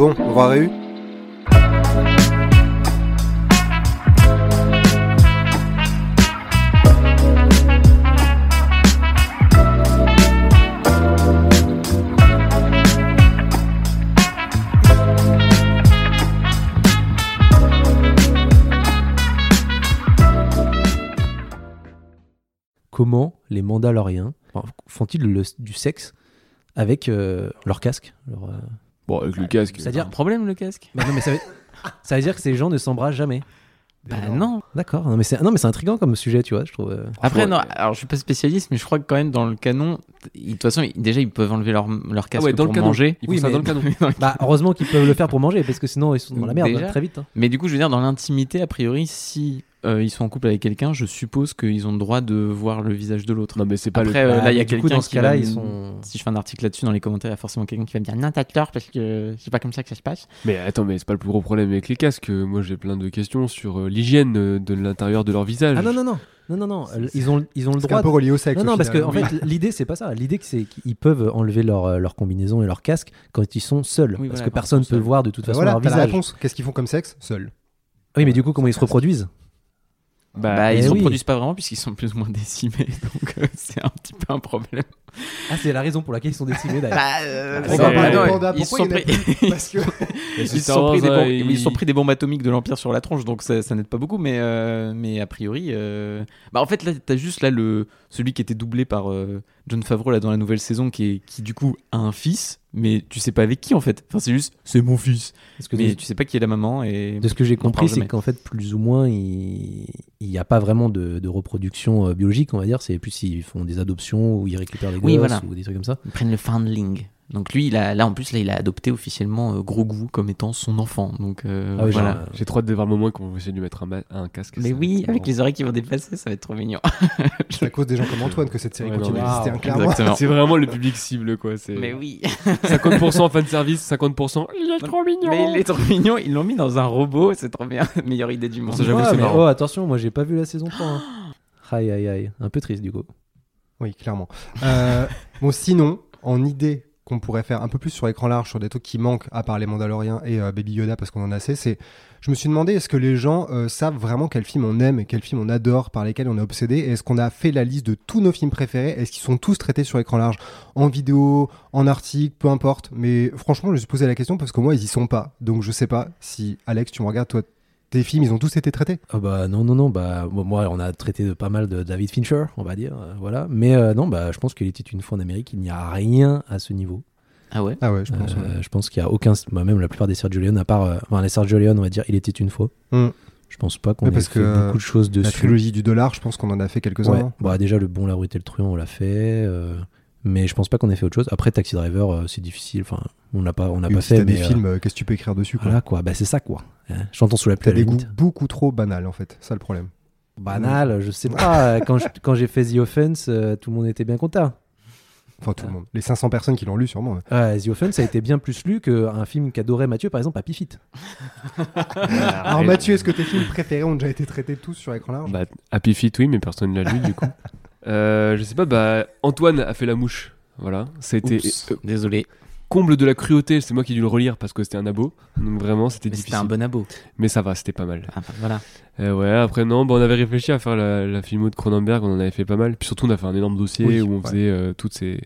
Bon, on va réu. Comment les Mandaloriens font-ils le- du sexe avec euh, leur casque euh, Bon, avec le casque. C'est-à-dire- un problème le casque Bah non, mais ça veut... ça veut dire que ces gens ne s'embrassent jamais. Bah non. D'accord. Non, mais c'est non, mais c'est intriguant comme sujet, tu vois. Je trouve. euh. Après, Ouais. non, alors je suis pas spécialiste, mais je crois que quand même dans le canon, ils- de toute façon, ils- déjà ils peuvent enlever leur, leur casque Ah ouais, dans pour le canon. manger. Ils font Oui, ça mais- dans le canon. Bah heureusement qu'ils peuvent le faire pour manger, parce que sinon ils sont dans la merde Déjà. très vite. hein. Mais du coup, je veux dire, dans l'intimité, a priori, si euh, ils sont en couple avec quelqu'un, je suppose qu'ils ont le droit de voir le visage de l'autre. Non, mais c'est pas Après, le. euh, là, il y a quelqu'un dans ce cas-là, ils sont. Si je fais un article là-dessus dans les commentaires, il y a forcément quelqu'un qui va me dire non, t'as tort parce que c'est pas comme ça que ça se passe. Mais attends, mais c'est pas le plus gros problème avec les casques. Moi, j'ai plein de questions sur euh, l'hygiène euh, de l'intérieur de leur visage. Ah non non non non non non. Ils ont ils ont le C'est droit. un peu relié au sexe. Non, non, parce que final. en fait, l'idée, c'est pas ça. L'idée, c'est qu'ils peuvent enlever leur, leur combinaison et leur casque quand ils sont seuls. Oui, parce voilà, que personne sont peut seuls. voir de toute Bah façon voilà, leur visage. réponse. Qu'est-ce qu'ils font comme sexe Seul. Oui, mais du coup, comment ils se reproduisent? Bah, Bah, ils se oui. reproduisent pas vraiment puisqu'ils sont plus ou moins décimés, donc euh, c'est un petit peu un problème. Ah, c'est la raison pour laquelle ils sont décimés d'ailleurs. Bah, euh, On va pandas. ils Pourquoi sont il y en a pris- plus Parce que ils se sont pris des Wars, bombes, euh, ils se sont il- pris des bombes atomiques de l'Empire sur la tronche, donc ça, ça n'aide pas beaucoup. Mais, euh, mais a priori, euh, bah en fait là, t'as juste là le celui qui était doublé par euh, John Favreau là dans la nouvelle saison, qui est qui du coup a un fils, mais tu sais pas avec qui en fait. Enfin c'est juste c'est mon fils, Parce que mais tu sais pas qui est la maman et de ce que j'ai compris, c'est qu'en fait, plus ou moins, il n'y a pas vraiment de, de reproduction euh, biologique, on va dire. C'est plus ils font des adoptions ou ils récupèrent des Oui, gosses voilà. ou des trucs comme ça. ils prennent le foundling. Donc lui, il a, là en plus là, il a adopté officiellement euh, Grogu comme étant son enfant. Donc euh, Ah oui, voilà. genre, euh, J'ai trop hâte de voir le moment qu'on va essayer de lui mettre un, casque. Mais oui, avec les oreilles qui vont dépasser, ça va être trop mignon. c'est à cause des gens comme Antoine que cette série Ouais, continue d'exister, mais- hein. C'est vraiment le public cible, quoi. C'est Mais oui. 50% fan service, 50%. Il est trop mignon. Mais il est trop mignon, ils l'ont mis dans un robot, c'est trop bien. Meilleure idée du monde. Ça, Ouais, mais oh, attention, moi j'ai pas vu la saison 3. hein. Aïe, aïe, aïe. Un peu triste du coup. Oui, clairement. Euh, bon, sinon, en idée qu'on pourrait faire un peu plus sur écran large, sur des trucs qui manquent, à part les Mandaloriens et euh, Baby Yoda, parce qu'on en a assez, c'est. Je me suis demandé, est-ce que les gens euh, savent vraiment quel film on aime et quel film on adore, par lesquels on est obsédé Est-ce qu'on a fait la liste de tous nos films préférés Est-ce qu'ils sont tous traités sur écran large En vidéo, en article, peu importe. Mais franchement, je me suis posé la question parce que moi, ils y sont pas. Donc je sais pas si, Alex, tu me regardes, toi, tes films, ils ont tous été traités? Ah bah non, non, non. Bah, bon, moi, on a traité de pas mal de David Fincher, on va dire. euh, voilà. Mais euh, non, bah, je pense qu'il était une fois en Amérique, il n'y a rien à ce niveau. Ah ouais? Ah ouais, je pense. ouais. Euh, je pense qu'il y a aucun. Bah, même la plupart des Sergio Leone, à part. euh, enfin, les Sergio Leone, on va dire, il était une fois. Hmm. Je pense pas qu'on ait parce fait que beaucoup de choses La dessus. trilogie du dollar, je pense qu'on en a fait quelques-uns. Ouais. hein. Bah, déjà, le bon, la brute et le truand, on l'a fait. Mais je pense pas qu'on ait fait autre chose. Après, Taxi Driver, euh, c'est difficile. Enfin, on n'a pas, on n'a pas si fait. t'as des euh, films, euh, qu'est-ce que tu peux écrire dessus quoi Voilà quoi. Bah, c'est ça quoi. Hein, Chantons sous la pluie. T'as à des goûts beaucoup trop banals en fait, ça le problème. Banal, je sais pas. quand je- quand j'ai fait The Offense, euh, tout le monde était bien content. Enfin tout le monde. Les 500 personnes qui l'ont lu sûrement. ouais. The Offense a été bien plus lu qu'un film qu'adorait Mathieu, par exemple, Happy Feet. Alors Mathieu, est-ce que tes films préférés ont déjà été traités tous sur écran large? Bah, Happy Feet, oui, mais personne ne l'a lu du coup. Euh, je sais pas, bah, Antoine a fait la mouche. Voilà, c'était Oups, euh, désolé. comble de la cruauté. C'est moi qui ai dû le relire parce que c'était un abo. Donc vraiment, c'était Mais difficile. c'était un bon abo. Mais ça va, c'était pas mal. Ah, bah, voilà. Euh, ouais, après non, bah, on avait réfléchi à faire la, la filmo de Cronenberg, on en avait fait pas mal. Puis surtout, on a fait un énorme dossier Oui, où on ouais. faisait euh, toutes ces,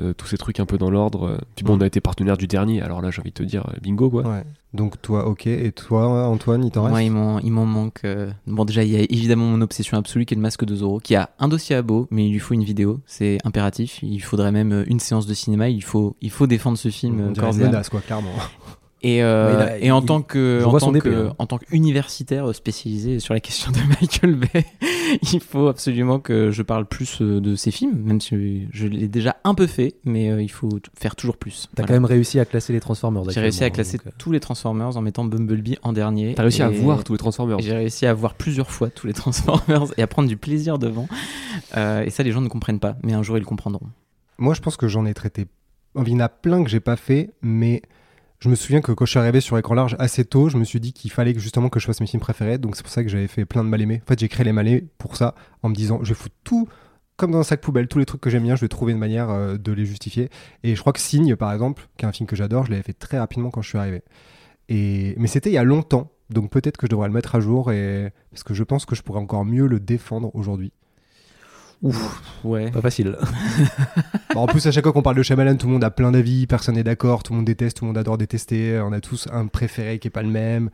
euh, tous ces trucs un peu dans l'ordre. Puis bon, on a été partenaire du dernier, alors là, j'ai envie de te dire, euh, bingo quoi. Ouais. Donc toi, ok. Et toi, Antoine, il t'en reste il m'en, il m'en manque. euh, Bon, déjà, il y a évidemment mon obsession absolue qui est le masque de Zorro, qui a un dossier à beau, mais il lui faut une vidéo. C'est impératif. Il faudrait même une séance de cinéma. Il faut, il faut défendre ce film. On dirait une menace quoi, clairement. Et, euh, et en il- tant que, en tant que, hein. en tant qu'universitaire spécialisé sur la question de Michael Bay, il faut absolument que je parle plus euh, de ces films, même si je l'ai déjà un peu fait, mais euh, il faut faire toujours plus. T'as Voilà. quand même réussi à classer les Transformers. J'ai réussi à classer donc, tous les Transformers en mettant Bumblebee en dernier. T'as réussi à voir tous les Transformers. J'ai réussi à voir plusieurs fois tous les Transformers et à prendre du plaisir devant. Euh, et ça, les gens ne comprennent pas, mais un jour ils le comprendront. Moi, je pense que j'en ai traité. Il y en a plein que j'ai pas fait, mais je me souviens que quand je suis arrivé sur écran large assez tôt, je me suis dit qu'il fallait justement que je fasse mes films préférés. Donc c'est pour ça que j'avais fait plein de mal aimés. En fait, j'ai créé les mal pour ça, en me disant, je vais foutre tout comme dans un sac poubelle, tous les trucs que j'aime bien, je vais trouver une manière euh, de les justifier. Et je crois que Signe, par exemple, qui est un film que j'adore, je l'avais fait très rapidement quand je suis arrivé. Et... Mais c'était il y a longtemps, donc peut-être que je devrais le mettre à jour, et... parce que je pense que je pourrais encore mieux le défendre aujourd'hui. Ouf, ouais. Pas facile. Bon, en plus, à chaque fois qu'on parle de Shyamalan, tout le monde a plein d'avis, personne n'est d'accord, tout le monde déteste, tout le monde adore détester, on a tous un préféré qui est pas le même.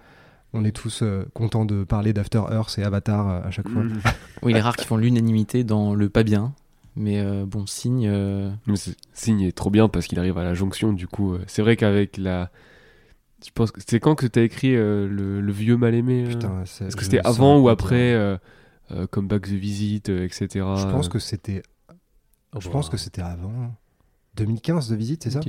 On est tous euh, contents de parler d'After Earth et Avatar euh, à chaque fois. Mm. Oui, il est rare qu'ils font l'unanimité dans le pas bien. Mais euh, bon, signe. euh, Mais Signe est trop bien parce qu'il arrive à la jonction. Du coup, euh, c'est vrai qu'avec la. Tu penses que c'est quand que t'as écrit euh, le, le vieux mal aimé euh Est-ce que je c'était avant ou après euh, euh, Come Back the Visit, euh, etc. Je pense que c'était. Je pense que c'était avant. 2015 de visite, c'est ça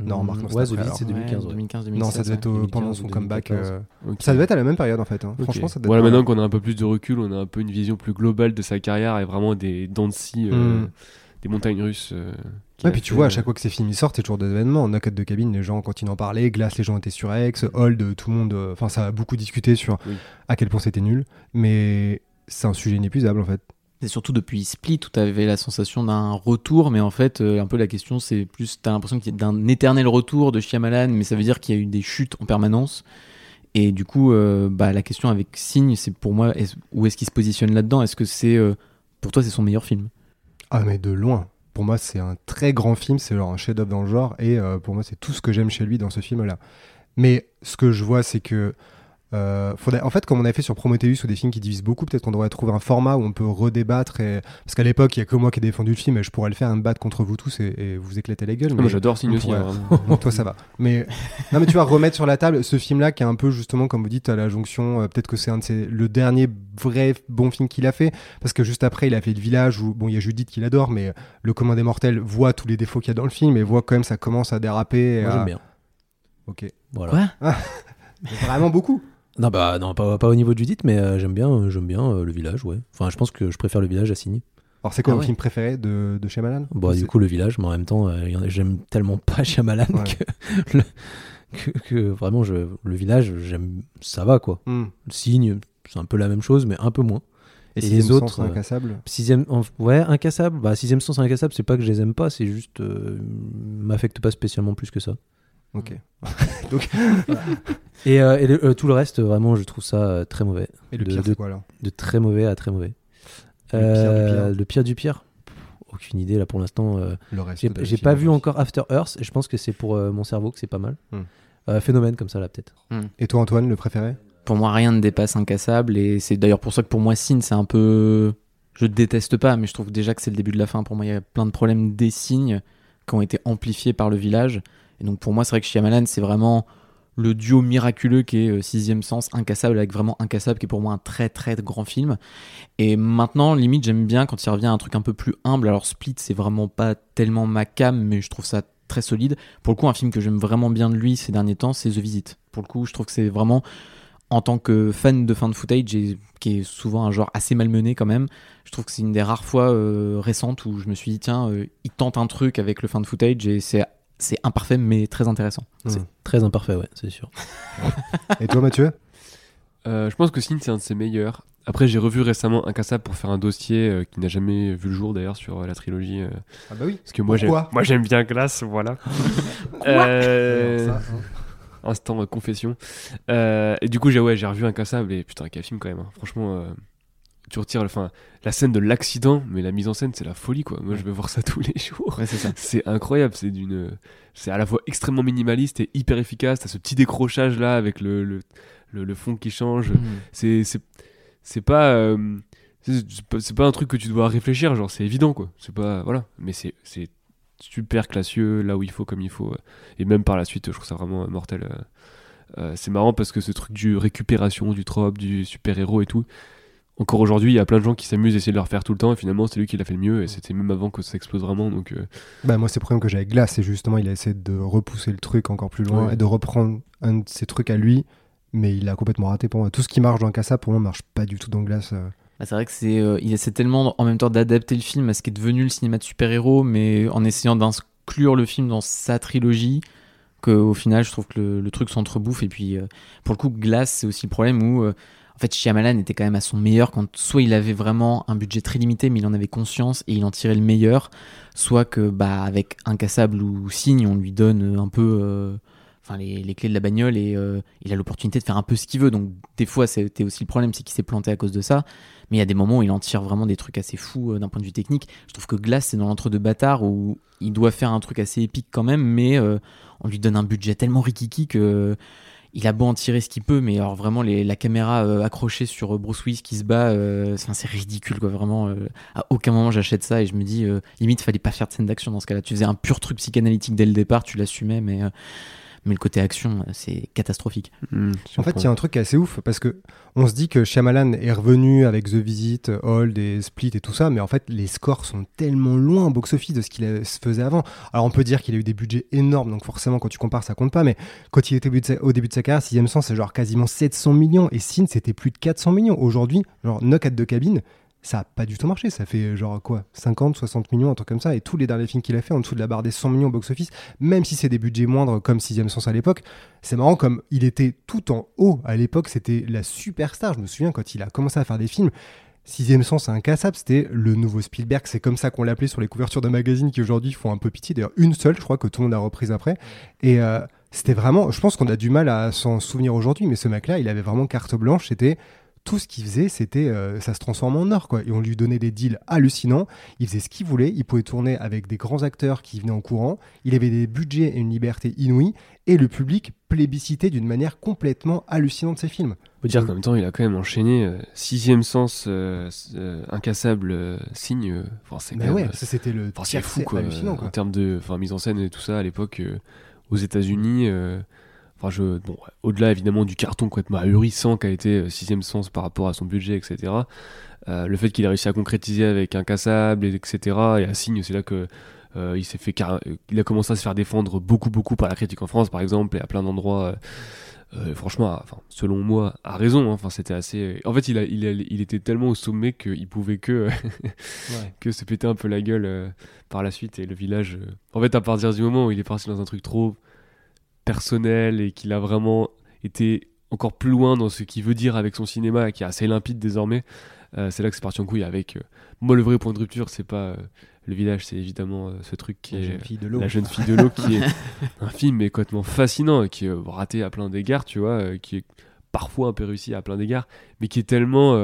Non, remarque, non, Ouais, c'est The après, Visit, c'est alors. 2015. ouais. 2015, 2016. Non, ça devait être au- 2015 pendant son comeback. 2014. euh. Ça devait être à la même période en fait. hein. Franchement, ça devait Voilà, être maintenant qu'on a un peu plus de recul, on a un peu une vision plus globale de sa carrière et vraiment des dents de scie, euh, Mm. des montagnes russes. euh, Ouais, puis tu vois, à chaque fois que ces films ils sortent, c'est toujours des événements. Knock de cabine, les gens continuent d'en parler. Glace, les gens étaient sur X. Hold, tout le monde. euh, Enfin, ça a beaucoup discuté sur Oui. à quel point c'était nul. Mais c'est un sujet inépuisable en fait. C'est surtout depuis Split où tu avais la sensation d'un retour, mais en fait, euh, un peu la question, c'est plus, tu as l'impression qu'il y a d'un éternel retour de Shyamalan, mais ça veut dire qu'il y a eu des chutes en permanence. Et du coup, euh, bah, la question avec Signe, c'est pour moi, où est-ce qu'il se positionne là-dedans? Est-ce que c'est, euh, pour toi, c'est son meilleur film? Ah, mais de loin. Pour moi, c'est un très grand film. C'est genre un chef-d'œuvre dans le genre. Et pour moi, c'est tout ce que j'aime chez lui dans ce film-là. Mais ce que je vois, c'est que. Euh, faudrait- en fait, comme on a fait sur Prometheus ou des films qui divisent beaucoup, peut-être qu'on devrait trouver un format où on peut redébattre. Et... Parce qu'à l'époque, il y a que moi qui ai défendu le film et je pourrais le faire, un battre contre vous tous et, et vous éclater les gueules. ah, Moi mais- j'adore Signe on aussi. pourrait- hein, toi ça va. Mais non, mais tu vas remettre sur la table ce film-là qui est un peu justement comme vous dites à la jonction. euh, Peut-être que c'est un de ses- le dernier vrai bon film qu'il a fait parce que juste après il a fait le village où bon il y a Judith qui l'adore, mais le commun des mortels voit tous les défauts qu'il y a dans le film et voit quand même ça commence à déraper. Moi, à- j'aime bien. Ok. Voilà. Quoi? Vraiment beaucoup. Non, bah, non, pas, pas au niveau de Judith, mais euh, j'aime bien, euh, j'aime bien euh, le village, ouais. Enfin, je pense que je préfère le village à Signy. Alors c'est quoi Ah vos ouais. films préférés de, de Shyamalan? Bah, du coup, le village, mais en même temps, euh, j'aime tellement pas Shyamalan Ouais. que, le- que, que vraiment, je, le village, j'aime, ça va quoi. Le signe, c'est un peu la même chose, mais un peu moins. Et, les autres, Sens, euh, Incassable? Sixième, ouais, incassable. Bah, sixième sens, incassable, c'est pas que je les aime pas, c'est juste, euh, m'affecte pas spécialement plus que ça. Ok. Et, euh, et le- euh, tout le reste, vraiment, je trouve ça euh, très mauvais. Et le De- pire de- quoi alors? De très mauvais à très mauvais. Le pire du pire. le pire du pire? Pff, Aucune idée là pour l'instant. euh, Le reste. J'ai film, pas vu encore After Earth et je pense que c'est pour euh, mon cerveau que c'est pas mal. Hmm. Euh, phénomène comme ça là peut-être. Et toi Antoine, le préféré? Pour moi, rien ne dépasse Incassable, et c'est d'ailleurs pour ça que pour moi, Signe, c'est un peu. Je déteste pas, mais je trouve déjà que c'est le début de la fin. Pour moi, il y a plein de problèmes des signes qui ont été amplifiés par le village. Et donc, pour moi, c'est vrai que Shyamalan, c'est vraiment le duo miraculeux qui est euh, Sixième Sens, Incassable, avec vraiment Incassable, qui est pour moi un très très grand film. Et maintenant, limite, j'aime bien quand il revient à un truc un peu plus humble. Alors, Split, c'est vraiment pas tellement ma cam, mais je trouve ça très solide. Pour le coup, un film que j'aime vraiment bien de lui ces derniers temps, c'est The Visit. Pour le coup, je trouve que c'est vraiment, en tant que fan de fan footage, et qui est souvent un genre assez malmené quand même, je trouve que c'est une des rares fois euh, récentes où je me suis dit, tiens, euh, il tente un truc avec le fan footage et c'est c'est imparfait mais très intéressant. C'est Hmm. très imparfait ouais c'est sûr. Et toi Mathieu? Euh, je pense que Signe c'est un de ses meilleurs. Après j'ai revu récemment Incassable pour faire un dossier euh, qui n'a jamais vu le jour d'ailleurs sur euh, la trilogie. euh, Ah bah oui. parce que moi j'aime, Pourquoi? moi j'aime bien Glace, voilà. Euh, ça, hein. Instant euh, confession. Euh, et du coup, j'ai ouais, j'ai revu Incassable et putain, quel film quand même. hein. Franchement, euh, tu retires enfin, la scène de l'accident, mais la mise en scène, c'est la folie quoi. Moi, je vais voir ça tous les jours. Ouais, c'est incroyable. C'est d'une, c'est à la fois extrêmement minimaliste et hyper efficace. T'as ce petit décrochage là avec le, le, le, le fond qui change. C'est, c'est, c'est pas. euh, c'est c'est pas- c'est pas un truc que tu dois réfléchir, genre c'est évident quoi. C'est pas voilà, mais c'est c'est super classieux là où il faut comme il faut. Et même par la suite, je trouve ça vraiment mortel. euh. Euh, c'est marrant parce que ce truc du récupération, du trope, du super-héros et tout, encore aujourd'hui, il y a plein de gens qui s'amusent à essayer de le refaire tout le temps et finalement, c'est lui qui l'a fait le mieux et c'était même avant que ça explose vraiment. Donc, euh, Bah moi c'est le problème que j'ai avec Glace, c'est justement il a essayé de repousser le truc encore plus loin Ouais. et de reprendre un de ses trucs à lui, mais il a complètement raté pour moi. Tout ce qui marche dans Casa pour moi marche pas du tout dans Glace. euh. Bah, c'est vrai que c'est euh, il essaie tellement en même temps d'adapter le film à ce qui est devenu le cinéma de super-héros, mais en essayant d'inclure le film dans sa trilogie, qu'au final je trouve que le, le truc s'entrebouffe. Et puis euh, pour le coup, Glace, c'est aussi le problème où euh, En fait, Shyamalan était quand même à son meilleur quand soit il avait vraiment un budget très limité, mais il en avait conscience et il en tirait le meilleur, soit que bah avec Incassable ou Signe, on lui donne un peu euh, les, les clés de la bagnole et euh, il a l'opportunité de faire un peu ce qu'il veut. Donc des fois, c'était aussi le problème, c'est qu'il s'est planté à cause de ça. Mais il y a des moments où il en tire vraiment des trucs assez fous euh, d'un point de vue technique. Je trouve que Glass, c'est dans l'entre-deux bâtard où il doit faire un truc assez épique quand même, mais euh, on lui donne un budget tellement rikiki que il a beau en tirer ce qu'il peut, mais alors vraiment la caméra euh, accrochée sur euh, Bruce Willis qui se bat, euh, c'est ridicule quoi. Vraiment, euh, à aucun moment j'achète ça et je me dis limite fallait pas faire de scène d'action dans ce cas-là. Tu faisais un pur truc psychanalytique dès le départ, tu l'assumais, mais mais le côté action c'est catastrophique. Hmm, En fait, il y a un truc qui est assez ouf parce que on se dit que Shyamalan est revenu avec The Visit, Hold et Split et tout ça, mais en fait, les scores sont tellement loin au box-office de ce qu'il se faisait avant. Alors, on peut dire qu'il a eu des budgets énormes, donc forcément, quand tu compares, ça compte pas, mais quand il était au début de sa, au début de sa carrière, Sixième Sens, c'est genre quasiment 700 millions, et Sin, c'était plus de 400 millions. Aujourd'hui, genre Knock at the Cabin, ça a pas du tout marché. Ça fait genre quoi 50, 60 millions, un truc comme ça. Et tous les derniers films qu'il a fait en dessous de la barre des 100 millions au box-office, même si c'est des budgets moindres comme Sixième Sens à l'époque, c'est marrant comme il était tout en haut à l'époque. C'était la superstar. Je me souviens quand il a commencé à faire des films. Sixième Sens, incassable. C'était le nouveau Spielberg. C'est comme ça qu'on l'appelait sur les couvertures de magazines qui aujourd'hui font un peu pitié. D'ailleurs, une seule, je crois que tout le monde a reprise après. Et euh, c'était vraiment. Je pense qu'on a du mal à s'en souvenir aujourd'hui, mais ce mec-là, il avait vraiment carte blanche. C'était tout ce qu'il faisait, c'était euh, ça se transforme en or quoi. Et on lui donnait des deals hallucinants. Il faisait ce qu'il voulait. Il pouvait tourner avec des grands acteurs qui venaient en courant. Il avait des budgets et une liberté inouïe. Et le public plébiscitait d'une manière complètement hallucinante ses films. faut dire qu'en même temps, il a quand même enchaîné euh, sixième sens, euh, euh, incassable, euh, signe. enfin, c'est Mais quand ouais, même, ça c'était le. Enfin, c'est fou quoi. hallucinant, quoi. En termes de enfin, mise en scène et tout ça à l'époque euh, aux États-Unis. euh, Enfin, je, bon, au-delà évidemment du carton complètement ahurissant qu'a été euh, Sixième Sens par rapport à son budget, etc. euh, le fait qu'il a réussi à concrétiser avec Incassable, et etc. Et à Signe, c'est là que euh, il s'est fait, car- il a commencé à se faire défendre beaucoup, beaucoup par la critique en France, par exemple, et à plein d'endroits. euh, franchement, à- enfin, selon moi, a raison. hein. Enfin, c'était assez. En fait, il, a, il, a- il était tellement au sommet qu'il pouvait que que se péter un peu la gueule par la suite et le village. En fait, à partir du moment où il est parti dans un truc trop personnel et qu'il a vraiment été encore plus loin dans ce qu'il veut dire avec son cinéma, qui est assez limpide désormais, euh, c'est là que c'est parti en couille. Avec euh, moi, le vrai point de rupture, c'est pas euh, le village, c'est évidemment ce truc qui La est jeune fille de l'eau. la jeune fille de l'eau, qui est un film mais complètement fascinant, et qui est raté à plein d'égards, tu vois, qui est parfois un peu réussi à plein d'égards, mais qui est tellement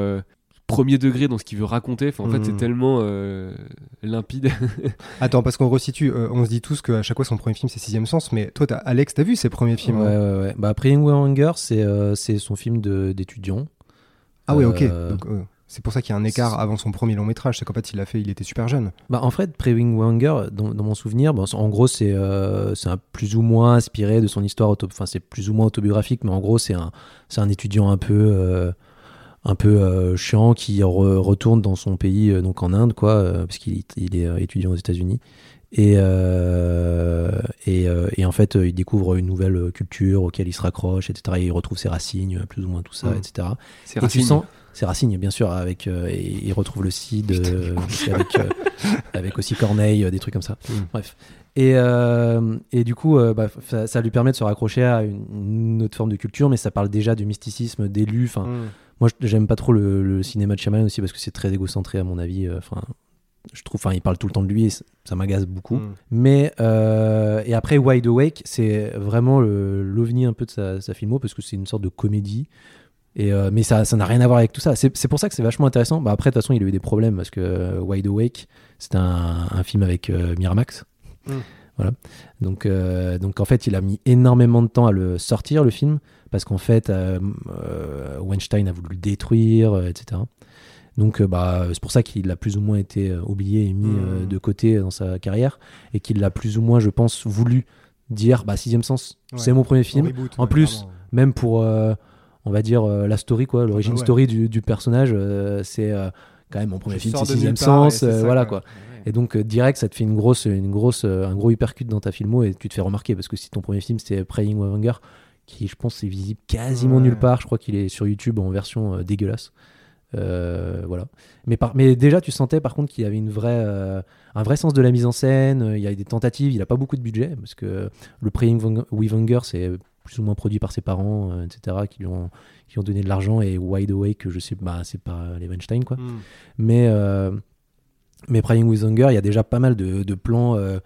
premier degré dans ce qu'il veut raconter. Enfin, en fait, c'est tellement euh, limpide. Attends, parce qu'on resitue, euh, on se dit tous qu'à chaque fois son premier film c'est Sixième Sens, mais toi, Alex, t'as vu ses premiers films Ouais, hein ouais, ouais. Bah, Praying With Hunger, c'est euh, c'est son film d'étudiant. Ah ouais, ok. C'est pour ça qu'il y a un écart avant son premier long métrage, c'est qu'en fait il l'a fait, il était super jeune. Bah, en fait, Praying With Hunger, dans, dans mon souvenir, bon, en gros, c'est euh, c'est un plus ou moins inspiré de son histoire, enfin, c'est plus ou moins autobiographique, mais en gros, c'est un, c'est un étudiant un peu, euh, un peu euh, chiant qui re- retourne dans son pays, euh, donc en Inde, quoi, euh, parce qu'il il est étudiant aux États-Unis. Et, euh, et, et en fait, il découvre une nouvelle culture auquel il se raccroche, etc. Et il retrouve ses racines, plus ou moins tout ça, Mm. etc. C'est Et tu sens, c'est Racine, bien sûr, avec, euh, et il retrouve le Cid, euh, avec, avec aussi Corneille, des trucs comme ça. Mm. Bref. Et, et du coup, bah, ça, ça lui permet de se raccrocher à une, une autre forme de culture, mais ça parle déjà du mysticisme, d'élus. Enfin, moi, j'aime pas trop le, le cinéma de Shyamalan aussi parce que c'est très égocentré à mon avis. euh, Enfin, je trouve, enfin, il parle tout le temps de lui et ça, m'agace beaucoup. Mm. Mais euh, et après Wide Awake, c'est vraiment l'ovni un peu de sa, sa filmo parce que c'est une sorte de comédie. Et euh, mais ça ça n'a rien à voir avec tout ça. C'est pour ça que c'est vachement intéressant. Bah après de toute façon il a eu des problèmes parce que Wide Awake c'est un, un film avec euh, Miramax. Mm. Voilà. Donc euh, donc en fait il a mis énormément de temps à le sortir le film parce qu'en fait euh, euh, Weinstein a voulu le détruire etc. Donc bah c'est pour ça qu'il a plus ou moins été oublié et mis Mm. euh, de côté dans sa carrière et qu'il a plus ou moins je pense voulu dire bah sixième sens Ouais. c'est mon premier film reboot, En ouais, plus, vraiment. même pour on va dire la story quoi l'origine bah ouais. story du, du personnage c'est quand même mon premier Je film c'est sixième sens ça, voilà quoi. quoi et donc euh, direct ça te fait une grosse une grosse euh, un gros hypercute dans ta filmo et tu te fais remarquer parce que si ton premier film c'était Praying with Hunger qui je pense est visible quasiment Ouais. nulle part je crois qu'il est sur YouTube en version euh, dégueulasse Euh, voilà mais par mais déjà tu sentais par contre qu'il y avait une vraie euh, un vrai sens de la mise en scène euh, il y a des tentatives il a pas beaucoup de budget parce que le Praying with Hunger c'est plus ou moins produit par ses parents, euh, etc., qui lui ont, qui ont donné de l'argent, et Wide Awake, je sais, bah, c'est pas les Weinstein, quoi. Hmm. Mais, euh, mais Praying with Hunger, il y a déjà pas mal de, plans euh,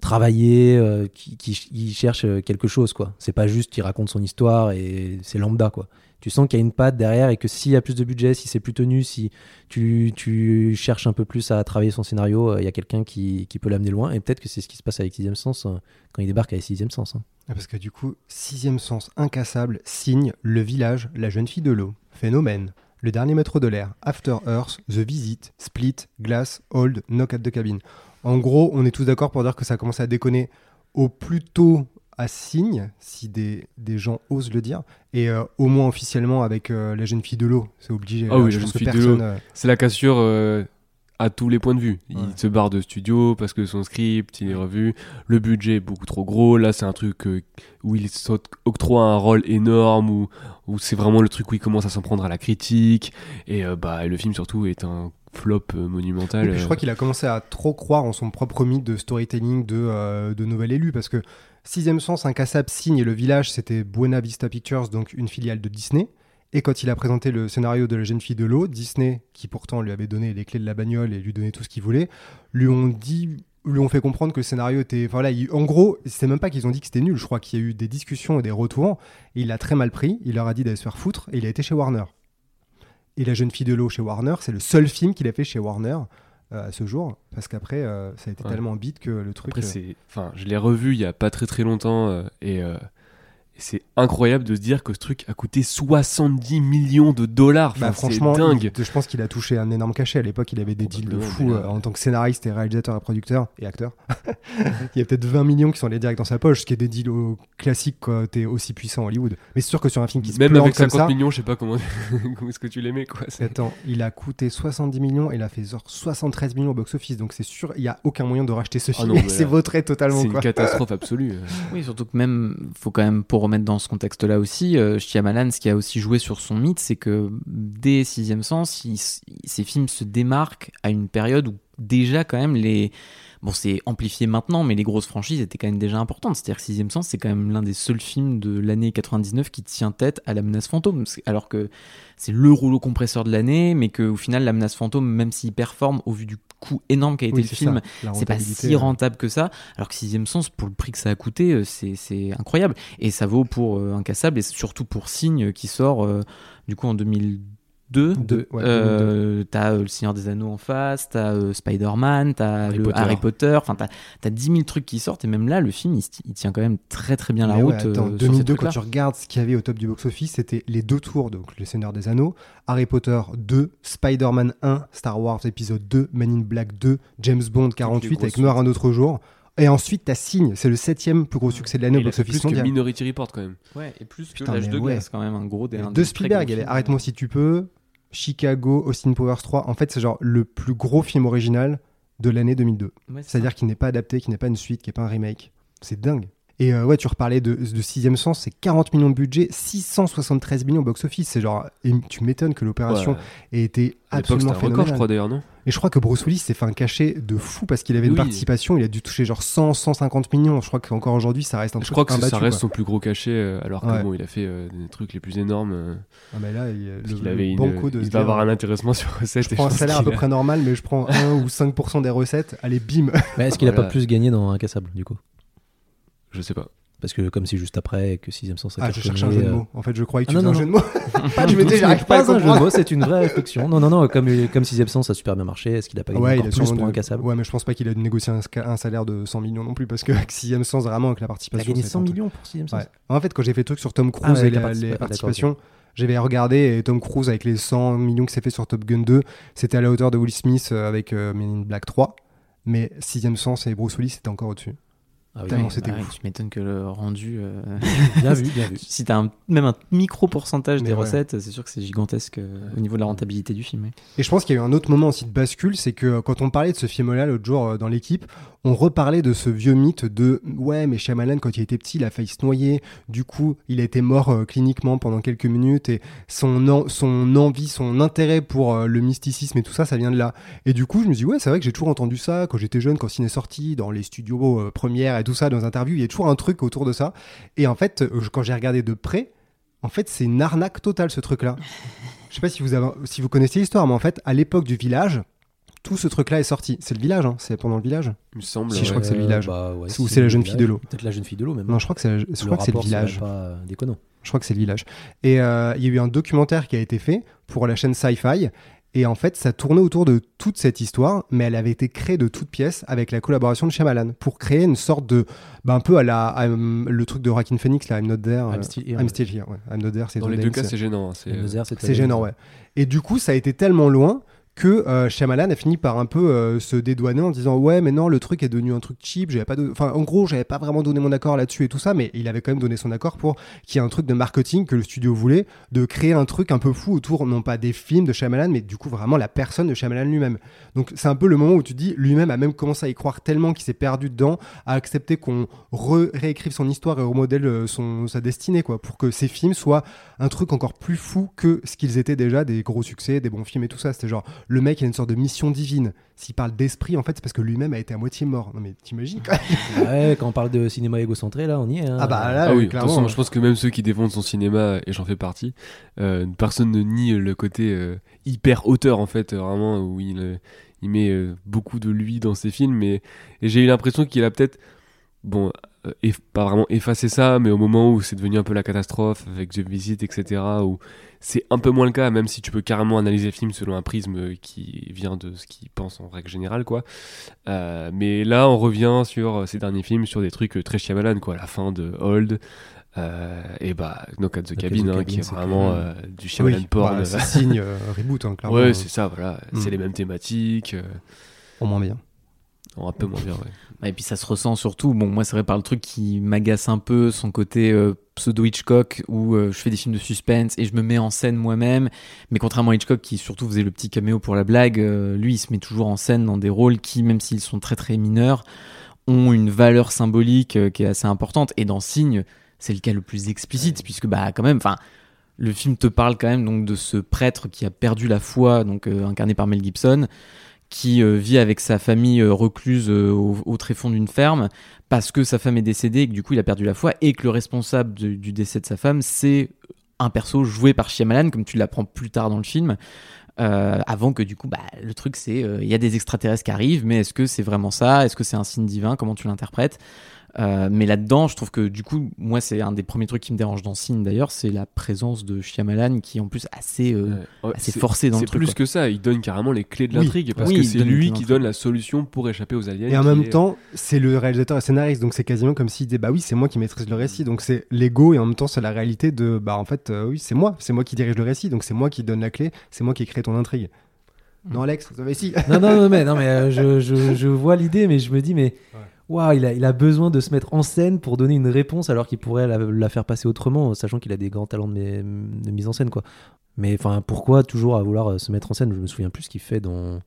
travaillés euh, qui, cherchent euh, quelque chose, quoi. C'est pas juste qu'il raconte son histoire et c'est lambda, quoi. Tu sens qu'il y a une patte derrière et que s'il y a plus de budget, si c'est plus tenu, si tu, cherches un peu plus à travailler son scénario, il y a quelqu'un qui, peut l'amener loin. Et peut-être que c'est ce qui se passe avec Sixième Sens quand il débarque avec Sixième Sens. hein. Ah, Parce que du coup, sixième sens incassable signe Le Village, La Jeune Fille de l'eau, Phénomène, Le Dernier Maître de l'air, After Earth, The Visit, Split, Glass, Hold, Knock at the Cabin. En gros, on est tous d'accord pour dire que ça commence à déconner au plus tôt à signe, si des, des gens osent le dire, et euh, au moins officiellement avec euh, La Jeune Fille de l'eau, c'est obligé. Ah oui, je La Jeune Fille de l'eau. euh, C'est la cassure euh, à tous les points de vue. Il Ouais. se barre de studio parce que son script, il est revu. Le budget est beaucoup trop gros. Là, c'est un truc euh, où il s'octroie un rôle énorme, où, où c'est vraiment le truc où il commence à s'en prendre à la critique. Et euh, bah, le film, surtout, est un flop euh, monumental. Je crois qu'il a commencé à trop croire en son propre mythe de storytelling de, euh, de nouvel élu parce que Sixième Sens, Incassable, Signe et Le Village, c'était Buena Vista Pictures, donc une filiale de Disney. Et quand il a présenté le scénario de La Jeune Fille de l'eau, Disney, qui pourtant lui avait donné les clés de la bagnole et lui donnait tout ce qu'il voulait, lui ont dit lui ont fait comprendre que le scénario était. Enfin, voilà, il- en gros, c'est même pas qu'ils ont dit que c'était nul. Je crois qu'il y a eu des discussions et des retours. Et il l'a très mal pris. Il leur a dit d'aller se faire foutre. Et il a été chez Warner. Et La Jeune Fille de l'eau chez Warner, c'est le seul film qu'il a fait chez Warner euh, à ce jour. Parce qu'après, euh, ça a été Ouais. tellement bite que le truc. Après, euh, c'est, enfin, je l'ai revu il y a pas très très longtemps euh, et c'est incroyable de se dire que ce truc a coûté 70 millions de dollars. Enfin, Bah, franchement, c'est dingue. il- je pense qu'il a touché un énorme cachet. À l'époque, il avait des deals de fou euh, en tant que scénariste et réalisateur et producteur et acteur. il y a peut-être 20 millions qui sont allés direct dans sa poche, ce qui est des deals au- classiques quand t'es aussi puissant à Hollywood. Mais c'est sûr que sur un film qui se Même avec comme 50 ça, millions, je sais pas comment, comment est-ce que tu l'aimais quoi. Attends, il a coûté 70 millions et il a fait genre 73 millions au box-office. Donc c'est sûr, il n'y a aucun moyen de racheter ce Ah film. mais c'est là, vautré totalement. C'est une catastrophe absolue. Oui, surtout que même, faut quand même, pour remettre dans ce contexte-là aussi, euh, Shyamalan, ce qui a aussi joué sur son mythe, c'est que dès Sixième Sens, il s- ces films se démarquent à une période où déjà quand même les... Bon, c'est amplifié maintenant, mais les grosses franchises étaient quand même déjà importantes. C'est-à-dire que Sixième Sens, c'est quand même l'un des seuls films de l'année 99 qui tient tête à La Menace Fantôme. Alors que c'est le rouleau compresseur de l'année, mais qu'au final, La Menace Fantôme, même s'il performe au vu du coût énorme qu'a été Oui, le film, c'est pas si euh. rentable que ça. Alors que Sixième Sens, pour le prix que ça a coûté, euh, c'est incroyable. Et ça vaut pour euh, Incassable et surtout pour Signe qui sort euh, du coup en 2002. Deux, ouais, Euh, t'as euh, Le Seigneur des Anneaux en face, t'as euh, Spider-Man, t'as Harry le Potter. Harry Potter, enfin t'as as 10 000 trucs qui sortent et même là le film il, tient quand même très très bien la Mais route. ouais, attends, euh, sur ces 2002, quand trucs-là. tu regardes ce qu'il y avait au top du box-office, c'était les deux tours, donc Le Seigneur des Anneaux, Harry Potter 2, Spider-Man 1, Star Wars épisode 2, Men in Black 2, James Bond 48 avec Noir un autre jour. Et ensuite, t'as Signe, c'est le septième plus gros succès de l'année au Il a fait box-office plus que mondial. Minority Report quand même. Ouais, et plus que Putain, l'âge mais de ouais. glace quand même un gros des un de Spielberg, gros il y avait films. Arrête-moi si tu peux, Chicago, Austin Powers 3. En fait, c'est genre le plus gros film original de l'année 2002. Ouais, c'est ça. C'est-à-dire qu'il n'est pas adapté, qu'il n'est pas une suite, qu'il n'est pas un remake. C'est dingue. Et euh, ouais, tu reparlais de, de Sixième Sens, c'est 40 millions de budget, 673 millions au box-office. C'est genre, et tu m'étonnes que l'opération Ouais. ait été absolument un record, je phénoménale. crois d'ailleurs, non? Et je crois que Bruce Willis s'est fait un cachet de fou parce qu'il avait une Oui. participation, il a dû toucher genre 100, 150 millions. Je crois qu'encore aujourd'hui, ça reste un Je truc crois que imbattu, ça reste quoi. son plus gros cachet, euh, alors que Ouais. bon, il a fait euh, des trucs les plus énormes. euh, Ah, mais là, il, le, le avait une, banco de il va avoir un intéressement sur recette. Je prends un salaire à peu près normal, mais je prends 1 ou 5% des recettes. Allez, bim Mais est-ce qu'il a Voilà. pas plus gagné dans Incassable, du coup? Je sais pas. Parce que comme c'est juste après et que Sixième Sens a Ah, je cherche un jeu de euh, mots. En fait, je croyais que Ah, tu non, faisais un non, jeu de mots. Ah, je m'étais, j'arrive pas à un jeu de mots, c'est une vraie réflexion. Non, non, non, comme, comme Sixième Sens a super bien marché, est-ce qu'il a pas gagné Ouais, a plus pour de- Incassable Ouais, mais je pense pas qu'il a dû négocier un, un salaire de 100 millions non plus, parce que avec Sixième Sens, vraiment, avec la Il a participation. gagné c'est 100 un truc- millions pour Sixième Sens? Ouais. En fait, quand j'ai fait le truc sur Tom Cruise Ah ouais, et la participa- les participations, j'avais regardé et Tom Cruise avec les 100 millions que s'est fait sur Top Gun 2, c'était à la hauteur de Will Smith euh, avec euh, Men in Black 3. Mais Sixième Sens et Bruce Willis, c'était encore au-dessus. Ah oui, ouais, c'était ouf. tu m'étonnes que le rendu. euh, bien vu, bien vu. si t'as un- même un micro pourcentage Mais des ouais. recettes, c'est sûr que c'est gigantesque euh, au niveau de la rentabilité du film. ouais. Et je pense qu'il y a eu un autre moment aussi de bascule, c'est que euh, quand on parlait de ce film-là l'autre jour euh, dans l'équipe, on reparlait de ce vieux mythe de ouais, mais Shyamalan quand il était petit, il a failli se noyer. Du coup, il a été mort euh, cliniquement pendant quelques minutes et son en- son envie, son intérêt pour euh, le mysticisme et tout ça, ça vient de là. Et du coup, je me dis ouais, c'est vrai que j'ai toujours entendu ça quand j'étais jeune, quand Ciné sorti dans les studios euh, premières et tout ça dans les interviews. Il y a toujours un truc autour de ça. Et en fait, quand j'ai regardé de près, en fait, c'est une arnaque totale ce truc-là. Je sais pas si vous, si vous connaissez l'histoire, mais en fait, à l'époque du village, tout ce truc-là est sorti. C'est le village, hein, c'est pendant le village. Il me semble. Si, je ouais. crois que c'est le village. bah, ouais, Ou c'est la le jeune fille de l'eau. Peut-être la jeune fille de l'eau même. Non, je crois que c'est, je crois que c'est le village. pas euh, déconnant. Je crois que c'est le village. Et euh, il y a eu un documentaire qui a été fait pour la chaîne Sci-Fi. Et en fait, ça tournait autour de toute cette histoire, mais elle avait été créée de toutes pièces avec la collaboration de Shyamalan pour créer une sorte de. Bah, un peu à la. I'm- le truc de Rockin' Phoenix, là, I'm not there. euh, I'm still here, I'm still here, ouais. I'm not there, c'est Dans les deux cas, c'est gênant. hein, c'est, euh, Another, c'est C'est gênant, ouais. Et du coup, ça a été tellement loin que euh, Shyamalan a fini par un peu euh, se dédouaner en disant ouais mais non le truc est devenu un truc cheap j'avais pas de... enfin en gros j'avais pas vraiment donné mon accord là-dessus et tout ça mais il avait quand même donné son accord pour qu'il y ait un truc de marketing que le studio voulait de créer un truc un peu fou autour non pas des films de Shyamalan mais du coup vraiment la personne de Shyamalan lui-même donc c'est un peu le moment où tu dis lui-même a même commencé à y croire tellement qu'il s'est perdu dedans à accepter qu'on réécrive son histoire et remodèle euh, son, sa destinée quoi pour que ses films soient un truc encore plus fou que ce qu'ils étaient déjà des gros succès, des bons films et tout ça. C'était genre, le mec il a une sorte de mission divine. S'il parle d'esprit, en fait, c'est parce que lui-même a été à moitié mort. Non mais t'imagines quoi Ouais, quand on parle de cinéma égocentré, là, on y est. hein. Ah bah là, Ah oui, de toute clairement. façon, je pense que même ceux qui défendent son cinéma, et j'en fais partie, euh, personne ne nie le côté euh, hyper auteur en fait, euh, vraiment, où il, euh, il met euh, beaucoup de lui dans ses films, mais et j'ai eu l'impression qu'il a peut-être, bon, euh, pas vraiment effacé ça, mais au moment où c'est devenu un peu la catastrophe avec The Visit, etc., où c'est un peu moins le cas, même si tu peux carrément analyser le film selon un prisme euh, qui vient de ce qu'il pense en règle générale, quoi. Euh, mais là, on revient sur euh, ces derniers films, sur des trucs euh, très Shyamalan, quoi. La fin de Old, euh, et bah Knock at the Knock at Cabin, hein, qui est c'est vraiment euh, du Shyamalan Oui, porn. bah, ça signe euh, reboot, hein, clairement. ouais, c'est ça, voilà. Mm. C'est les mêmes thématiques, euh, Au moins bien. un peu moins bien, ouais. Et puis ça se ressent surtout. Bon, moi, c'est vrai par le truc qui m'agace un peu, son côté euh, pseudo Hitchcock, où euh, je fais des films de suspense et je me mets en scène moi-même. Mais contrairement à Hitchcock, qui surtout faisait le petit caméo pour la blague, euh, lui, il se met toujours en scène dans des rôles qui, même s'ils sont très très mineurs, ont une valeur symbolique qui est assez importante. Et dans Signe, c'est le cas le plus explicite, puisque bah quand même, enfin. Le film te parle quand même donc de ce prêtre qui a perdu la foi, donc incarné par Mel Gibson, qui euh, vit avec sa famille euh, recluse euh, au, au tréfonds d'une ferme parce que sa femme est décédée et que du coup il a perdu la foi et que le responsable du décès de sa femme c'est un perso joué par Shyamalan comme tu l'apprends plus tard dans le film avant que du coup bah, le truc c'est il y a des extraterrestres qui arrivent mais est-ce que c'est vraiment ça? Est-ce que c'est un signe divin? Comment tu l'interprètes? Euh, mais là-dedans, je trouve que du coup, moi, c'est un des premiers trucs qui me dérange dans Signe d'ailleurs, c'est la présence de Shyamalan qui est en plus assez, euh, Ouais. Ouais, assez c'est- forcé dans le C'est truc. plus quoi. que ça, il donne carrément les clés de Oui. l'intrigue parce Oui, que c'est lui qui donne la solution pour échapper aux aliens. Et en même est- temps, c'est le réalisateur et scénariste, donc c'est quasiment comme s'il disait bah oui, c'est moi qui maîtrise le récit, donc c'est l'ego et en même temps c'est la réalité de bah en fait euh, oui, c'est moi, c'est moi qui dirige le récit, donc c'est moi qui donne la clé, c'est moi qui ai créé ton intrigue. Non Alex, avez si. non, non, non, mais, non, mais euh, je, je, je vois l'idée, mais je me dis, mais il, a, besoin de se mettre en scène pour donner une réponse alors qu'il pourrait la, faire passer autrement, sachant qu'il a des grands talents de, mise en scène, quoi. Mais enfin, pourquoi toujours à vouloir euh, se mettre en scène? Je me souviens plus ce qu'il fait dans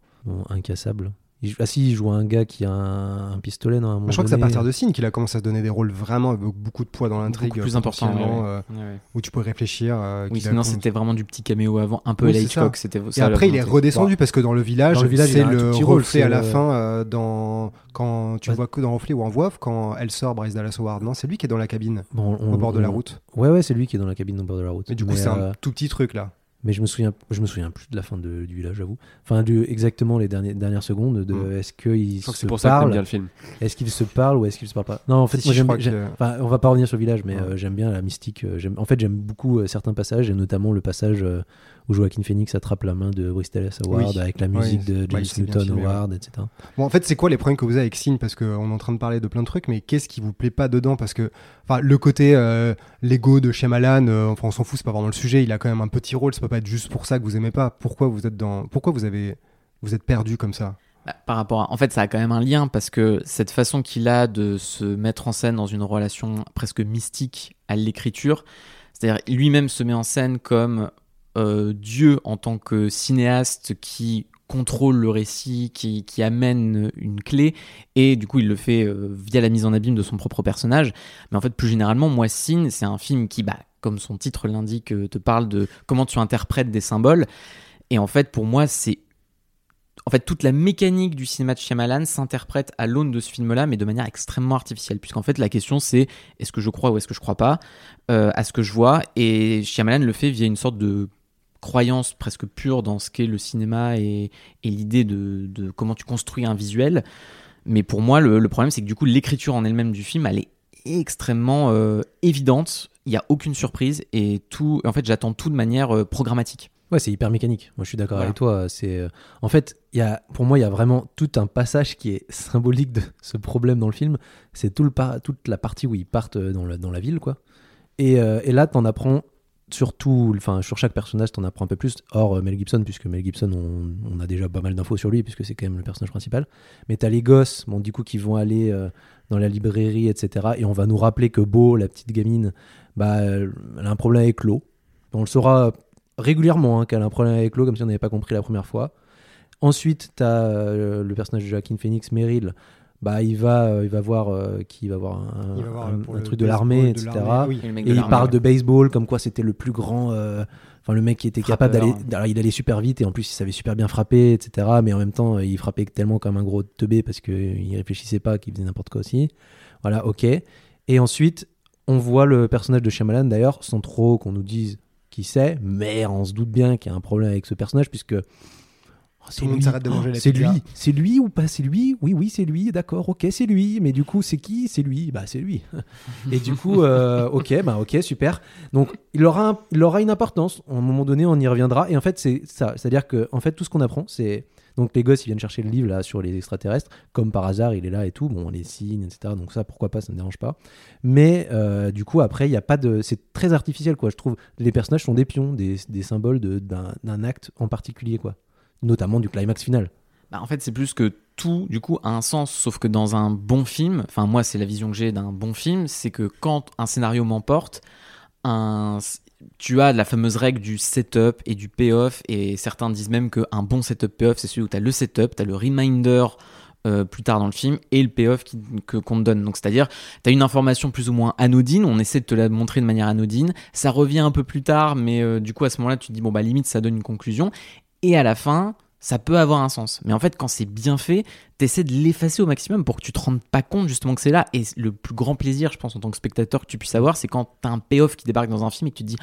Incassable. Il, ah si, il joue un gars qui a un, un pistolet, à un moment Je crois que c'est à partir de Signe qu'il a commencé à se donner des rôles vraiment avec beaucoup de poids dans l'intrigue, plus important, euh, Ouais, ouais. où tu peux réfléchir. euh, Oui, sinon c'était vraiment du petit caméo avant, un peu Oui, à Hitchcock. C'était Et après, il est redescendu parce que dans le village, Dans le village, il c'est le petit rôle, reflet à la euh, fin euh, dans quand tu vois que dans reflet ou en voix off quand elle sort Bryce Dallas Howard. Non, c'est lui qui est dans la cabine Bon, on- au bord de la route. Ouais, ouais, c'est lui qui est dans la cabine au bord de la route. Mais du coup, c'est euh, un tout petit truc là. Mais je me souviens, je me souviens plus de la fin de- du village, j'avoue. Enfin, du, exactement les dernières, dernières secondes de Mm. est-ce qu'ils se c'est pour ça que t'aimes parlent, bien le film. est-ce qu'ils se parlent ou est-ce qu'ils se parlent pas? Non, en fait, Si, moi si, je j'aime, crois j'aime- que- enfin, on va pas revenir sur le village, mais Ouais. euh, j'aime bien la mystique. euh, j'aime, en fait, j'aime beaucoup euh, certains passages, et notamment le passage euh, où Joaquin Phoenix attrape la main de Bryce Dallas Howard Oui. avec la musique de James Newton filmé, Howard, etc. Bon, en fait, c'est quoi les problèmes que vous avez avec Signe Parce qu'on est en train de parler de plein de trucs, mais qu'est-ce qui vous plaît pas dedans? Parce que, enfin, le côté euh, l'ego de Shyamalan, euh, enfin, on s'en fout, c'est pas vraiment le sujet. Il a quand même un petit rôle. Ça peut pas être juste pour ça que vous aimez pas. Pourquoi vous êtes dans Pourquoi vous avez vous êtes perdu comme ça? Bah, par rapport à... En fait, ça a quand même un lien parce que cette façon qu'il a de se mettre en scène dans une relation presque mystique à l'écriture, c'est-à-dire lui-même se met en scène comme euh, Dieu en tant que cinéaste qui contrôle le récit, qui, amène une clé, et du coup il le fait euh, via la mise en abîme de son propre personnage. Mais en fait, plus généralement, moi, Sin, c'est un film qui, bah, comme son titre l'indique, euh, te parle de comment tu interprètes des symboles. Et en fait, pour moi, c'est en fait, toute la mécanique du cinéma de Shyamalan s'interprète à l'aune de ce film-là, mais de manière extrêmement artificielle. Puisqu'en fait, la question, c'est est-ce que je crois ou est-ce que je crois pas à ce que je vois? Et Shyamalan le fait via une sorte de croyance presque pure dans ce qu'est le cinéma et, et l'idée de, de comment tu construis un visuel. Mais pour moi, le, le problème, c'est que du coup, l'écriture en elle-même du film, elle est extrêmement euh, évidente. Il n'y a aucune surprise et tout. En fait, j'attends tout de manière euh, programmatique. Ouais, c'est hyper mécanique. Moi, je suis d'accord Voilà. avec toi. C'est, euh, en fait, il y a, pour moi, il y a vraiment tout un passage qui est symbolique de ce problème dans le film. C'est tout le toute la partie où ils partent dans, la- dans la ville, quoi. Et, euh, et là, t'en apprends sur tout, enfin, sur chaque personnage, t'en apprends un peu plus. Hors euh, Mel Gibson, puisque Mel Gibson, on, a déjà pas mal d'infos sur lui, puisque c'est quand même le personnage principal. Mais t'as les gosses, bon, du coup, qui vont aller euh, dans la librairie, etc. Et on va nous rappeler que Beau, la petite gamine, bah, elle a un problème avec l'eau. On le saura régulièrement hein, qu'elle a un problème avec l'eau, comme si on n'avait pas compris la première fois. Ensuite, tu as le personnage de Joaquin Phoenix, Meryl. Bah, il va, euh, il va voir euh, qui va voir un, Il va voir, un- pour un le truc de baseball l'armée, etc. oui. Et, il parle de baseball, comme quoi c'était le plus grand. euh, Enfin, le mec qui était capable Frappeur. d'aller. alors, il allait super vite et en plus, il savait super bien frapper, etc. Mais en même temps, il frappait tellement comme un gros teubé parce qu'il réfléchissait pas, qu'il faisait n'importe quoi aussi. Voilà, ok. Et ensuite, on voit le personnage de Shyamalan, d'ailleurs, sans trop qu'on nous dise qui c'est, mais on se doute bien qu'il y a un problème avec ce personnage puisque. Oh, c'est Tout le monde lui. s'arrête de manger la C'est lui, c'est lui ou pas c'est lui? Oui, oui, c'est lui, d'accord, ok, c'est lui. Mais du coup, c'est qui? C'est lui, bah c'est lui. Et du coup, euh, ok, bah ok, super. Donc, il aura, un- il aura une importance. À un moment donné, on y reviendra. Et en fait, c'est ça. C'est-à-dire que, en fait, tout ce qu'on apprend, c'est donc les gosses, ils viennent chercher le livre là sur les extraterrestres, comme par hasard, il est là et tout. Bon, on les signe, etc. Donc ça, pourquoi pas, ça ne dérange pas. Mais euh, du coup, après, il y a pas de, c'est très artificiel, quoi. Je trouve les personnages sont des pions, des, des symboles d'un acte en particulier, quoi. Notamment du climax final. Bah, en fait, c'est plus que tout, du coup, a un sens. Sauf que dans un bon film, enfin, moi, c'est la vision que j'ai d'un bon film, c'est que quand un scénario m'emporte, un... tu as la fameuse règle du setup et du payoff. Et certains disent même qu'un bon setup payoff, c'est celui où tu as le setup, tu as le reminder. euh, plus tard dans le film et le payoff qu'on te donne donc c'est à dire tu as une information plus ou moins anodine on essaie de te la montrer de manière anodine ça revient un peu plus tard mais euh, du coup à ce moment là tu te dis bon bah limite ça donne une conclusion et à la fin, ça peut avoir un sens. Mais en fait, quand c'est bien fait, t'essaies de l'effacer au maximum pour que tu te rendes pas compte justement que c'est là. Et le plus grand plaisir, je pense, en tant que spectateur que tu puisses avoir, c'est quand t'as un payoff qui débarque dans un film et que tu te dis,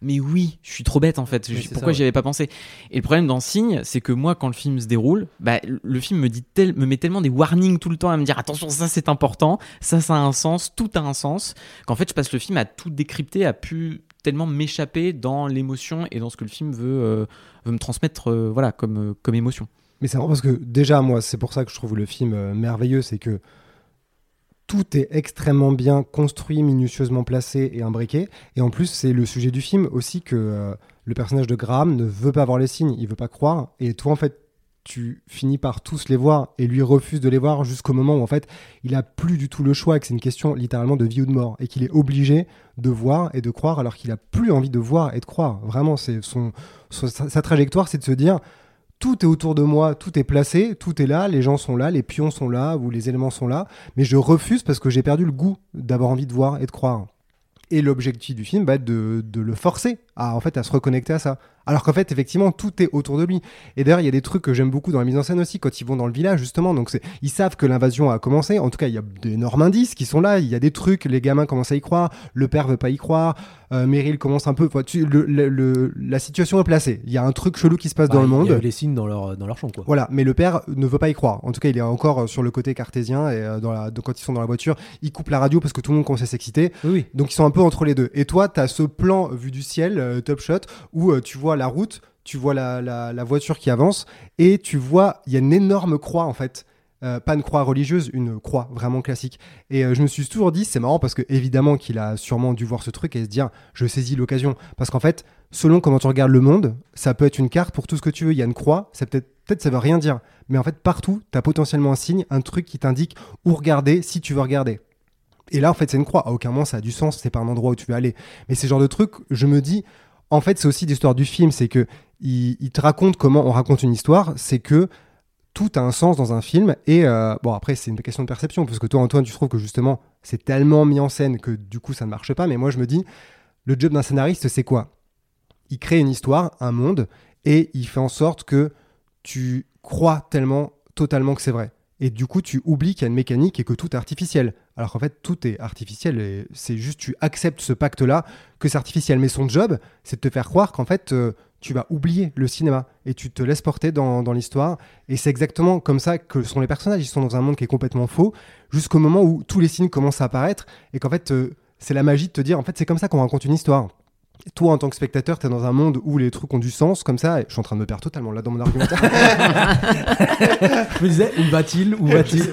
mais oui, je suis trop bête en fait. Oui, Pourquoi j'y avais pas pensé? Et le problème dans Signe, c'est que moi, quand le film se déroule, bah, le film me dit tel, me met tellement des warnings tout le temps à me dire, attention, ça c'est important, ça ça a un sens, tout a un sens, qu'en fait, je passe le film à tout décrypter, à pu tellement m'échapper dans l'émotion et dans ce que le film veut, euh, me transmettre euh, voilà, comme, euh, comme émotion. Mais c'est marrant parce que déjà, moi, c'est pour ça que je trouve le film merveilleux, c'est que tout est extrêmement bien construit, minutieusement placé et imbriqué. Et en plus, c'est le sujet du film aussi que le personnage de Graham ne veut pas voir les signes, il veut pas croire. Et toi, en fait, tu finis par tous les voir et lui refuse de les voir jusqu'au moment où, en fait, il a plus du tout le choix et que c'est une question littéralement de vie ou de mort et qu'il est obligé de voir et de croire alors qu'il a plus envie de voir et de croire. Vraiment, c'est son, sa, trajectoire, c'est de se dire tout est autour de moi, tout est placé, tout est là, les gens sont là, les pions sont là, ou les éléments sont là, mais je refuse parce que j'ai perdu le goût d'avoir envie de voir et de croire. Et l'objectif du film va être de, de le forcer à, en fait, à se reconnecter à ça. Alors qu'en fait, effectivement, tout est autour de lui. Et d'ailleurs, il y a des trucs que j'aime beaucoup dans la mise en scène aussi, quand ils vont dans le village, justement. Donc, ils savent que l'invasion a commencé. En tout cas, il y a d'énormes indices qui sont là. Il y a des trucs, les gamins commencent à y croire, le père veut pas y croire, euh, Meryl commence un peu. enfin, tu- le- le- le- la situation est placée. Il y a un truc chelou qui se passe dans le monde. Il y a eu les signes dans leur, dans leur champ, quoi. Voilà, mais le père ne veut pas y croire. En tout cas, il est encore euh, sur le côté cartésien et euh, dans la, quand ils sont dans la voiture, il coupe la radio parce que tout le monde commence à s'exciter. Oui, oui. Donc ils sont un peu entre les deux. Et toi, tu as ce plan vu du ciel, euh, top shot, où tu vois la route, tu vois la, la- voiture qui avance et tu vois, il y a une énorme croix en fait. Euh, pas une croix religieuse, une croix vraiment classique. Et euh, je me suis toujours dit, c'est marrant parce que évidemment qu'il a sûrement dû voir ce truc et se dire, je saisis l'occasion. Parce qu'en fait, selon comment tu regardes le monde, ça peut être une carte pour tout ce que tu veux. Il y a une croix, ça peut-être, peut-être ça veut rien dire. Mais en fait, partout, tu as potentiellement un signe, un truc qui t'indique où regarder si tu veux regarder. Et là, en fait, c'est une croix. À aucun moment, ça a du sens. C'est pas un endroit où tu veux aller. Mais c'est le genre de truc, je me dis, en fait, c'est aussi l'histoire du film. C'est que il, te raconte comment on raconte une histoire. C'est que tout a un sens dans un film. Et euh, bon, après, c'est une question de perception. Parce que toi, Antoine, tu trouves que justement, c'est tellement mis en scène que du coup, ça ne marche pas. Mais moi, je me dis, le job d'un scénariste, c'est quoi? Il crée une histoire, un monde, et il fait en sorte que tu crois tellement totalement que c'est vrai. Et du coup, tu oublies qu'il y a une mécanique et que tout est artificiel. Alors qu'en fait, tout est artificiel et c'est juste tu acceptes ce pacte-là que c'est artificiel. Mais son job, c'est de te faire croire qu'en fait, euh, tu vas oublier le cinéma et tu te laisses porter dans, dans l'histoire. Et c'est exactement comme ça que sont les personnages. Ils sont dans un monde qui est complètement faux jusqu'au moment où tous les signes commencent à apparaître et qu'en fait, euh, c'est la magie de te dire en fait, c'est comme ça qu'on raconte une histoire. Toi, en tant que spectateur, tu es dans un monde où les trucs ont du sens, comme ça. Je suis en train de me perdre totalement là dans mon argumentaire. Je me disais, où va-t-il? Où va-t-il?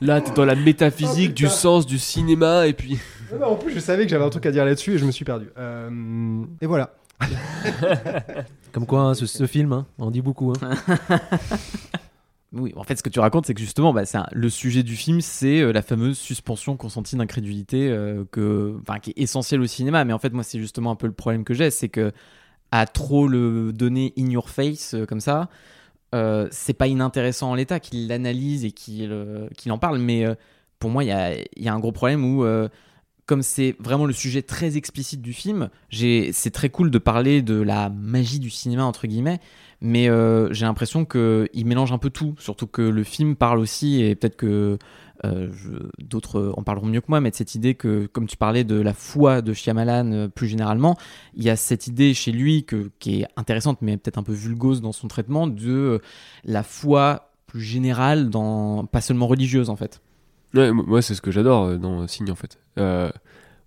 Là, t'es dans la métaphysique Oh, du sens du cinéma et puis. Non, non, en plus, je savais que j'avais un truc à dire là-dessus et je me suis perdu. Euh, et voilà. Comme quoi, hein, ce, ce film, hein, on dit beaucoup. hein. Oui, en fait, ce que tu racontes, c'est que justement, bah, c'est un- le sujet du film, c'est euh, la fameuse suspension consentie d'incrédulité euh, que, enfin, qui est essentielle au cinéma. Mais en fait, moi, c'est justement un peu le problème que j'ai, c'est que à trop le donner in your face euh, comme ça, euh, c'est pas inintéressant en l'état qu'il l'analyse et qu'il euh, en parle. Mais euh, pour moi, il y a, y a un gros problème où comme c'est vraiment le sujet très explicite du film, c'est très cool de parler de la magie du cinéma, entre guillemets, mais euh, j'ai l'impression qu'il mélange un peu tout, surtout que le film parle aussi, et peut-être que euh, d'autres en parleront mieux que moi, mais de cette idée que, comme tu parlais de la foi de Shyamalan euh, plus généralement, il y a cette idée chez lui qui est intéressante, mais peut-être un peu vulgose dans son traitement, de la foi plus générale, dans, pas seulement religieuse en fait. Ouais, moi, c'est ce que j'adore euh, dans Signe en fait. Euh,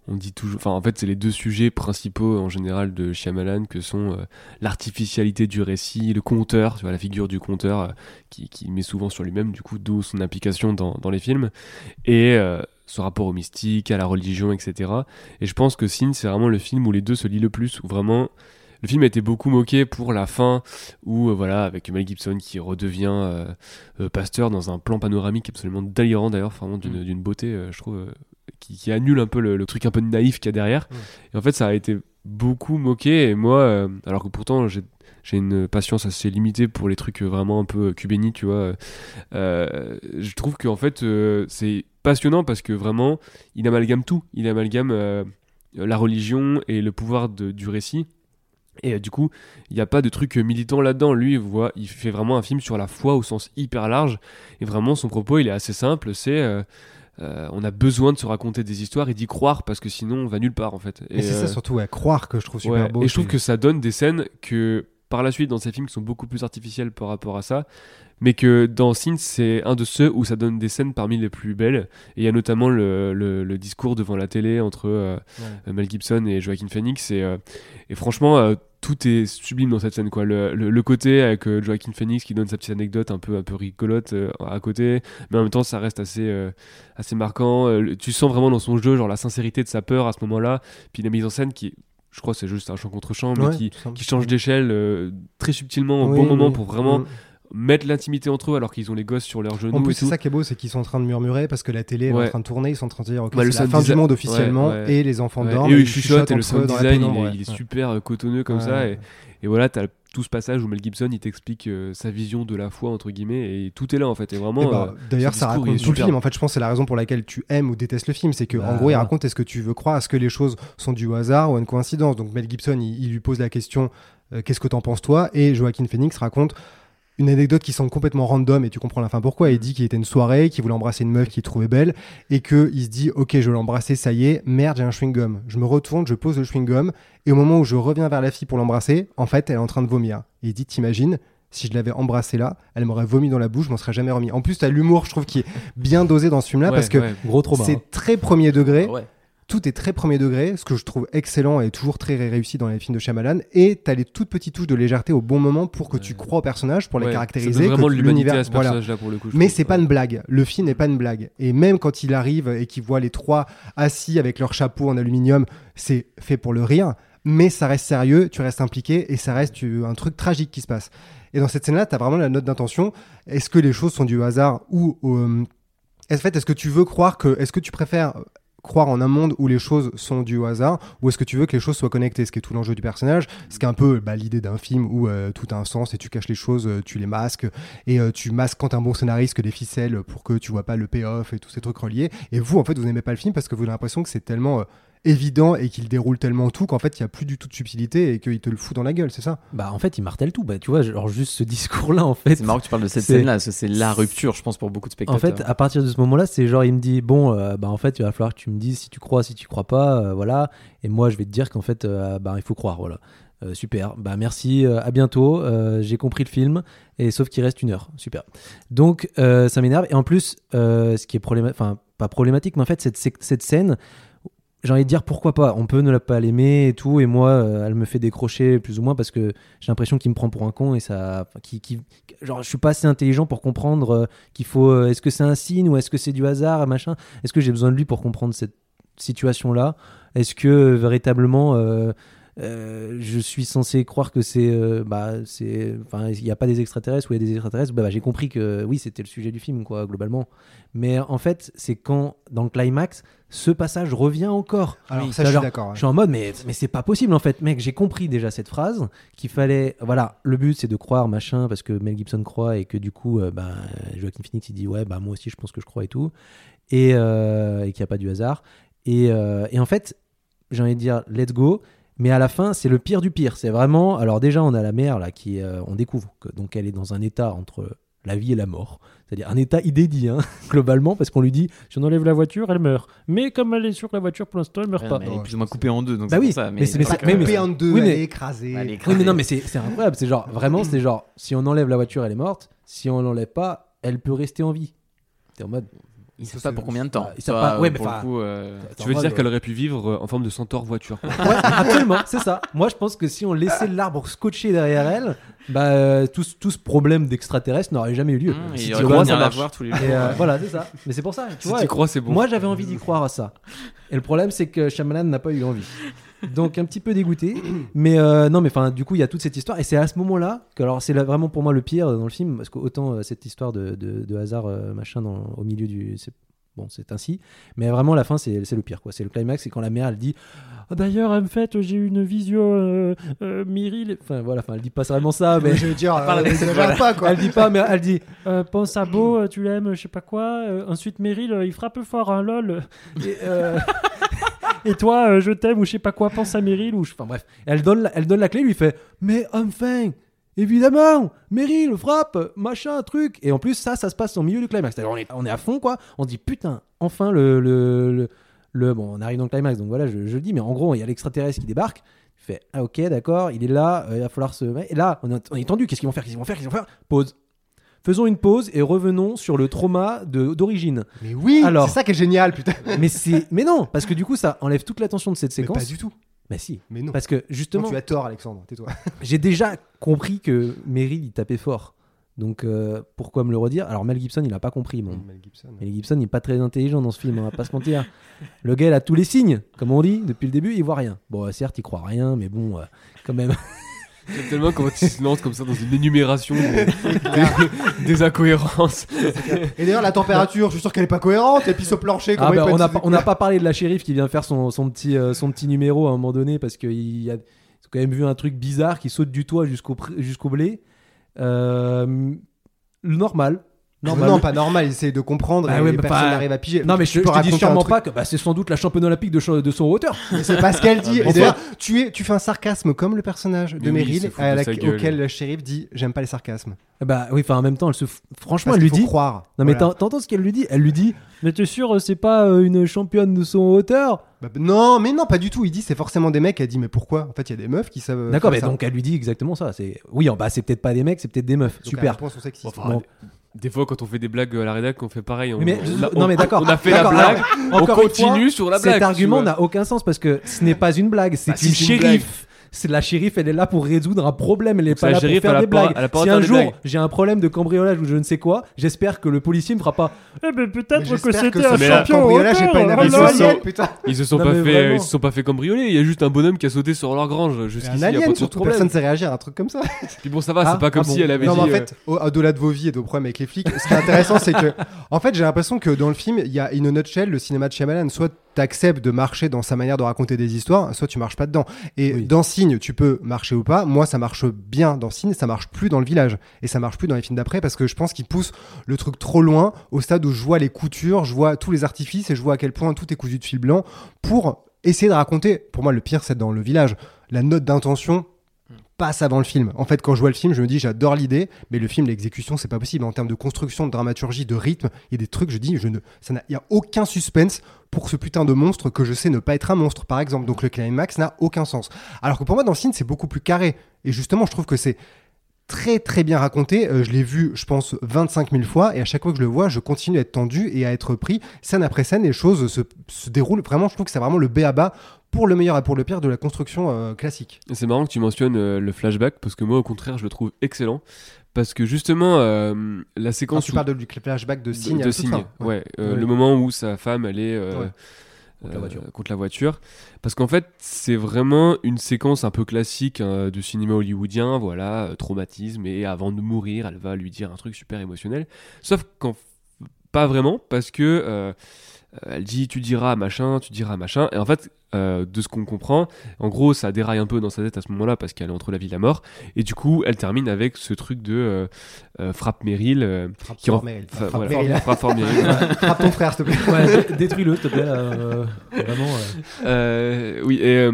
on dit toujours, en fait c'est les deux sujets principaux en général de Shyamalan que sont euh, l'artificialité du récit, le conteur, tu la figure du conteur euh, qui, met souvent sur lui-même, du coup d'où son implication dans, dans les films et ce rapport au mystique, à la religion, etc. Et je pense que Signe c'est vraiment le film où les deux se lient le plus, où vraiment le film a été beaucoup moqué pour la fin où euh, voilà avec Mel Gibson qui redevient euh, euh, pasteur dans un plan panoramique absolument délirant d'ailleurs, vraiment d'une Mm. beauté, je trouve, qui, qui annule un peu le, le truc un peu naïf qu'il y a derrière. Mm. Et en fait, ça a été beaucoup moqué, et moi, alors que pourtant j'ai j'ai une patience assez limitée pour les trucs vraiment un peu cubéni, tu vois. euh, je trouve qu'en fait, euh, c'est passionnant parce que vraiment, il amalgame tout. Il amalgame euh, la religion et le pouvoir de- du récit. Et euh, du coup, il n'y a pas de truc euh, militant là-dedans. Lui, il voit, il fait vraiment un film sur la foi au sens hyper large. Et vraiment, son propos, il est assez simple. C'est euh, euh, on a besoin de se raconter des histoires et d'y croire parce que sinon, on va nulle part en fait. Et, c'est euh, ça surtout, ouais, croire que je trouve super Ouais, beau. et je trouve que ça donne des scènes que par la suite dans ces films qui sont beaucoup plus artificielles par rapport à ça, mais que dans Sin c'est un de ceux où ça donne des scènes parmi les plus belles. Et il y a notamment le, le- le discours devant la télé entre euh, Ouais. Mel Gibson et Joaquin Phoenix et, euh, et franchement euh, tout est sublime dans cette scène quoi. Le, côté avec euh, Joaquin Phoenix qui donne sa petite anecdote un peu un peu rigolote euh, à côté, mais en même temps ça reste assez euh, assez marquant. Euh, tu sens vraiment dans son jeu genre la sincérité de sa peur à ce moment-là, puis la mise en scène qui je crois que c'est juste un chant contre chant mais Ouais, qui qui change d'échelle euh, très subtilement au Oui, bon moment oui. pour vraiment Mm. Mettre l'intimité entre eux alors qu'ils ont les gosses sur leurs genoux En plus, c'est ça qui est beau, c'est qu'ils sont en train de murmurer parce que la télé est en train de tourner, ils sont en train de dire ok, Bah, c'est la fin du monde officiellement ouais, ouais. et les enfants dorment. et eux ils chuchotent et le sound design il est, il super euh, cotonneux comme ça et, et voilà t'as tout ce passage où Mel Gibson il t'explique euh, sa vision de la foi entre guillemets et tout est là en fait et vraiment bah, euh, D'ailleurs, ça raconte tout le film. En fait, je pense que c'est la raison pour laquelle tu aimes ou détestes le film. C'est que, Bah, en gros, il raconte est-ce que tu veux croire, est-ce que les choses sont au hasard ou une coïncidence? Donc, Mel Gibson, il, il lui pose la question euh, qu'est-ce que t'en penses toi? Et Joaquin Phoenix raconte une anecdote qui semble complètement random et tu comprends la fin pourquoi. Il dit qu'il était une soirée, qu'il voulait embrasser une meuf qu'il trouvait belle et qu'il se dit ok je vais l'embrasser, ça y est, merde j'ai un chewing gum. Je me retourne, je pose le chewing gum et au moment où je reviens vers la fille pour l'embrasser, en fait elle est en train de vomir. Et il dit t'imagines si je l'avais embrassée là, elle m'aurait vomi dans la bouche, je m'en serais jamais remis. En plus, t'as l'humour, je trouve, qui est bien dosé dans ce film-là ouais, parce que ouais. Trauma. hein. c'est très premier degré. Ouais. Tout est très premier degré, ce que je trouve excellent et toujours très réussi dans les films de Shyamalan. Et t'as les toutes petites touches de légèreté au bon moment pour que tu crois aux personnages, pour les Ouais, caractériser. vraiment l'univers- à ce voilà. personnage là pour le coup Mais c'est pas une blague. Le film n'est pas une blague. Et même quand il arrive et qu'il voit les trois assis avec leur chapeau en aluminium, c'est fait pour le rire. Mais ça reste sérieux, tu restes impliqué et ça reste euh, un truc tragique qui se passe. Et dans cette scène-là, tu as vraiment la note d'intention. Est-ce que les choses sont du hasard ou. euh, en fait, est-ce que tu veux croire que. Est-ce que tu préfères croire en un monde où les choses sont au hasard ou est-ce que tu veux que les choses soient connectées ce qui est tout l'enjeu du personnage ce qui est un peu bah, l'idée d'un film où euh, tout a un sens et tu caches les choses euh, tu les masques et euh, tu masques quand un bon scénariste que des ficelles pour que tu vois pas le payoff et tous ces trucs reliés. Et vous en fait vous n'aimez pas le film parce que vous avez l'impression que c'est tellement évident et qu'il déroule tellement tout qu'en fait il y a plus du tout de subtilité et qu'il te le fout dans la gueule, c'est ça? Bah en fait, il martèle tout. Bah tu vois, genre juste ce discours-là, en fait. C'est marrant que tu parles de cette C'est- scène-là, c'est la rupture, je pense, pour beaucoup de En spectateurs. fait, à partir de ce moment-là, c'est genre, il me dit, bon, euh, bah en fait, il va falloir que tu me dises si tu crois, si tu crois pas, euh, voilà. Et moi, je vais te dire qu'en fait, euh, bah il faut croire, voilà. Euh, super, bah merci, euh, à bientôt. euh, J'ai compris le film, et sauf qu'il reste une heure, super. Donc euh, ça m'énerve. Et en plus, euh, ce qui est problématique, enfin pas problématique, mais en fait cette, cette scène, j'ai envie de dire pourquoi pas. On peut ne pas l'aimer et tout, et moi, euh, elle me fait décrocher plus ou moins parce que j'ai l'impression qu'il me prend pour un con et ça, qui, genre, je suis pas assez intelligent pour comprendre euh, qu'il faut. euh, est-ce que c'est un signe ou est-ce que c'est du hasard, machin Est-ce que j'ai besoin de lui pour comprendre cette situation-là? Est-ce que véritablement euh, je suis censé croire que c'est, euh, bah, c'est, enfin, il n'y a pas des extraterrestres ou il y a des extraterrestres Bah, bah, j'ai compris que oui, c'était le sujet du film, quoi, globalement. Mais en fait, c'est quand dans le climax, ce passage revient encore. Alors Oui. ça, je suis Alors, d'accord. ouais. Je suis en mode, mais, mais c'est pas possible en fait, mec. J'ai compris déjà cette phrase qu'il fallait. Voilà, le but c'est de croire machin parce que Mel Gibson croit et que du coup, euh, bah, Joaquin Phoenix il dit ouais, bah moi aussi je pense que je crois et tout. Et, euh, et qu'il n'y a pas du hasard. Et, et en fait, j'ai envie de dire let's go. Mais à la fin, c'est le pire du pire. C'est vraiment. Alors, déjà, on a la mère là qui. euh, on découvre que donc elle est dans un état entre la vie et la mort. C'est-à-dire un état inédit, hein, globalement, parce qu'on lui dit si on enlève la voiture, elle meurt. Mais comme elle est sur la voiture pour l'instant, elle meurt Ouais, pas. mais elle est Non, plus ou moins coupée en deux, donc Bah c'est oui, ça. mais c'est- mais pas c'est- que- mais- mais- Coupé en deux, oui, elle mais- est écrasée. Elle est Oui, écrasée. mais non, mais c'est c'est incroyable. C'est genre, vraiment, c'est genre, si on enlève la voiture, elle est morte. Si on l'enlève pas, elle peut rester en vie. T'es en mode. Ils savent pas pour combien de temps. Ils savent Ça, pas- ouais, euh, mais pour enfin- le coup, euh, Tu veux dire qu'elle aurait pu vivre euh, en forme de centaure voiture quoi. Ouais, absolument, c'est ça. Moi, je pense que si on laissait l'arbre scotché derrière elle, bah, euh, tout, ce- tout ce problème d'extraterrestre n'aurait jamais eu lieu. hum, Si il tu aurait crois, ça marche. voir tous les jours. Et, euh, voilà, c'est ça. Mais c'est pour ça, tu Si vois. tu crois, c'est bon. Moi, j'avais envie d'y croire à ça. Et le problème, c'est que Shyamalan n'a pas eu envie. Donc, un petit peu dégoûté. Mais euh, non, mais enfin, du coup, il y a toute cette histoire. Et c'est à ce moment-là que, alors, c'est vraiment pour moi le pire dans le film. Parce qu'autant cette histoire de, de- de hasard, euh, machin, dans- au milieu du. Bon, c'est ainsi. Mais vraiment, la fin, c'est le pire, quoi. C'est le climax. C'est quand la mère, elle dit Ah, D'ailleurs, en fait, j'ai eu une vision euh, euh, Myril. Enfin, voilà, enfin, elle dit pas vraiment ça, mais. Je veux dire, euh, exagère voilà. pas quoi. Elle dit pas, mais elle dit euh, pense à Beau, euh, tu l'aimes, je sais pas quoi. Euh, ensuite, Meryl, euh, il frappe fort, hein, lol. Et, euh, et toi, euh, je t'aime, ou je sais pas quoi, pense à Meryl. Ou Enfin bref, elle donne, la, elle donne la clé, lui fait Mais enfin Évidemment, Meryl frappe, machin, truc. Et en plus, ça, ça se passe au milieu du climax. On est, on est à fond, quoi. On dit putain, enfin le, le, le, bon, on arrive dans le climax, donc voilà, je, je le dis. Mais en gros, il y a l'extraterrestre qui débarque. Il fait ah ok, d'accord, il est là, euh, il va falloir se. Et là, on est tendu. Qu'est-ce qu'ils vont faire? Qu'est-ce qu'ils vont faire? Qu'est-ce qu'ils vont faire? Pause. Faisons une pause et revenons sur le trauma d'origine. Mais oui, Alors- c'est ça qui est génial, putain. mais c'est, mais non, parce que du coup, ça enlève toute l'attention de cette Mais séquence. pas du tout. Mais si, Mais non. parce que Non, justement, tu as tort, Alexandre. Tais-toi. j'ai déjà compris que Meryl il tapait fort. Donc euh, pourquoi me le redire? Alors Mel Gibson, il a pas compris. Bon. Mel Gibson. Mel Gibson, il est pas très intelligent dans ce film, on va pas se mentir. Le gars, il a tous les signes, comme on dit depuis le début, il voit rien. Bon, certes, il croit rien, mais bon, euh, quand même. J'aime tellement quand il se lance comme ça dans une énumération des, des- des incohérences. Et d'ailleurs, la température, je suis sûr qu'elle est pas cohérente. Et puis ce plancher, comment Ah il bah, peut on n'a pas, on n'a pas parlé de la shérif qui vient faire son, son petit, euh, son petit numéro à un moment donné parce qu'il y a ils ont quand même vu un truc bizarre qui saute du toit jusqu'au pr- jusqu'au blé. Euh, normal. Normal. Non, pas normal. Il essaie de comprendre Bah et ouais, personne n'arrive à piger. Non, mais Tu je, peux je te dis sûrement pas que bah, c'est sans doute la championne olympique de, son hauteur. C'est pas ce qu'elle dit. Ah, et tu, es, tu fais un sarcasme comme le personnage de Meryl, à la- auquel le shérif dit J'aime pas les sarcasmes. Bah oui, enfin en même temps, elle se. f- Franchement, Parce elle lui faut dit. croire. Non, mais Voilà. t'entends ce qu'elle lui dit? Elle lui dit Mais t'es sûr, c'est pas euh, une championne de son hauteur? Bah, non, mais non, pas du tout. Il dit c'est forcément des mecs. Elle dit mais pourquoi? En fait, il y a des meufs qui savent. D'accord, faire mais ça. donc elle lui dit exactement ça. C'est oui, en- bah c'est peut-être pas des mecs, c'est peut-être des meufs. Donc, Super. quel point ils sont sexistes. Enfin, Bon. Des fois, quand on fait des blagues à la rédac, on fait pareil. On, Mais- on non, on- mais d'accord. On a fait la blague, alors, on continue fois, sur la blague. Cet argument n'a aucun sens parce que ce n'est pas une blague, c'est Bah, une une shérif. C'est la shérif, elle est là pour résoudre un problème, elle est Donc, pas là pour faire des blagues. si un jour j'ai un problème de cambriolage ou je ne sais quoi, j'espère que le policier me fera pas. Eh ben Mais peut-être que c'était un Mais là, champion. putain. Ils se sont Non, pas fait, vraiment. ils se sont pas fait cambrioler. Il y a juste un bonhomme qui a sauté sur leur grange. Jusqu'ici, Un il y a pas surtout problème. personne ne sait réagir à un truc comme ça. Puis bon, ça va, Ah, c'est pas comme ah si elle avait Non, dit. mais en euh, fait, au- au-delà de vos vies et de vos problèmes avec les flics, ce qui est intéressant, c'est que, en fait, j'ai l'impression que dans le film, il y a une nutshell, le cinéma de Shyamalan, soit t'acceptes de marcher dans sa manière de raconter des histoires, soit tu marches pas dedans. Et Oui. dans Signe, tu peux marcher ou pas. Moi, ça marche bien dans Signe, ça marche plus dans le village. Et ça marche plus dans les films d'après parce que je pense qu'il pousse le truc trop loin au stade où je vois les coutures, je vois tous les artifices et je vois à quel point tout est cousu de fil blanc pour essayer de raconter. Pour moi, le pire, c'est dans le village. La note d'intention passe avant le film. En fait, quand je vois le film, je me dis j'adore l'idée, mais le film, l'exécution, c'est pas possible. En termes de construction, de dramaturgie, de rythme, il y a des trucs, je dis, je ne, ça il y a aucun suspense pour ce putain de monstre que je sais ne pas être un monstre, par exemple. Donc le climax n'a aucun sens. Alors que pour moi, dans le film, c'est beaucoup plus carré. Et justement, je trouve que c'est très très bien raconté. Euh, je l'ai vu, je pense, 25 000 fois, et à chaque fois que je le vois, je continue à être tendu et à être pris scène après scène, et les choses se, se déroulent. Vraiment, je trouve que c'est vraiment le B à bas pour le meilleur et pour le pire de la construction euh, classique. C'est marrant que tu mentionnes euh, le flashback parce que moi, au contraire, je le trouve excellent. Parce que justement, euh, la Quand séquence tu où- parles de, du flashback de de, signe, de à toute Signe, ouais, euh, le moment où sa femme elle est euh, Ouais. Contre la voiture. contre la voiture. parce qu'en fait c'est vraiment une séquence un peu classique hein, du cinéma hollywoodien voilà euh, traumatisme et avant de mourir elle va lui dire un truc super émotionnel sauf qu'en pas vraiment parce que euh, elle dit tu diras machin tu diras machin et en fait euh, de ce qu'on comprend en gros ça déraille un peu dans sa tête à ce moment là parce qu'elle est entre la vie et la mort et du coup elle termine avec ce truc de euh, euh, frappe Meryl euh, Frappe qui fort, Meryl. Frappe voilà, Meryl. frappe fort Meryl Frappe ton frère, s'il te plaît. Ouais, détruis-le, s'il te plaît. euh, vraiment. euh. Euh, oui, et, euh,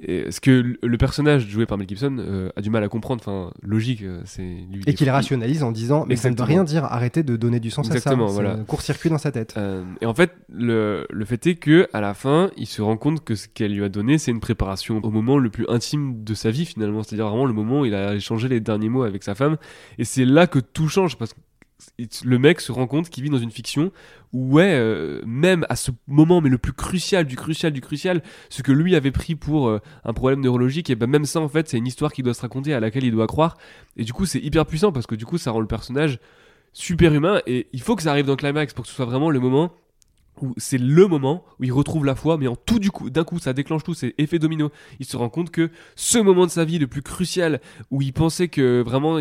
et ce que le- personnage joué par Mel Gibson euh, a du mal à comprendre, enfin, logique, euh, c'est lui. Et qu'il il- rationalise en disant Mais ça ne veut rien dire, arrêtez de donner du sens Exactement, à ça. voilà. C'est un court-circuit dans sa tête. Euh, et en fait, le, le fait est que à la fin, il se rend compte que ce qu'elle lui a donné, c'est une préparation au moment le plus intime de sa vie finalement, c'est-à-dire vraiment le moment où il a échangé les derniers mots avec sa femme. Et c'est là que tout change parce que le mec se rend compte qu'il vit dans une fiction où ouais, euh, même à ce moment, mais le plus crucial du crucial du crucial, ce que lui avait pris pour euh, un problème neurologique, et ben même ça en fait, c'est une histoire qui doit se raconter à laquelle il doit croire. Et du coup, c'est hyper puissant parce que du coup, ça rend le personnage super humain et il faut que ça arrive dans le climax pour que ce soit vraiment le moment où c'est le moment où il retrouve la foi, mais en tout du coup, d'un coup, ça déclenche tout, c'est effet domino. Il se rend compte que ce moment de sa vie le plus crucial, où il pensait que vraiment,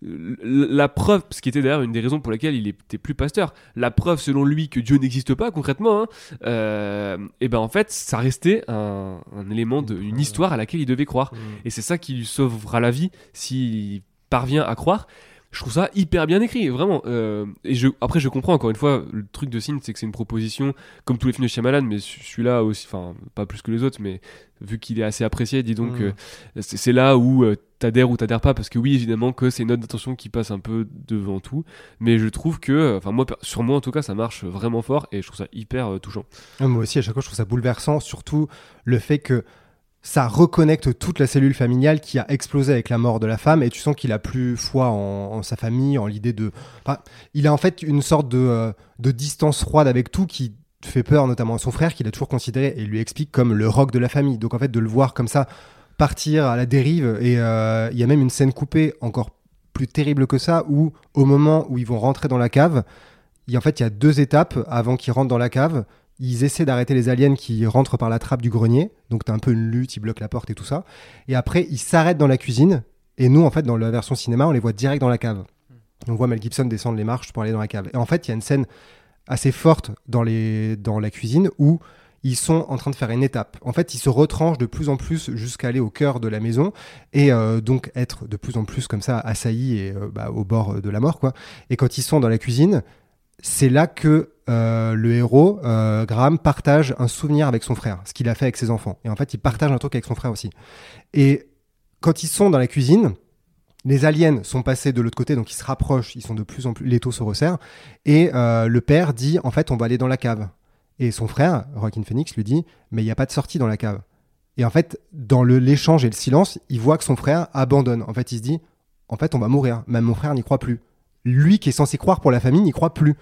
la preuve, ce qui était d'ailleurs une des raisons pour lesquelles il était plus pasteur, la preuve selon lui que Dieu n'existe pas concrètement, hein, euh, et ben en fait, ça restait un, un élément de, une histoire à laquelle il devait croire. Et c'est ça qui lui sauvera la vie s'il parvient à croire. Je trouve ça hyper bien écrit, vraiment. Euh, et je, après, je comprends encore une fois, le truc de Signe, c'est que c'est une proposition, comme tous les films de Shyamalan, mais celui-là aussi, enfin, pas plus que les autres, mais vu qu'il est assez apprécié, dis donc, Mm. euh, c'est là où euh, t'adhères ou t'adhères pas, parce que oui, évidemment que c'est une note d'attention qui passe un peu devant tout, mais je trouve que, enfin, moi, sur moi en tout cas, ça marche vraiment fort et je trouve ça hyper euh, touchant. Ah, Moi aussi, à chaque fois, je trouve ça bouleversant, surtout le fait que ça reconnecte toute la cellule familiale qui a explosé avec la mort de la femme, et tu sens qu'il a plus foi en, sa famille, en l'idée de... Il a en fait une sorte de, euh, de distance froide avec tout qui fait peur, notamment à son frère, qu'il a toujours considéré, et lui explique comme le rock de la famille. Donc en fait, de le voir comme ça partir à la dérive, et euh, il y a même une scène coupée encore plus terrible que ça, où au moment où ils vont rentrer dans la cave, en fait, il y a deux étapes avant qu'ils rentrent dans la cave ils essaient d'arrêter les aliens qui rentrent par la trappe du grenier. Donc t'as un peu une lutte, ils bloquent la porte et tout ça. Et après, ils s'arrêtent dans la cuisine. Et nous, en fait, dans la version cinéma, on les voit direct dans la cave. On voit Mel Gibson descendre les marches pour aller dans la cave. Et en fait, il y a une scène assez forte dans, les... dans la cuisine où ils sont en train de faire une étape. En fait, ils se retranchent de plus en plus jusqu'à aller au cœur de la maison et euh, donc être de plus en plus comme ça assaillis et euh, bah, au bord de la mort, quoi. Et quand ils sont dans la cuisine, c'est là que euh, le héros, euh, Graham, partage un souvenir avec son frère, ce qu'il a fait avec ses enfants. Et en fait, il partage un truc avec son frère aussi. Et quand ils sont dans la cuisine, les aliens sont passés de l'autre côté, donc ils se rapprochent, ils sont de plus en plus, l'étau se resserre, et euh, le père dit, en fait, on va aller dans la cave. Et son frère, Joaquin Phoenix, lui dit, mais il n'y a pas de sortie dans la cave. Et en fait, dans l'échange et le silence, il voit que son frère abandonne. En fait, il se dit, en fait, on va mourir. Même mon frère n'y croit plus. Lui qui est censé croire pour la famille n'y croit plus.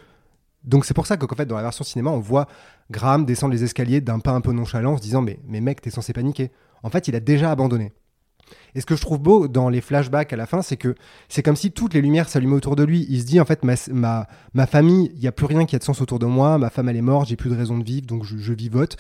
Donc c'est pour ça que qu'en fait dans la version cinéma on voit Graham descendre les escaliers d'un pas un peu nonchalant en se disant mais, mais mec t'es censé paniquer. En fait il a déjà abandonné. Et ce que je trouve beau dans les flashbacks à la fin c'est que c'est comme si toutes les lumières s'allumaient autour de lui. Il se dit en fait ma, ma, ma famille il n'y a plus rien qui a de sens autour de moi, ma femme elle est morte, j'ai plus de raison de vivre donc je, je vivote.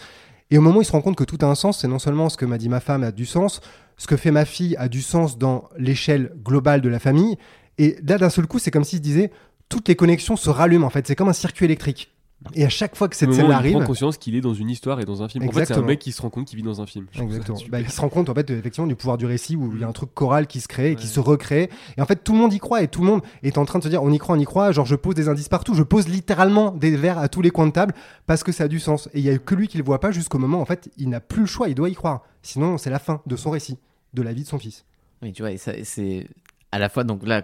Et au moment où il se rend compte que tout a un sens, c'est non seulement ce que m'a dit ma femme a du sens, ce que fait ma fille a du sens dans l'échelle globale de la famille. Et là d'un seul coup c'est comme s'il se disait toutes les connexions se rallument en fait. C'est comme un circuit électrique. Et à chaque fois que cette scène moment où il arrive, prend conscience qu'il est dans une histoire et dans un film. En fait, c'est un Exactement. mec qui se rend compte qu'il vit dans un film. Exactement. Bah, il se rend compte en fait effectivement du pouvoir du récit où il y a un truc choral qui se crée et qui se recrée et en fait tout le monde y croit et tout le monde est en train de se dire on y croit on y croit genre je pose des indices partout je pose littéralement des verres à tous les coins de table parce que ça a du sens et il y a que lui qui le voit pas jusqu'au moment en fait il n'a plus le choix il doit y croire sinon c'est la fin de son récit de la vie de son fils Oui, tu vois, c'est à la fois, donc là,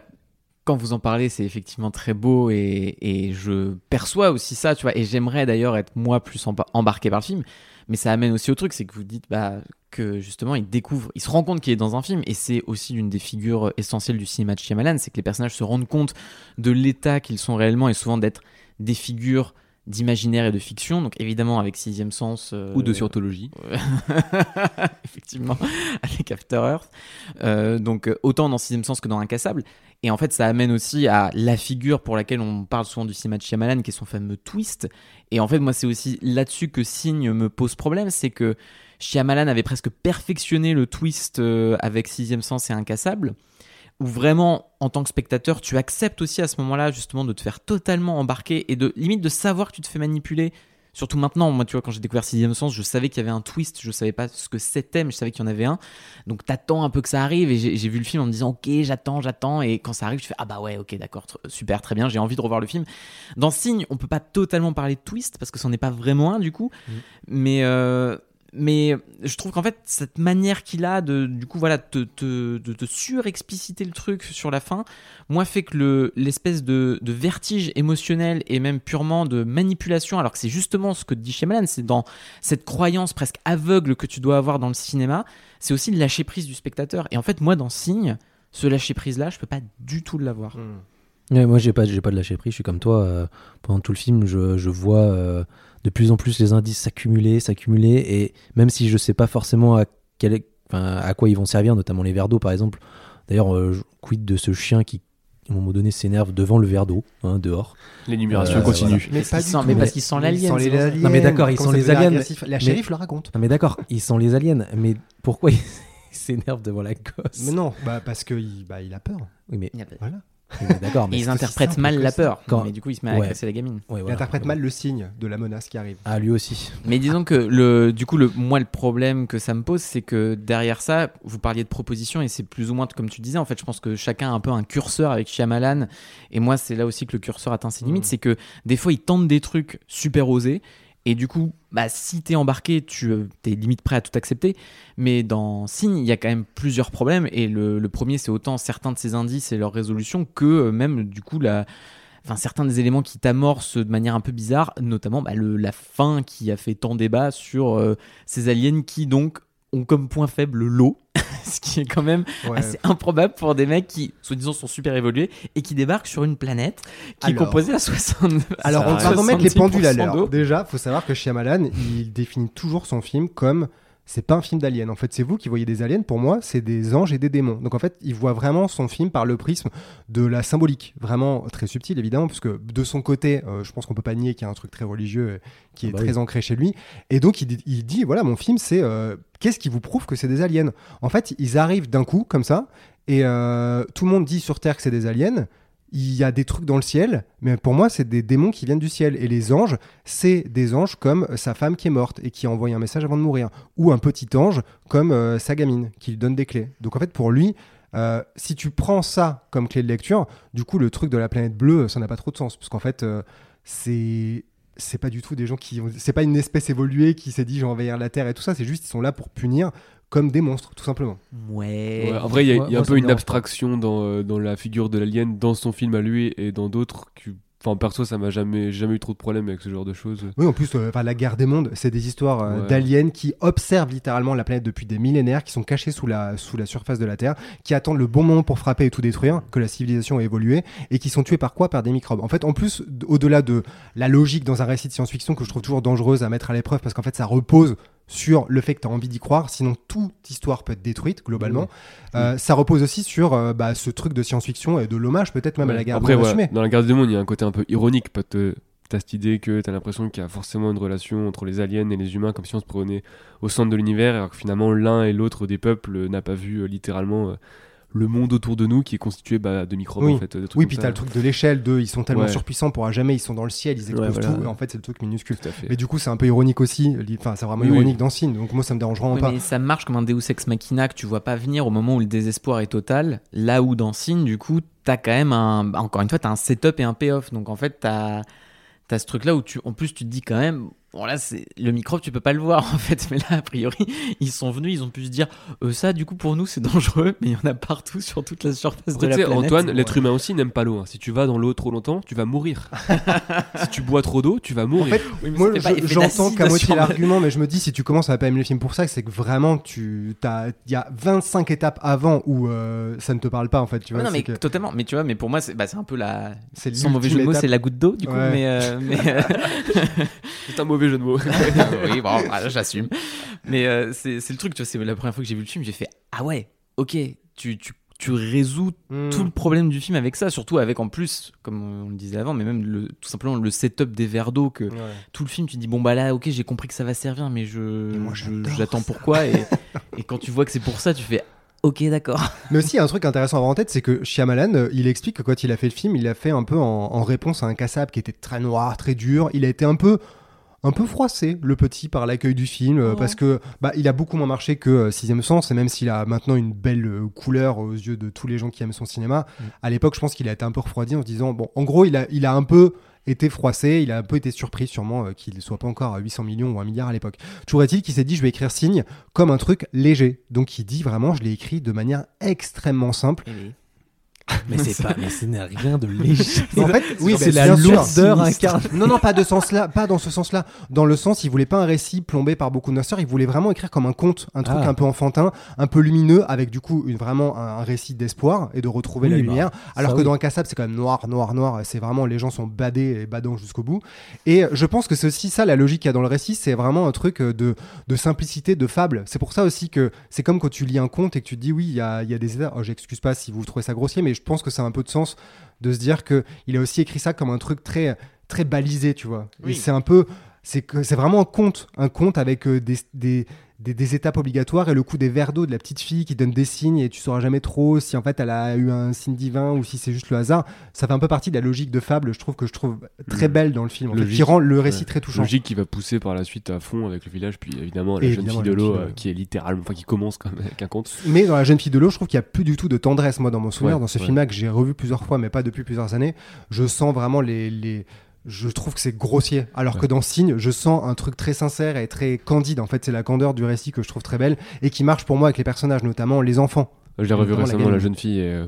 quand vous en parlez, c'est effectivement très beau et, et je perçois aussi ça, tu vois, et j'aimerais d'ailleurs être moi plus emba- embarqué par le film, mais ça amène aussi au truc, c'est que vous dites bah, que justement il découvre, il se rend compte qu'il est dans un film, et c'est aussi l'une des figures essentielles du cinéma de Shyamalan, c'est que les personnages se rendent compte de l'état qu'ils sont réellement et souvent d'être des figures d'imaginaire et de fiction, donc évidemment avec Sixième Sens. euh, Ou de scientologie. effectivement, avec After Earth. Euh, donc autant dans Sixième Sens que dans Incassable. Et en fait, ça amène aussi à la figure pour laquelle on parle souvent du cinéma de Shyamalan, qui est son fameux twist. Et en fait, moi, c'est aussi là-dessus que Signe me pose problème, c'est que Shyamalan avait presque perfectionné le twist euh, avec Sixième Sens et Incassable, où vraiment, en tant que spectateur, tu acceptes aussi à ce moment-là, justement, de te faire totalement embarquer et de limite de savoir que tu te fais manipuler. Surtout maintenant, moi, tu vois, quand j'ai découvert Sixième Sens, je savais qu'il y avait un twist, je savais pas ce que c'était, mais je savais qu'il y en avait un. Donc t'attends un peu que ça arrive et j'ai vu le film en me disant ok j'attends j'attends et quand ça arrive tu fais ah bah ouais ok d'accord super très bien j'ai envie de revoir le film. Dans Signe on peut pas totalement parler de twist parce que c'en est pas vraiment un du coup Mhm. mais euh, mais je trouve qu'en fait cette manière qu'il a de du coup voilà te, te, de te surexpliciter le truc sur la fin moi fait que le l'espèce de, de vertige émotionnel et même purement de manipulation alors que c'est justement ce que dit Shyamalan c'est dans cette croyance presque aveugle que tu dois avoir dans le cinéma c'est aussi le lâcher prise du spectateur. Et en fait, moi, dans Signe, ce lâcher prise là, je peux pas du tout l'avoir. Ouais, moi, j'ai pas, j'ai pas de lâcher prise. Je suis comme toi. euh, pendant tout le film, je, je vois euh, de plus en plus les indices s'accumuler, s'accumuler. Et même si je sais pas forcément à, quel est- enfin, à quoi ils vont servir, notamment les verres d'eau, par exemple. D'ailleurs, euh, quid de ce chien qui, à un moment donné, s'énerve devant le verre d'eau, hein, dehors. L'énumération Euh, continue. mais Parce pas qu'il du sent- tout. mais parce qu'il sent Il l'alien. Non, mais d'accord, ils sont les aliens, agressif, La shérif le raconte. Non, mais d'accord, ils sont les aliens. Mais pourquoi ils s'énervent devant la gosse? Mais non, bah parce que il, bah, il a peur. Oui, mais, Il y a- Voilà. D'accord. Ils interprètent mal la peur. Quand- Mais du coup, il se met à Ouais. agresser la gamine. Ouais, Il voilà. interprète mal le signe de la menace qui arrive. Ah, lui aussi. Mais disons que le, du coup, le, moi, le problème que ça me pose, c'est que derrière ça, vous parliez de propositions et c'est plus ou moins comme tu disais. En fait, je pense que chacun a un peu un curseur avec Shyamalan. Et moi, c'est là aussi que le curseur atteint ses limites. Mm. C'est que des fois, il tente des trucs super osés. Et du coup, bah, si t'es embarqué, tu euh, t'es limite prêt à tout accepter. Mais dans Signe, il y a quand même plusieurs problèmes. Et le, premier, c'est autant certains de ces indices et leur résolution que euh, même, du coup, la, enfin, certains des éléments qui t'amorcent de manière un peu bizarre, notamment bah, la fin qui a fait tant débat sur euh, ces aliens qui donc ont comme point faible l'eau, ce qui est quand même Ouais. assez improbable pour des mecs qui, soi-disant, sont super évolués et qui débarquent sur une planète qui est composée à 60. Alors, on va remettre les 70% pendules à l'heure. Déjà, faut savoir que Shyamalan, il définit toujours son film comme c'est pas un film d'aliens. En fait, c'est vous qui voyez des aliens. Pour moi, c'est des anges et des démons. Donc, en fait, il voit vraiment son film par le prisme de la symbolique. Vraiment très subtil, évidemment, puisque de son côté, euh, je pense qu'on peut pas nier qu'il y a un truc très religieux euh, qui Ah est bah très oui. ancré chez lui. Et donc, il, dit- il dit voilà, mon film, c'est euh, qu'est-ce qui vous prouve que c'est des aliens? En fait, ils arrivent d'un coup, comme ça, et euh, tout le monde dit sur Terre que c'est des aliens. Il y a des trucs dans le ciel, mais pour moi, c'est des démons qui viennent du ciel. Et les anges, c'est des anges comme sa femme qui est morte et qui a envoyé un message avant de mourir. Ou un petit ange comme euh, sa gamine qui lui donne des clés. Donc en fait, pour lui, euh, si tu prends ça comme clé de lecture, du coup, le truc de la planète bleue, ça n'a pas trop de sens. Parce qu'en fait, euh, c'est. C'est pas du tout des gens qui. C'est pas une espèce évoluée qui s'est dit envahir la Terre et tout ça. C'est juste ils sont là pour punir comme des monstres, tout simplement. Ouais. Ouais, en vrai, il y a, y un peu une abstraction dans, euh, dans la figure de l'alien, dans son film à lui et dans d'autres. qui- Enfin, perso, ça m'a jamais, jamais eu trop de problème avec ce genre de choses. Oui, en plus, euh, enfin, la guerre des mondes, c'est des histoires euh, Ouais. d'aliens qui observent littéralement la planète depuis des millénaires, qui sont cachés sous la, sous la surface de la Terre, qui attendent le bon moment pour frapper et tout détruire, que la civilisation a évolué, et qui sont tués par quoi? Par des microbes. En fait, en plus, au-delà de la logique dans un récit de science-fiction que je trouve toujours dangereuse à mettre à l'épreuve, parce qu'en fait, ça repose sur le fait que tu as envie d'y croire, sinon toute histoire peut être détruite globalement. Euh, Ça repose aussi sur euh, bah, ce truc de science-fiction et de l'hommage peut-être même à la Ouais. guerre Après, des assumée. dans la guerre des mondes, il y a un côté un peu ironique. Te- T'as cette idée que t'as l'impression qu'il y a forcément une relation entre les aliens et les humains, comme si on se prenait au centre de l'univers, alors que finalement l'un et l'autre des peuples n'a pas vu euh, littéralement le monde autour de nous qui est constitué bah, de microbes Oui. en fait. Oui, puis t'as le truc de l'échelle, de ils sont tellement Ouais. surpuissants pour jamais, ils sont dans le ciel, ils explosent voilà. tout, et en fait c'est le truc minuscule. Tout à fait. Mais du coup, c'est un peu ironique aussi, enfin, c'est vraiment Oui, oui. ironique dans Signe, donc moi ça me dérange vraiment Oui, pas. mais ça marche comme un Deus Ex Machina que tu vois pas venir au moment où le désespoir est total. Là où dans Signe, du coup, t'as quand même un. bah, Encore une fois, t'as un setup et un payoff. Donc en fait, t'as as ce truc là où tu, en plus, tu te dis quand même. Bon, là, c'est le microbe, tu peux pas le voir en fait. Mais là, a priori, ils sont venus, ils ont pu se dire euh, ça, du coup, pour nous, c'est dangereux. Mais il y en a partout sur toute la surface Après, de la tu sais, planète. Antoine, l'être humain aussi n'aime pas l'eau. hein. Si tu vas dans l'eau trop longtemps, tu vas mourir. si tu bois trop d'eau, tu vas En mourir. fait, Oui, mais moi je- j'entends qu'à moitié l'argument, mais je me dis si tu commences à pas aimer le film pour ça, c'est que vraiment tu il y a 25 étapes avant où euh, ça ne te parle pas en fait, tu vois. non, mais que totalement. Mais tu vois, mais pour moi, c'est bah, c'est un peu la. c'est Sans mauvais jeu de mots, c'est la goutte d'eau, du coup. Ouais. Mais, euh, mais, euh, C'est un mauvais jeu de mots. oui, bon, voilà, j'assume. Mais euh, c'est le truc, tu vois, c'est la première fois que j'ai vu le film, j'ai fait Ah ouais, ok, tu, tu, tu résous Hmm. tout le problème du film avec ça, surtout avec en plus, comme on le disait avant, mais même le, tout simplement le setup des verres d'eau que Ouais. tout le film, tu dis bon bah là, ok, j'ai compris que ça va servir, mais je j'attends pourquoi et, et quand tu vois que c'est pour ça, tu fais ok, d'accord. Mais aussi, il y a un truc intéressant à avoir en tête, c'est que Shyamalan, euh, il explique que quand il a fait le film, il l'a fait un peu en, en réponse à un cassable qui était très noir, très dur. Il a été un peu un peu froissé le petit par l'accueil du film euh, parce que bah, il a beaucoup moins marché que euh, Sixième Sens et même s'il a maintenant une belle euh, couleur aux yeux de tous les gens qui aiment son cinéma Mm. à l'époque je pense qu'il a été un peu refroidi en se disant bon en gros il a, il a un peu été froissé, il a un peu été surpris sûrement qu'il ne soit pas encore à 800 millions ou 1 milliard à l'époque. Toujours est-il qu'il s'est dit je vais écrire Signe comme un truc léger. Donc il dit vraiment je l'ai écrit de manière extrêmement simple. Mais c'est pas, mais ce n'est rien de léger. En fait, oui, c'est la lourdeur incarnée. Non, non, pas de sens là, pas dans ce sens-là. Dans le sens, il voulait pas un récit plombé par beaucoup de noirceur, il voulait vraiment écrire comme un conte, un truc Ah. un peu enfantin, un peu lumineux, avec du coup une, vraiment un, un récit d'espoir et de retrouver Oui, la bah, lumière. Alors que oui. dans un cassable, c'est quand même noir, noir, noir. C'est vraiment les gens sont badés et badants jusqu'au bout. Et je pense que c'est aussi ça la logique qu'il y a dans le récit, c'est vraiment un truc euh, de, de simplicité, de fable. C'est pour ça aussi que c'est comme quand tu lis un conte et que tu te dis oui, il y a, y a des étapes. Oh, J'excuse pas si vous trouvez ça grossier, mais je pense que ça a un peu de sens de se dire que il a aussi écrit ça comme un truc très très balisé, tu vois. Et c'est un peu c'est que c'est vraiment un conte, un conte avec euh, des, des, des, des étapes obligatoires et le coup des verres d'eau de la petite fille qui donne des signes et tu sauras jamais trop si en fait elle a eu un signe divin ou si c'est juste le hasard. Ça fait un peu partie de la logique de fable, je trouve que je trouve très Le- belle dans le film, en fait, qui rend le récit ouais. très touchant. Logique qui va pousser par la suite à fond avec le village, puis évidemment la Et jeune évidemment, fille de l'eau euh, qui est littéralement, enfin qui commence quand même avec un conte. Mais dans La jeune fille de l'eau, je trouve qu'il y a plus du tout de tendresse, moi, dans mon souvenir. Ouais, dans ce ouais. film-là que j'ai revu plusieurs fois, mais pas depuis plusieurs années, je sens vraiment les. les... Je trouve que c'est grossier. Alors Ouais. que dans Signe, je sens un truc très sincère et très candide. En fait, c'est la candeur du récit que je trouve très belle et qui marche pour moi avec les personnages, notamment les enfants. Je l'ai revu la récemment, la, jeune fille. Et, euh,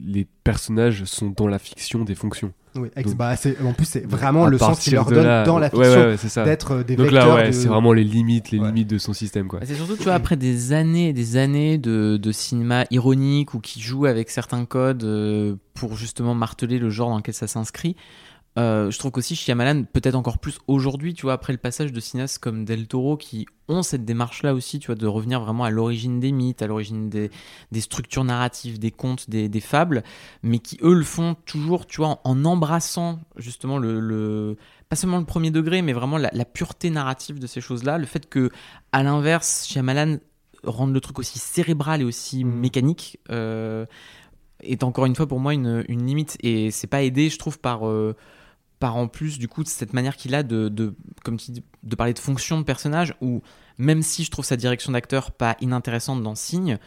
les personnages sont dans la fiction des fonctions. Oui, ex- Donc- bah, c'est- en plus, c'est vraiment le sens qu'il leur donne dans la fiction ouais, ouais, c'est ça. d'être des Donc vecteurs. là, ouais, de- c'est vraiment les limites, les Ouais. limites de son système, quoi. Bah, c'est surtout, tu vois, après des années et des années de, de cinéma ironique ou qui joue avec certains codes euh, pour justement marteler le genre dans lequel ça s'inscrit. Euh, je trouve qu'aussi Shyamalan, peut-être encore plus aujourd'hui, tu vois, après le passage de cinéastes comme Del Toro qui ont cette démarche-là aussi, tu vois, de revenir vraiment à l'origine des mythes, à l'origine des, des structures narratives, des contes, des, des fables, mais qui eux le font toujours, tu vois, en, en embrassant justement le, le- pas seulement le premier degré, mais vraiment la, la pureté narrative de ces choses-là, le fait que à l'inverse, Shyamalan rende le truc aussi cérébral et aussi Mm. mécanique euh, est encore une fois pour moi une, une limite et c'est pas aidé, je trouve, par euh, par en plus du coup de cette manière qu'il a de, de comme tu dis, de parler de fonction de personnage où même si je trouve sa direction d'acteur pas inintéressante dans Signe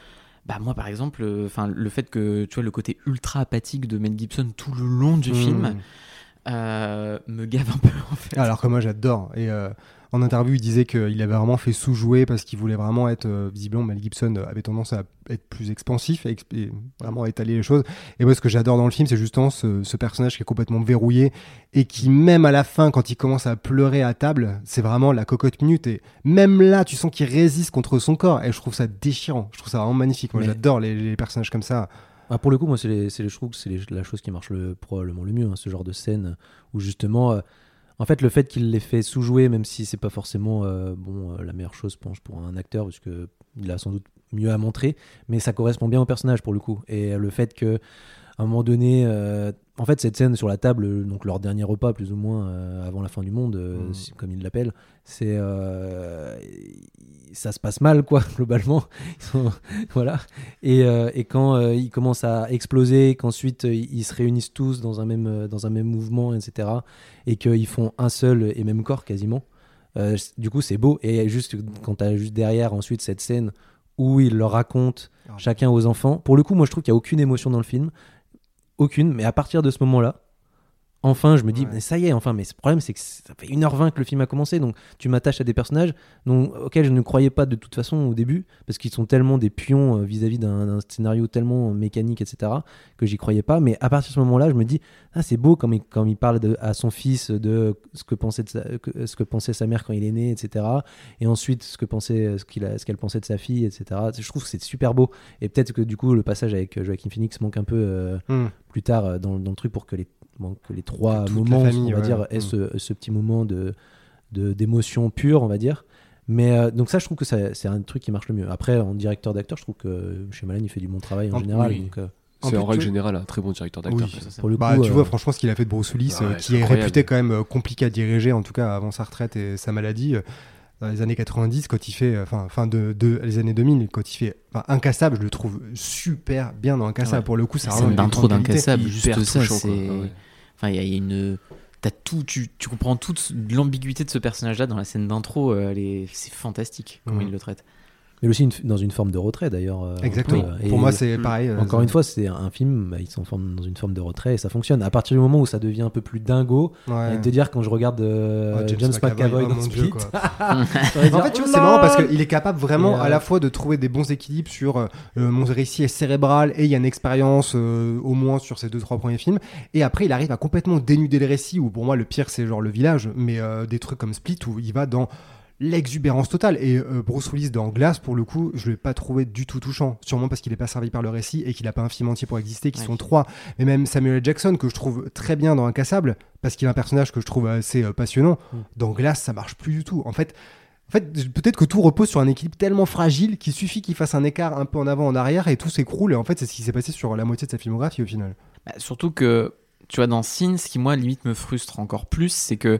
bah moi par exemple euh, enfin le fait que tu vois le côté ultra apathique de Mel Gibson tout le long du Mmh. film euh, me gave un peu en fait Alors que moi j'adore. Et euh, en interview, il disait qu'il avait vraiment fait sous-jouer parce qu'il voulait vraiment être. euh, visiblement, Mel Gibson euh, avait tendance à être plus expansif et, exp- et vraiment étaler les choses. Et moi, ce que j'adore dans le film, c'est justement ce, ce personnage qui est complètement verrouillé et qui, même à la fin, quand il commence à pleurer à table, c'est vraiment la cocotte minute. Et même là, tu sens qu'il résiste contre son corps. Et je trouve ça déchirant. Je trouve ça vraiment magnifique. Moi, Mais- j'adore les, les personnages comme ça. Ah, pour le coup, moi, c'est je trouve que c'est la chose qui marche le, probablement le mieux, hein, ce genre de scène où justement, euh, en fait, le fait qu'il les fait sous-jouer, même si c'est pas forcément euh, bon euh, la meilleure chose, pense, pour un acteur, parce que il a sans doute mieux à montrer, mais ça correspond bien au personnage pour le coup. Et le fait que à un moment donné, euh, en fait, cette scène sur la table, donc leur dernier repas, plus ou moins euh, avant la fin du monde, euh, Mm. comme ils l'appellent, c'est ça se passe mal, quoi, globalement. Ils voilà. Et, et quand ils commencent à exploser, qu'ensuite ils se réunissent tous dans un même dans un même mouvement, etc., et qu'ils font un seul et même corps quasiment. du coup, c'est beau. Et juste quand tu as juste derrière ensuite cette scène où il leur raconte Ah. chacun aux enfants. Pour le coup, moi, je trouve qu'il n'y a aucune émotion dans le film. Aucune. Mais à partir de ce moment-là, enfin, je me dis, Ouais. mais ça y est, enfin. Mais le problème, c'est que ça fait 1h20 que le film a commencé. Donc, tu m'attaches à des personnages dont, auxquels je ne croyais pas de toute façon au début. Parce qu'ils sont tellement des pions euh, vis-à-vis d'un scénario tellement mécanique, etc. que j'y croyais pas. Mais à partir de ce moment-là, je me dis, ah, c'est beau quand il, parle de- à son fils de ce que, pensait de sa, que- ce que pensait sa mère quand il est né, etc. Et ensuite, ce que pensait, ce ce qu'elle pensait de sa fille, etc. Je trouve que c'est super beau. Et peut-être que du coup, le passage avec euh, Joaquin Phoenix manque un peu euh, Hmm. Plus tard euh, dans, dans le truc pour que les, bon, que les trois toute moments, famille, on va ouais. dire, aient Mm. ce, ce petit moment de de- d'émotion pure, on va dire. Mais euh, donc ça, je trouve que ça- c'est un truc qui marche le mieux. Après, en directeur d'acteur, je trouve que chez Malan, il fait du bon travail en, En- général. oui. donc, euh, En C'est en règle générale un très bon directeur d'acteur. Oui. pour le Bah, coup, tu euh, vois, franchement, ce qu'il a fait de Bruce Willis, Ouais, euh, c'est qui est réputé quand même compliqué à diriger, en tout cas avant sa retraite et sa maladie. Dans les années 90, quand il fait, euh, enfin, fin de, de- les années 2000, quand il fait Incassable, je le trouve super bien dans Incassable. Ouais. Pour le coup, ça une d'intro d'Incassable, juste ça, c'est. ouais. Enfin, il y, a- il y a une. T'as tout, tu, tu comprends toute l'ambiguïté de ce personnage-là dans la scène d'intro. euh, C'est fantastique comment il le traite. Mais aussi une- dans une forme de retrait d'ailleurs. euh, Exactement. peu, euh, Pour moi, c'est Mm. pareil. euh, Encore une fois, c'est un film, bah, ils sont dans une forme de retrait et ça fonctionne. À partir du moment où ça devient un peu plus dingo, Ouais. de dire quand je regarde euh, Ouais, James, McAvoy oh dans mon Split, Dieu, En fait, tu vois, oh c'est marrant parce qu'il est capable vraiment à la fois de trouver des bons équilibres sur mon récit est cérébral et il y a une expérience au moins sur ces deux trois premiers films. Et après, il arrive à complètement dénuder le récit. Où pour moi, le pire, c'est genre le village, mais des trucs comme Split où il va dans l'exubérance totale. Et euh, Bruce Willis dans Glass, pour le coup, je l'ai pas trouvé du tout touchant. Sûrement parce qu'il est pas servi par le récit et qu'il a pas un film entier pour exister, qui Ouais. sont trois. Mais même Samuel. Jackson, que je trouve très bien dans Incassable, parce qu'il a un personnage que je trouve assez euh, passionnant. Mm. Dans Glass, ça marche plus du tout. En fait, en fait, peut-être que tout repose sur un équilibre tellement fragile qu'il suffit qu'il fasse un écart un peu en avant, en arrière et tout s'écroule. Et en fait, c'est ce qui s'est passé sur la moitié de sa filmographie au final. Bah, surtout que, tu vois, dans Sin, ce qui, moi, limite me frustre encore plus, c'est que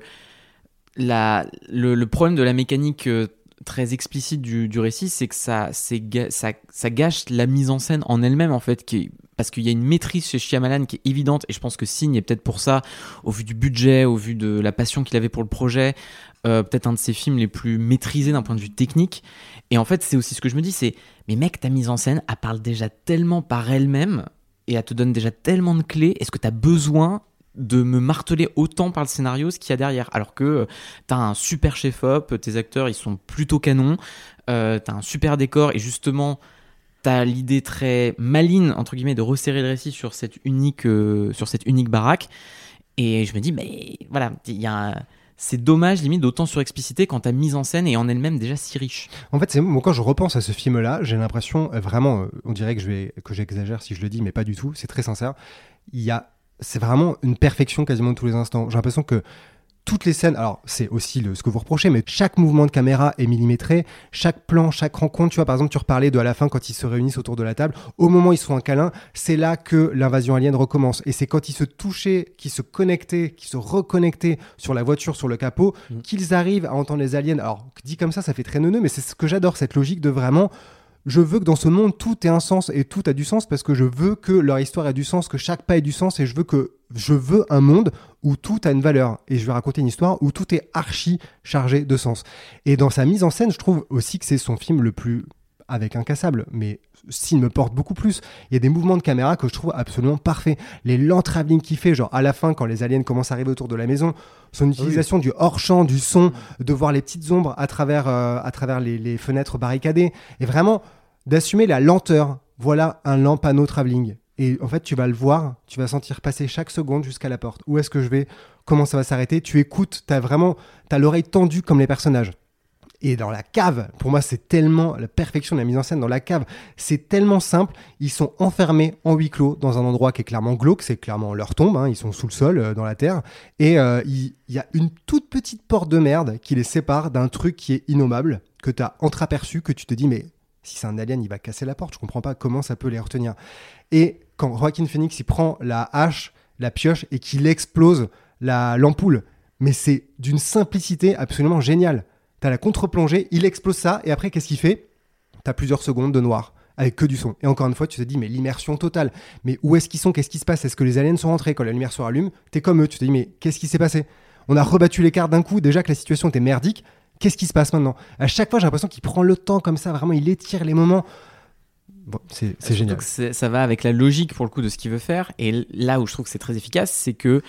le, problème de la mécanique euh, très explicite du, récit, c'est que ça, gâche la mise en scène en elle-même, en fait, parce qu'il y a une maîtrise chez Shyamalan qui est évidente, et je pense que Sin est peut-être pour ça, au vu du budget, au vu de la passion qu'il avait pour le projet, euh, peut-être un de ses films les plus maîtrisés d'un point de vue technique. Et en fait, c'est aussi ce que je me dis, c'est, mais mec, ta mise en scène, elle parle déjà tellement par elle-même, et elle te donne déjà tellement de clés. Est-ce que tu as besoin de me marteler autant par le scénario ce qu'il y a derrière Alors que tu as un super chef-op, tes acteurs ils sont plutôt canons, euh, tu as un super décor et justement tu as l'idée très maligne entre guillemets de resserrer le récit sur cette unique, euh, sur cette unique baraque. Et je me dis, mais voilà, c'est dommage limite d'autant surexpliciter quand ta mise en scène est en elle-même déjà si riche. En fait, moi quand je repense à ce film-là, j'ai l'impression euh, vraiment, euh, on dirait que je vais que j'exagère si je le dis, mais pas du tout. C'est très sincère. Il y a, c'est vraiment une perfection quasiment de tous les instants. J'ai l'impression que toutes les scènes, alors c'est aussi le, ce que vous reprochez, mais chaque mouvement de caméra est millimétré, chaque plan, chaque rencontre, tu vois, par exemple, tu reparlais de à la fin quand ils se réunissent autour de la table, au moment où ils se font un câlin, c'est là que l'invasion alien recommence. Et c'est quand ils se touchaient, qu'ils se connectaient, qu'ils se reconnectaient sur la voiture, sur le capot, Mm. qu'ils arrivent à entendre les aliens. Alors, dit comme ça, ça fait très neuneux, mais c'est ce que j'adore, cette logique de vraiment je veux que dans ce monde tout ait un sens et tout a du sens parce que je veux que leur histoire ait du sens, que chaque pas ait du sens et je veux que je veux un monde où tout a une valeur et je vais raconter une histoire où tout est archi chargé de sens. Et dans sa mise en scène, je trouve aussi que c'est son film le plus avec incassable, mais s'il me porte beaucoup plus. Il y a des mouvements de caméra que je trouve absolument parfaits. Les lents travelling qu'il fait, genre à la fin quand les aliens commencent à arriver autour de la maison, son utilisation du hors-champ, du son, de voir les petites ombres à travers, euh, à travers les, les fenêtres barricadées, et vraiment d'assumer la lenteur. Voilà un lent panneau travelling. Et en fait, tu vas le voir, tu vas sentir passer chaque seconde jusqu'à la porte. Où est-ce que je vais? Comment ça va s'arrêter? Tu écoutes, tu as vraiment t'as l'oreille tendue comme les personnages. Et dans la cave, pour moi, c'est tellement la perfection de la mise en scène dans la cave. C'est tellement simple. Ils sont enfermés en huis clos dans un endroit qui est clairement glauque. C'est clairement leur tombe. hein. Ils sont sous le sol, euh, dans la terre. Et euh, il y, a une toute petite porte de merde qui les sépare d'un truc qui est innommable, que tu as entreaperçu, que tu te dis, mais Si c'est un alien, il va casser la porte. Je comprends pas comment ça peut les retenir. Et quand Joaquin Phoenix, il prend la hache, la pioche et qu'il explose la l'ampoule, mais c'est d'une simplicité absolument géniale. T'as la contre-plongée, il explose ça, et après, qu'est-ce qu'il fait? T'as plusieurs secondes de noir, avec que du son. Et encore une fois, tu te dis, mais l'immersion totale. Mais où est-ce qu'ils sont? Qu'est-ce qui se passe? Est-ce que les aliens sont rentrés? Quand la lumière se rallume, t'es comme eux, tu te dis, mais qu'est-ce qui s'est passé? On a rebattu les cartes d'un coup, déjà que la situation était merdique. Qu'est-ce qui se passe maintenant? À chaque fois, j'ai l'impression qu'il prend le temps comme ça, vraiment, il étire les moments. Bon, c'est génial. ça va avec la logique pour le coup de ce qu'il veut faire. Et là où je trouve que c'est très efficace, c'est que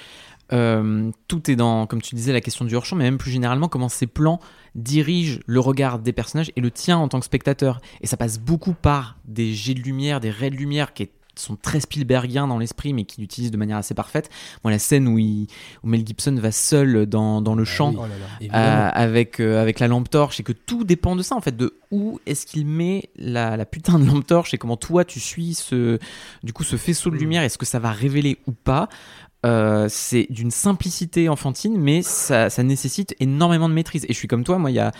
euh, tout est dans, comme tu disais, la question du hors-champ, mais même plus généralement, comment ces plans dirigent le regard des personnages et le tien en tant que spectateur. Et ça passe beaucoup par des jets de lumière, des raies de lumière qui sont très Spielbergiens dans l'esprit, mais qui l'utilisent de manière assez parfaite. Moi, la scène où, il- où Mel Gibson va seul dans, dans le champ. oui. Oh là là. Évidemment. Euh, avec, euh, avec la lampe torche et que tout dépend de ça en fait de où est-ce qu'il met la, la putain de lampe torche et comment toi tu suis ce du coup ce faisceau de lumière est-ce que ça va révéler ou pas Euh, c'est d'une simplicité enfantine mais ça, ça nécessite énormément de maîtrise et je suis comme toi moi il y a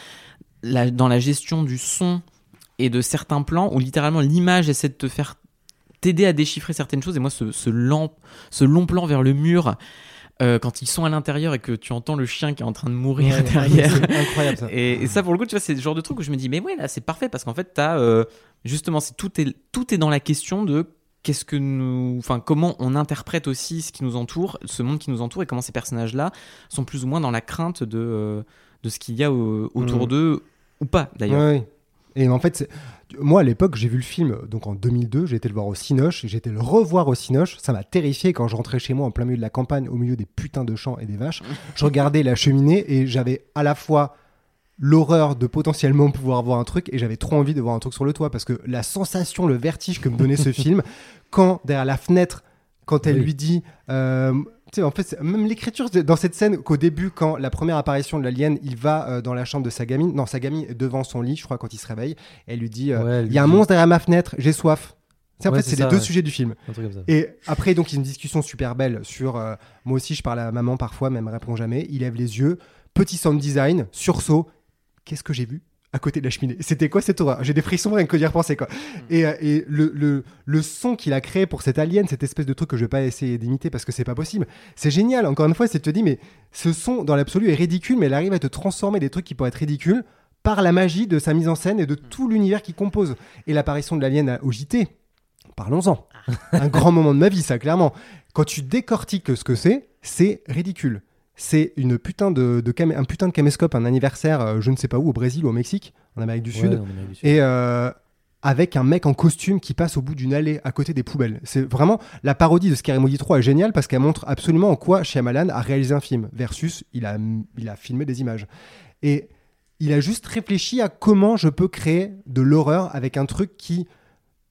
la- dans la gestion du son et de certains plans où littéralement l'image essaie de te faire t'aider à déchiffrer certaines choses et moi ce, ce, lent- ce long plan vers le mur euh, quand ils sont à l'intérieur et que tu entends le chien qui est en train de mourir Ouais, derrière C'est incroyable ça. et, et ça, pour le coup, tu vois, c'est le genre de truc où je me dis, mais ouais, là, c'est parfait parce qu'en fait, t'as euh, justement, c'est tout est tout est dans la question de qu'est-ce que nous, enfin, comment on interprète aussi ce qui nous entoure, ce monde qui nous entoure, et comment ces personnages-là sont plus ou moins dans la crainte de euh, de ce qu'il y a au- autour Mhm. d'eux ou pas, d'ailleurs. Et en fait, moi à l'époque, j'ai vu le film donc en 2002, j'ai été le voir au Cinoche, j'ai été le revoir au Cinoche. Ça m'a terrifié quand je rentrais chez moi en plein milieu de la campagne, au milieu des putains de champs et des vaches. Je regardais la cheminée et j'avais à la fois l'horreur de potentiellement pouvoir voir un truc et j'avais trop envie de voir un truc sur le toit parce que la sensation, le vertige que me donnait ce film, quand derrière la fenêtre, quand elle Oui. lui dit, euh, tu sais, en fait, même l'écriture dans cette scène qu'au début, quand la première apparition de l'alien, il va euh, dans la chambre de sa gamine, non, sa gamine est devant son lit, je crois, quand il se réveille, elle lui dit, euh, Ouais, il y a un monstre derrière ma fenêtre, j'ai soif. Tu sais, en Ouais, fait, c'est les deux ouais. sujets du film. Et après, donc, il y a une discussion super belle sur. euh, moi aussi, je parle à maman parfois, mais elle me répond jamais. Il lève les yeux. Petit sound design, sursaut. Qu'est-ce que j'ai vu à côté de la cheminée? C'était quoi cette horreur? J'ai des frissons rien que d'y repenser, quoi. Et, euh, et le, le, le son qu'il a créé pour cet alien, cette espèce de truc que je vais pas essayer d'imiter parce que c'est pas possible, c'est génial. Encore une fois, c'est te dis, mais ce son, dans l'absolu, est ridicule, mais elle arrive à te transformer des trucs qui pourraient être ridicules par la magie de sa mise en scène et de tout l'univers qu'il compose. Et l'apparition de l'alien à- au JT, parlons-en. Un grand moment de ma vie, ça, clairement. Quand tu décortiques ce que c'est, c'est ridicule. C'est une putain de, un putain de caméscope, un anniversaire, euh, je ne sais pas où, au Brésil ou au Mexique, en Amérique du Ouais, Sud, en Amérique du Sud. et euh, avec un mec en costume qui passe au bout d'une allée à côté des poubelles. C'est vraiment la parodie de Scary Movie 3 est géniale parce qu'elle montre absolument en quoi Shyamalan a réalisé un film versus il a, il a filmé des images. Et il a juste réfléchi à comment je peux créer de l'horreur avec un truc qui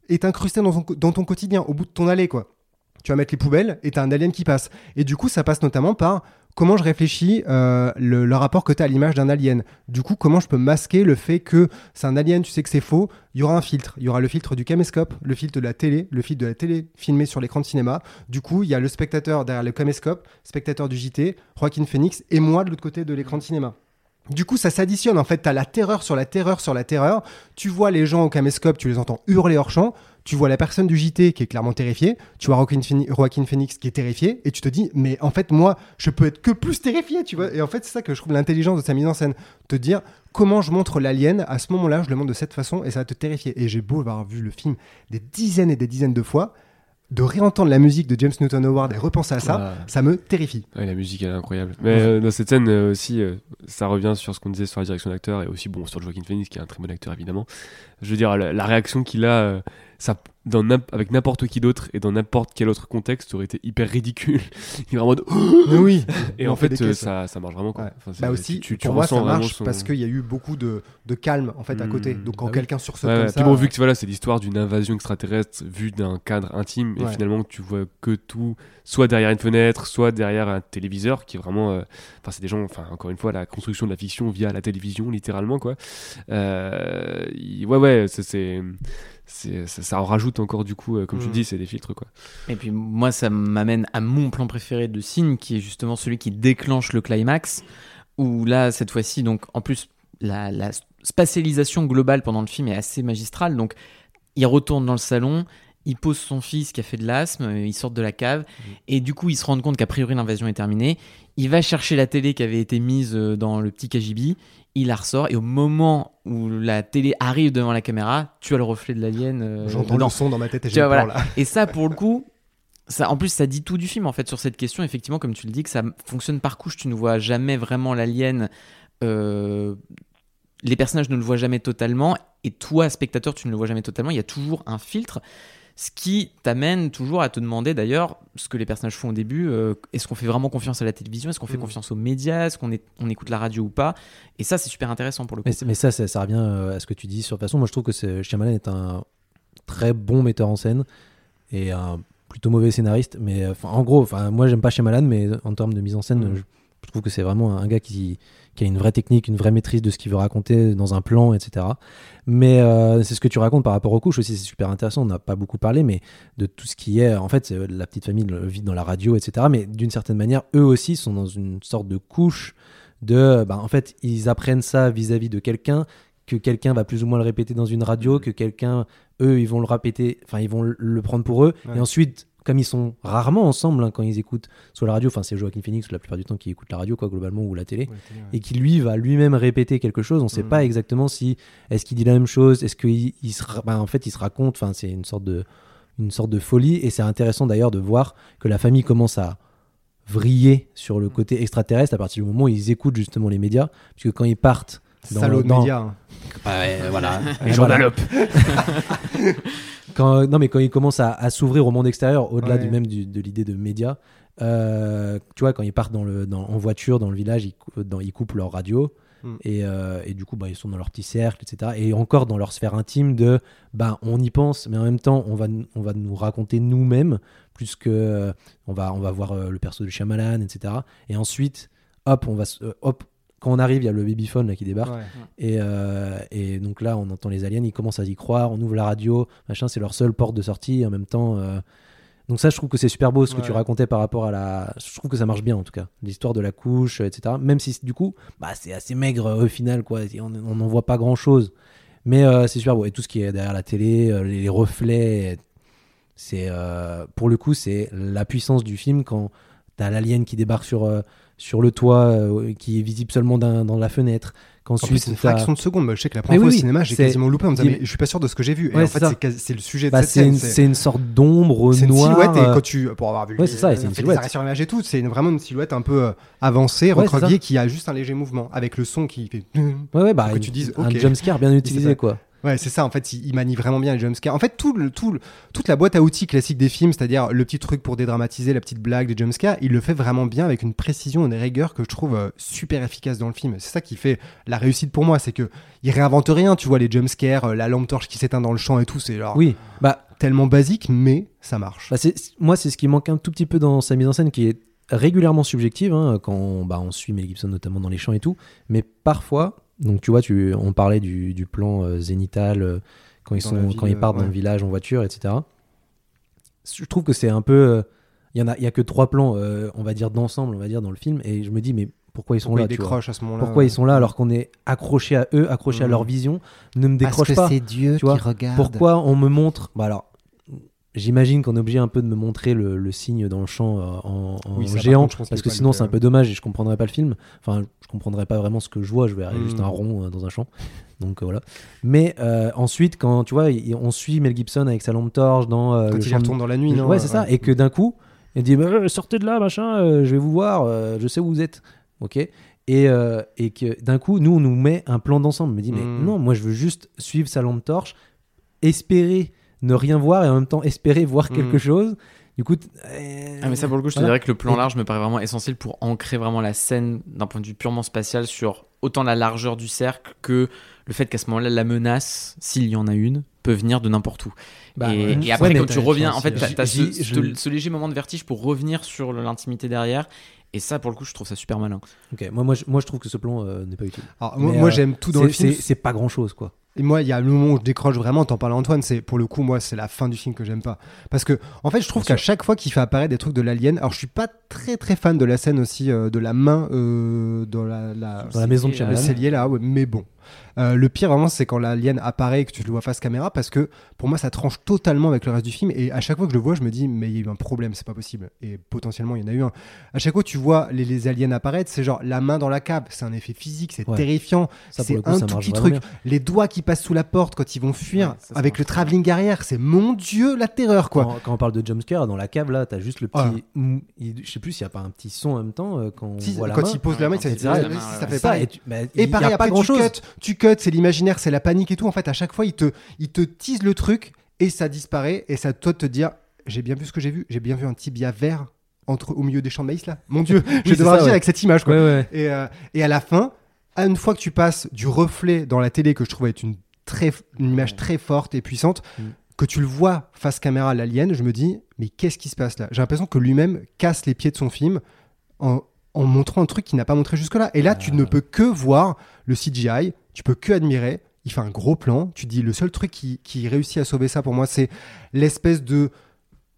est incrusté dans ton, dans ton quotidien, au bout de ton allée, quoi. Tu vas mettre les poubelles et t'as un alien qui passe. Et du coup, ça passe notamment par comment je réfléchis euh, le, rapport que tu as à l'image d'un alien. Du coup, comment je peux masquer le fait que c'est un alien, tu sais que c'est faux, il y aura un filtre. Il y aura le filtre du caméscope, le filtre de la télé, le filtre de la télé filmé sur l'écran de cinéma. Du coup, il y a le spectateur derrière le caméscope, spectateur du JT, Joaquin Phoenix et moi de l'autre côté de l'écran de cinéma. Du coup, ça s'additionne. En fait, tu as la terreur sur la terreur sur la terreur. Tu vois les gens au caméscope, tu les entends hurler hors champ. Tu vois la personne du JT qui est clairement terrifiée. Tu vois Joaquin, Phoeni- Joaquin Phoenix qui est terrifié. Et tu te dis, mais en fait, moi, je peux être que plus terrifié, tu vois. Et en fait, c'est ça que je trouve l'intelligence de sa mise en scène. Te dire, comment je montre l'alien, à ce moment-là, je le montre de cette façon et ça va te terrifier. Et j'ai beau avoir vu le film des dizaines et des dizaines de fois, de réentendre la musique de James Newton Howard et repenser à ça, Ah. ça me terrifie. Ouais, la musique elle est incroyable. Mais euh, dans cette scène euh, aussi, euh, ça revient sur ce qu'on disait sur la direction d'acteur et aussi bon sur Joaquin Phoenix qui est un très bon acteur évidemment. Je veux dire la, la réaction qu'il a, ça dans avec n'importe qui d'autre et dans n'importe quel autre contexte, ça aurait été hyper ridicule. Il est en mode Mais oui. et en fait euh, caisses. ça, ça marche vraiment quoi. Ouais. Enfin, c'est- Bah aussi, tu, tu, pour moi, ça marche son- parce qu'il y a eu beaucoup de, de calme en fait à côté. Mm. Donc quand Ah oui. quelqu'un Ouais, comme ouais. ça, Puis bon, vu que voilà, c'est l'histoire d'une invasion extraterrestre vue d'un cadre intime, et finalement tu vois que tout, soit derrière une fenêtre, soit derrière un téléviseur, qui est vraiment, euh, enfin c'est des gens, enfin encore une fois, la construction de la fiction via la télévision, littéralement quoi. Euh, ouais ouais, c'est- ça, ça en rajoute encore du coup, euh, comme tu Mm. dis, c'est des filtres quoi. Et puis moi, ça m'amène à mon plan préféré de Signe, qui est justement celui qui déclenche le climax, où là, cette fois-ci, donc en plus, la, la- spatialisation globale pendant le film est assez magistrale. Donc, il retourne dans le salon, il pose son fils qui a fait de l'asthme, euh, il sort de la cave, et du coup, il se rend compte qu'a priori l'invasion est terminée. Il va chercher la télé qui avait été mise euh, dans le petit KGB, il la ressort, et au moment où la télé arrive devant la caméra, tu as le reflet de l'alien. euh, J'entends le son dans ma tête et j'ai voilà. là. Et ça, pour le coup, ça, en plus, ça dit tout du film en fait sur cette question. Effectivement, comme tu le dis, que ça fonctionne par couche. Tu ne vois jamais vraiment l'alien. euh, les personnages ne le voient jamais totalement. Et toi, spectateur, tu ne le vois jamais totalement. Il y a toujours un filtre. Ce qui t'amène toujours à te demander d'ailleurs ce que les personnages font au début. euh, Est-ce qu'on fait vraiment confiance à la télévision? Est-ce qu'on fait Mm. confiance aux médias? Est-ce qu'on est, on écoute la radio ou pas? Et ça, c'est super intéressant pour le coup. Mais, mais ça, ça, ça revient euh, à ce que tu dis sur façon. Moi, je trouve que c'est- Shyamalan est un très bon metteur en scène et un plutôt mauvais scénariste. Mais euh, en gros, moi, j'aime pas Shyamalan, mais en termes de mise en scène, je, je trouve que c'est vraiment un gars qui, qui a une vraie technique, une vraie maîtrise de ce qu'il veut raconter dans un plan, etc. Mais euh, c'est ce que tu racontes par rapport aux couches aussi, c'est super intéressant. On n'a pas beaucoup parlé, mais de tout ce qui est, en fait, euh, la petite famille le vit dans la radio, etc. Mais d'une certaine manière, eux aussi sont dans une sorte de couche de, bah, en fait, ils apprennent ça vis-à-vis de quelqu'un que quelqu'un va plus ou moins le répéter dans une radio, que quelqu'un, eux, ils vont le répéter, enfin, ils vont le- le prendre pour eux. Ouais. Et ensuite, comme ils sont rarement ensemble hein, quand ils écoutent sur la radio, enfin, c'est Joaquin Phoenix la plupart du temps qui écoute la radio, quoi, globalement, ou la télé et qui lui va lui-même répéter quelque chose. On ne sait Mm. pas exactement si est-ce qu'il dit la même chose, est-ce qu'il il se, bah, en fait il se raconte. Enfin, c'est une sorte de une sorte de folie et c'est intéressant d'ailleurs de voir que la famille commence à vriller sur le côté extraterrestre à partir du moment où ils écoutent justement les médias, puisque quand ils partent Salaud de dans- médias. hein. voilà, Les Et journalopes. quand, non, mais quand ils commencent à, à s'ouvrir au monde extérieur, au-delà Ouais. du même du- de l'idée de médias, euh, tu vois, quand ils partent dans le, dans- en voiture dans le village, ils, cou- dans- ils coupent leur radio. Mm. Et, euh, et du coup, bah, ils sont dans leur petit cercle, etc. Et encore dans leur sphère intime de, bah, on y pense, mais en même temps, on va, on va nous raconter nous-mêmes, plus que euh, on va, on va voir euh, le perso de Shyamalan, etc. Et ensuite, hop, on va, se- euh, hop, quand on arrive, il y a le babyphone là qui débarque. Ouais. Et, euh, et donc là, on entend les aliens, ils commencent à y croire, on ouvre la radio, machin, c'est leur seule porte de sortie. Et en même temps, euh, donc ça, je trouve que c'est super beau ce que tu racontais par rapport à la. Je trouve que ça marche bien en tout cas, l'histoire de la couche, etc. Même si du coup, bah, c'est assez maigre euh, au final, quoi. On n'en voit pas grand chose, mais c'est super beau. Et tout ce qui est derrière la télé, les, les reflets, c'est pour le coup, c'est la puissance du film quand t'as l'alien qui débarque sur sur le toit, euh, qui est visible seulement dans la fenêtre. En plus, Qu'ensuite, c'est une fraction de seconde. Moi, je sais que la Mais première fois oui, au cinéma, j'ai quasiment loupé en me disant, dis- mais je suis pas sûr de ce que j'ai vu. Et Ouais, en fait, c'est le sujet de bah, cette c'est scène. une, c'est- une sorte d'ombre C'est une noire. silhouette et euh, quand tu pour avoir vu ouais, c'est ça, c'est une silhouette. sur image et tout c'est une- vraiment une silhouette un peu euh, avancée recroquevillée qui a juste un léger mouvement avec le son qui fait Ouais, ouais, bah, que tu dises, un jumpscare bien utilisé, quoi. Ouais c'est ça en fait il, manie vraiment bien les jumpscares en fait tout le, tout le- toute la boîte à outils classique des films c'est-à-dire le petit truc pour dédramatiser la petite blague des jumpscares il le fait vraiment bien avec une précision et une rigueur que je trouve euh, super efficace dans le film. C'est ça qui fait la réussite pour moi c'est que il réinvente rien tu vois les jumpscares euh, la lampe torche qui s'éteint dans le champ et tout c'est genre Oui, bah, tellement basique mais ça marche. bah, moi, c'est ce qui manque un tout petit peu dans sa mise en scène qui est régulièrement subjective, hein, quand on, bah, on suit Mel Gibson notamment dans les champs et tout, mais parfois, donc tu vois, tu, on parlait du, du plan euh, zénital euh, quand, ils Dans sont, la ville, quand ils partent euh, dans le ouais. village en voiture, etc. Je trouve que c'est un peu. euh, Il y en a, il y a que trois plans, euh, on va dire d'ensemble, on va dire dans le film, et je me dis mais pourquoi ils sont Pourquoi là il tu vois décroche à ce moment-là Pourquoi ils sont là alors qu'on est accroché à eux, accroché à leur vision Ne me décroche pas. Dieu tu vois, regarde Pourquoi on me montre Bah alors, j'imagine qu'on est obligé un peu de me montrer le, le signe dans le champ euh, en, Oui, géant, contre, parce que sinon c'est un peu dommage et je comprendrais pas le film. Enfin, je comprendrais pas vraiment ce que je vois. Je verrais Mm. juste un rond euh, dans un champ. Donc euh, voilà. Mais euh, ensuite, quand tu vois, on suit Mel Gibson avec sa lampe torche dans euh, quand le il retourne dans la nuit non ouais, c'est ça. Et que d'un coup, il dit Bah, sortez de là, machin. je vais vous voir. je sais où vous êtes. Ok. Et, et que d'un coup, nous, on nous met un plan d'ensemble. On me dit, mais Mm. non, moi, je veux juste suivre sa lampe torche, espérer ne rien voir et en même temps espérer voir Mm. quelque chose. Du coup, euh, Ah mais ça pour le coup je te dirais que le plan large me paraît vraiment essentiel pour ancrer vraiment la scène d'un point de vue purement spatial sur autant la largeur du cercle que le fait qu'à ce moment-là la menace, s'il y en a une, peut venir de n'importe où. Bah, et, ouais. et après quand tu reviens, en fait euh, t'as ce, je- léger moment de vertige pour revenir sur l'intimité derrière. Et ça pour le coup je trouve ça super malin. Ok, moi, moi, je, moi, je trouve que ce plan euh, n'est pas utile. Alors, moi, euh, j'aime tout dans le film C'est c'est pas grand chose, quoi. Et moi, il y a le moment où je décroche vraiment, t'en parlais Antoine, c'est pour le coup, moi, c'est la fin du film que j'aime pas. Parce que, en fait, je trouve qu'à chaque fois qu'il fait apparaître des trucs de l'alien, alors je suis pas très très fan de la scène aussi euh, de la main euh, dans la, la, Dans la maison de le Shyamalan. cellier là, ouais, mais bon. Euh, le pire vraiment c'est quand l'alien apparaît et que tu le vois face caméra parce que pour moi ça tranche totalement avec le reste du film et à chaque fois que je le vois je me dis mais il y a eu un problème c'est pas possible et potentiellement il y en a eu un à chaque fois que tu vois les, les aliens apparaître c'est genre la main dans la cave c'est un effet physique c'est Ouais. terrifiant c'est un ça tout petit truc les doigts qui passent sous la porte quand ils vont fuir Ouais, ça, ça avec le travelling arrière c'est mon dieu la terreur quoi Quand, quand on parle de jumpscare, dans la cave, là, t'as juste le petit. Ah. mm, il- je sais plus s'il n'y a pas un petit son en même temps euh, quand on Si, voit la quand main. il pose la main il ça- pose la main, ça fait Ça, et pareil, a pas grand chose. tu cut, c'est l'imaginaire, c'est la panique et tout. En fait, à chaque fois, il te, il te tease le truc et ça disparaît. Et ça toi te dire J'ai bien vu ce que j'ai vu. J'ai bien vu un tibia vert entre, au milieu des champs de maïs là. Mon Dieu, je vais devoir ça, dire ouais. avec cette image. Quoi. Ouais, ouais. Et, euh, et à la fin, à une fois que tu passes du reflet dans la télé, que je trouve être une, très, une image très forte et puissante, Mm. que tu le vois face caméra à l'alien, je me dis Mais qu'est-ce qui se passe là? J'ai l'impression que lui-même casse les pieds de son film en, en montrant un truc qu'il n'a pas montré jusque-là. Et là, tu Ah. ne peux que voir le CGI, tu peux que admirer. Il fait un gros plan. Tu dis le seul truc qui, qui réussit à sauver ça pour moi, c'est l'espèce de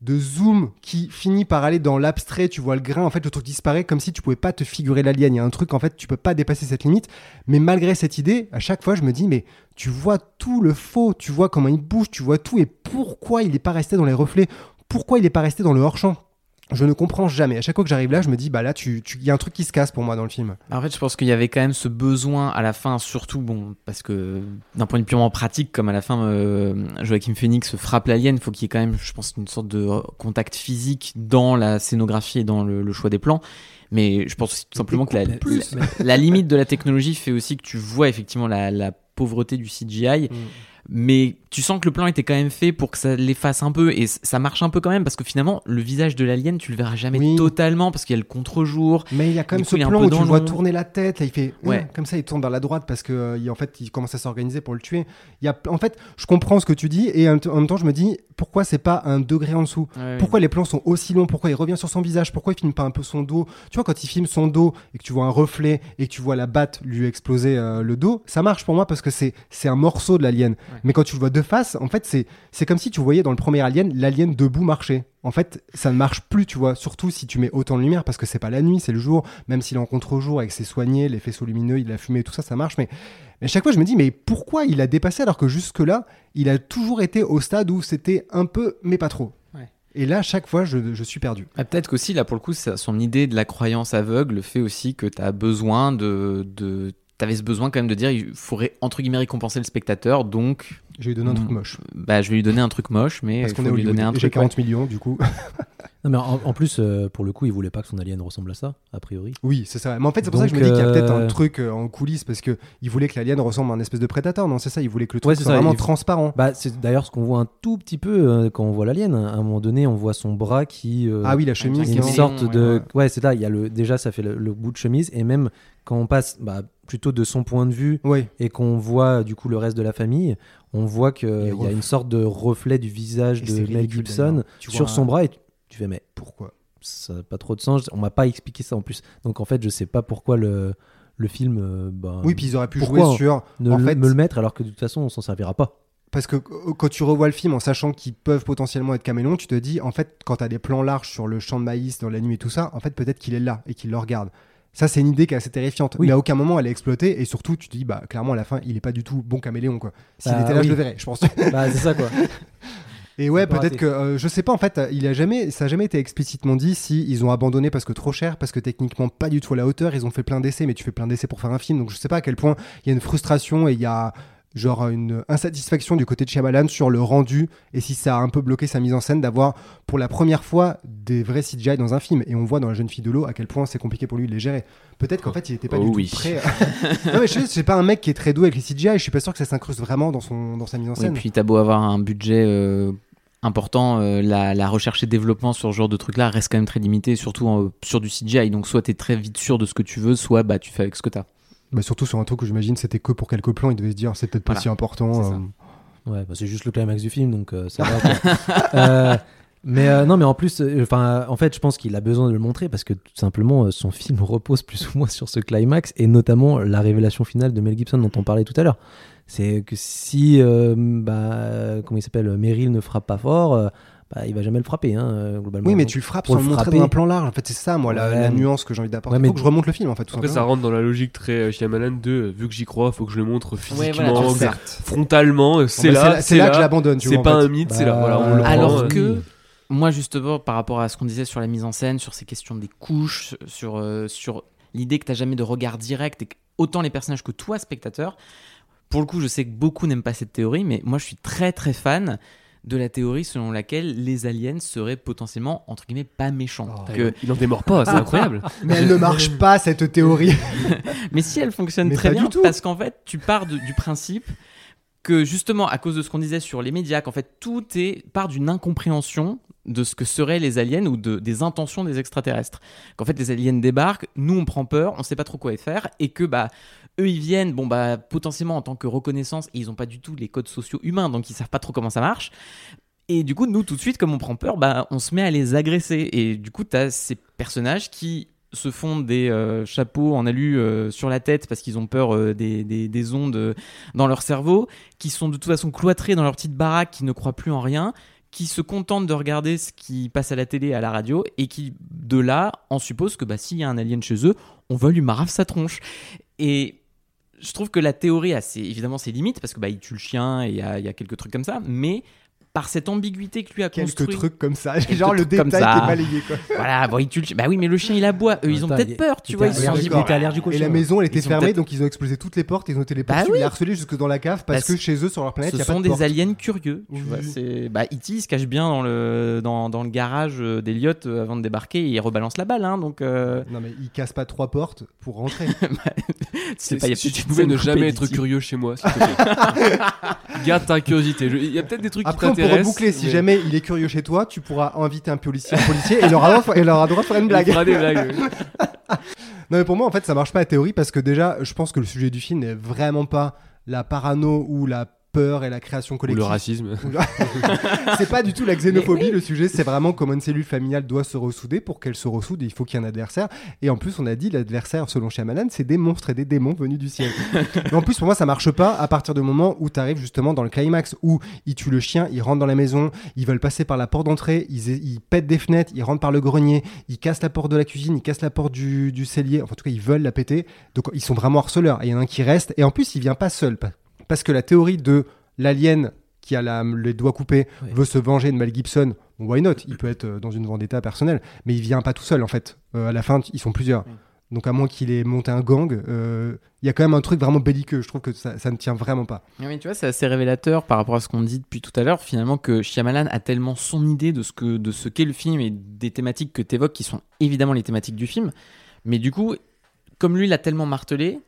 de zoom qui finit par aller dans l'abstrait, tu vois le grain, en fait le truc disparaît comme si tu pouvais pas te figurer l'alien. Il y a un truc en fait, tu peux pas dépasser cette limite. Mais malgré cette idée, à chaque fois je me dis mais tu vois tout le faux, tu vois comment il bouge, tu vois tout et pourquoi il n'est pas resté dans les reflets, pourquoi il n'est pas resté dans le hors champ. Je ne comprends jamais. À chaque fois que j'arrive là, je me dis bah là tu tu- il y a un truc qui se casse pour moi dans le film. En fait, je pense qu'il y avait quand même ce besoin à la fin, surtout, bon, parce que d'un point de vue purement pratique, comme à la fin, euh, Joachim Phoenix frappe l'alien, il faut qu'il y ait quand même, je pense, une sorte de contact physique dans la scénographie et dans le, le choix des plans. Mais je pense aussi tout simplement que la, plus. la, la limite de la technologie fait aussi que tu vois effectivement la, la pauvreté du CGI. mais tu sens que le plan était quand même fait pour que ça l'efface un peu et ça marche un peu quand même parce que finalement le visage de l'alien tu le verras jamais Oui. totalement parce qu'il y a le contre-jour Mais il y a quand même coup, ce plan où tu le vois tourner la tête, là il fait Ouais. comme ça, il tourne vers la droite parce que euh, il- en fait il commence à s'organiser pour le tuer. Il y a, en fait, je comprends ce que tu dis et en, en même temps je me dis pourquoi c'est pas un degré en dessous? Ouais, Pourquoi les plans sont aussi longs? Pourquoi il revient sur son visage? Pourquoi il filme pas un peu son dos? Tu vois, quand il filme son dos et que tu vois un reflet et que tu vois la batte lui exploser euh, le dos, ça marche pour moi parce que c'est c'est un morceau de l'alien. Mais quand tu le vois de face, en fait, c'est c'est comme si tu voyais dans le premier alien l'alien debout marcher. En fait, ça ne marche plus, tu vois. Surtout si tu mets autant de lumière parce que c'est pas la nuit, c'est le jour. Même s'il est en contre-jour avec ses soignés, les faisceaux lumineux, il a fumé, tout ça, ça marche. Mais, mais à chaque fois, je me dis, mais pourquoi il a dépassé alors que jusque-là, il a toujours été au stade où c'était un peu, mais pas trop. Et là, à chaque fois, je, je suis perdu. Ah, Peut-être qu'aussi, là, pour le coup, ça- son idée de la croyance aveugle fait aussi que tu as besoin de. de... T'avais ce besoin quand même de dire il faudrait entre guillemets récompenser le spectateur, donc J'ai lui donné un truc Mm. moche. bah, je vais lui donner un truc moche, mais Parce qu'on est lui donner un Et j'ai truc. 40 millions, du coup. Non, mais en, en plus, euh, pour le coup, il voulait pas que son alien ressemble à ça, a priori. Oui, c'est ça. Mais en fait, c'est pour ça que je me dis qu'il y a peut-être euh, un truc euh, en coulisses parce que il voulait que l'alien ressemble à un espèce de prédateur. Non, c'est ça. Il voulait que le truc Ouais, c'est soit ça, vraiment il- transparent. Bah, c'est d'ailleurs ce qu'on voit un tout petit peu euh, quand on voit l'alien. À un moment donné, on voit son bras qui. euh, Ah oui, la chemise. il y a une sorte ouais, de. ouais. C'est là. Il y a le... Déjà, ça fait le, le bout de chemise. Et même quand on passe bah, plutôt de son point de vue Oui. et qu'on voit du coup le reste de la famille, on voit qu'il y a une sorte de reflet du visage Et de Mel ridicule, Gibson sur son bras et tu, tu fais mais Pourquoi? Ça n'a pas trop de sens. On m'a pas expliqué ça en plus. Donc en fait, je sais pas pourquoi le, le film euh, bah, Oui, puis ils auraient pu jouer sur. ne en le- fait, me le mettre alors que de toute façon on s'en servira pas. Parce que euh, quand tu revois le film en sachant qu'ils peuvent potentiellement être caméléons, tu te dis, en fait, quand tu as des plans larges sur le champ de maïs dans la nuit et tout ça, en fait, peut-être qu'il est là et qu'il le regarde. Ça, c'est une idée qui est assez terrifiante. Oui. Mais à aucun moment, elle est exploitée. Et surtout, tu te dis, bah, clairement, à la fin, il est pas du tout bon caméléon, quoi. S'il Bah, était là, oui. je le verrais, je pense. bah c'est ça quoi. Et ouais, peut-être que euh, je sais pas en fait, il a jamais, ça a jamais été explicitement dit si ils ont abandonné parce que trop cher, parce que techniquement pas du tout à la hauteur. Ils ont fait plein d'essais, mais tu fais plein d'essais pour faire un film, donc je sais pas à quel point il y a une frustration et il y a genre une insatisfaction du côté de Shyamalan sur le rendu et si ça a un peu bloqué sa mise en scène d'avoir pour la première fois des vrais CGI dans un film et on voit dans la jeune fille de l'eau à quel point c'est compliqué pour lui de les gérer. Peut-être qu'en fait il était pas Oh du oui. tout prêt. non mais je sais, c'est pas un mec qui est très doué avec les CGI. Je suis pas sûr que ça s'incruste vraiment dans son dans sa mise en Et scène. puis t'as beau avoir un budget euh, important, euh, la, la recherche et développement sur ce genre de truc-là reste quand même très limitée, surtout en- sur du CGI. Donc soit t'es très vite sûr de ce que tu veux, soit bah tu fais avec ce que t'as. Bah, surtout sur un truc que j'imagine c'était que pour quelques plans, il devait se dire c'est peut-être pas Voilà. si important. Euh. Ouais, bah, c'est juste le climax du film, donc euh, ça va. Euh, mais euh, non, mais en plus, euh, enfin, en fait, je pense qu'il a besoin de le montrer parce que tout simplement, euh, son film repose plus ou moins sur ce climax et notamment la révélation finale de Mel Gibson dont on parlait tout à l'heure. C'est que si, euh, bah, comment il s'appelle, Meryl ne frappe pas fort, euh, bah, il va jamais le frapper, hein, euh, globalement. Oui, mais tu le frappes Pour sans le montrer frapper. dans un plan large. En fait, c'est ça, moi, la, Ouais, la mais- nuance que j'ai envie d'apporter. Ouais, Il mais faut que je remonte le film, en fait, tout Après, ça simplement. rentre dans la logique très euh, Shyamalan de euh, vu que j'y crois, faut que je le montre physiquement, voilà, tu frontalement. euh, C'est Bon, bah, là, c'est là que je l'abandonne. tu C'est pas fait. un mythe, c'est là. Bah, Voilà, on le prend, Alors euh, que moi justement par rapport à ce qu'on disait sur la mise en scène, sur ces questions des couches, sur, euh, sur l'idée que t'as jamais de regard direct et que autant les personnages que toi spectateur, pour le coup je sais que beaucoup n'aiment pas cette théorie, mais moi je suis très très fan de la théorie selon laquelle les aliens seraient potentiellement entre guillemets pas méchants. Oh. Que- Il en démord pas, c'est incroyable. Mais elle ne marche pas, cette théorie. Mais si elle fonctionne Mais très pas du bien, tout. parce qu'en fait, tu pars de- du principe que justement, à cause de ce qu'on disait sur les médias, qu'en fait, tout est part d'une incompréhension de ce que seraient les aliens ou de, des intentions des extraterrestres. Qu'en fait, les aliens débarquent, nous on prend peur, on sait pas trop quoi y faire, et que bah eux ils viennent, bon bah potentiellement en tant que reconnaissance, et ils ont pas du tout les codes sociaux humains, donc ils savent pas trop comment ça marche. Et du coup, nous, tout de suite, comme on prend peur, bah, on se met à les agresser. Et du coup, tu as ces personnages qui se font des euh, chapeaux en alu euh, sur la tête parce qu'ils ont peur euh, des, des- des ondes dans leur cerveau, qui sont de toute façon cloîtrés dans leur petite baraque, qui ne croient plus en rien, qui se contentent de regarder ce qui passe à la télé à la radio, et qui, de là, en suppose que bah, s'il y a un alien chez eux, on va lui marave sa tronche. Et je trouve que la théorie a ses, évidemment ses limites, parce que bah, il tue le chien et il y a, il y a quelques trucs comme ça, mais par cette ambiguïté que lui a Quelques construit. trucs comme ça. Quelques Genre le trucs comme détail ça. qui est balayé, quoi. Voilà, bon, il tue le chien. Bah oui, mais le chien il aboie. Eux, ils ont peut-être il- peur, tu il vois. Ils sont il allergique au Et la maison, elle était fermée, donc ils ont explosé toutes les portes, ils ont téléporté, Bah ils oui. les harcelé jusque dans la cave parce Bah, que chez eux, sur leur planète, il ce y a pas sont de des porte. aliens curieux. Tu Oui. vois, c'est bah E.T. il se cache bien dans le dans, dans le garage euh, d'Eliott euh, avant de débarquer et il rebalance la balle, hein, donc euh, Non, mais ils cassent pas trois portes pour rentrer. c'est pas. il peut-être tu pouvais ne jamais être curieux chez moi. Garde ta curiosité. Il y a peut-être des trucs qui t'intéressent. reboucler. Si mais- jamais il est curieux chez toi, tu pourras inviter un policier, un policier et il aura, droit- il de faire une Il blague. fera des blagues. Non, mais pour moi, en fait, ça marche pas la théorie parce que déjà, je pense que le sujet du film n'est vraiment pas la parano ou la peur et la création Ou collective. le racisme. c'est pas du tout la xénophobie, le sujet, c'est vraiment comment une cellule familiale doit se ressouder. Pour qu'elle se ressoude, il faut qu'il y ait un adversaire. Et en plus, on a dit, l'adversaire, selon Shyamalan, c'est des monstres et des démons venus du ciel. Mais en plus, pour moi, ça marche pas à partir du moment où tu arrives justement dans le climax, où ils tuent le chien, ils rentrent dans la maison, ils veulent passer par la porte d'entrée, ils, ils pètent des fenêtres, ils rentrent par le grenier, ils cassent la porte de la cuisine, ils cassent la porte du, du cellier. Enfin, en tout cas, ils veulent la péter. Donc, ils sont vraiment harceleurs. Et il y en a un qui reste. Et en plus, il vient pas seul. Pa- Parce que la théorie de l'alien qui a la- les doigts coupés veut se venger de Mel Gibson, bon, why not? Il peut être euh, dans une vendetta personnelle, mais il vient pas tout seul en fait. Euh, à la fin, ils sont plusieurs. Donc à moins qu'il ait monté un gang, euh, il y a quand même un truc vraiment belliqueux. Je trouve que ça, ça ne tient vraiment pas. Mais tu vois, c'est assez révélateur par rapport à ce qu'on dit depuis tout à l'heure, finalement, que Shyamalan a tellement son idée de ce que de ce qu'est le film et des thématiques que tu évoques, qui sont évidemment les thématiques du film. Mais du coup, comme lui l'a tellement martelé,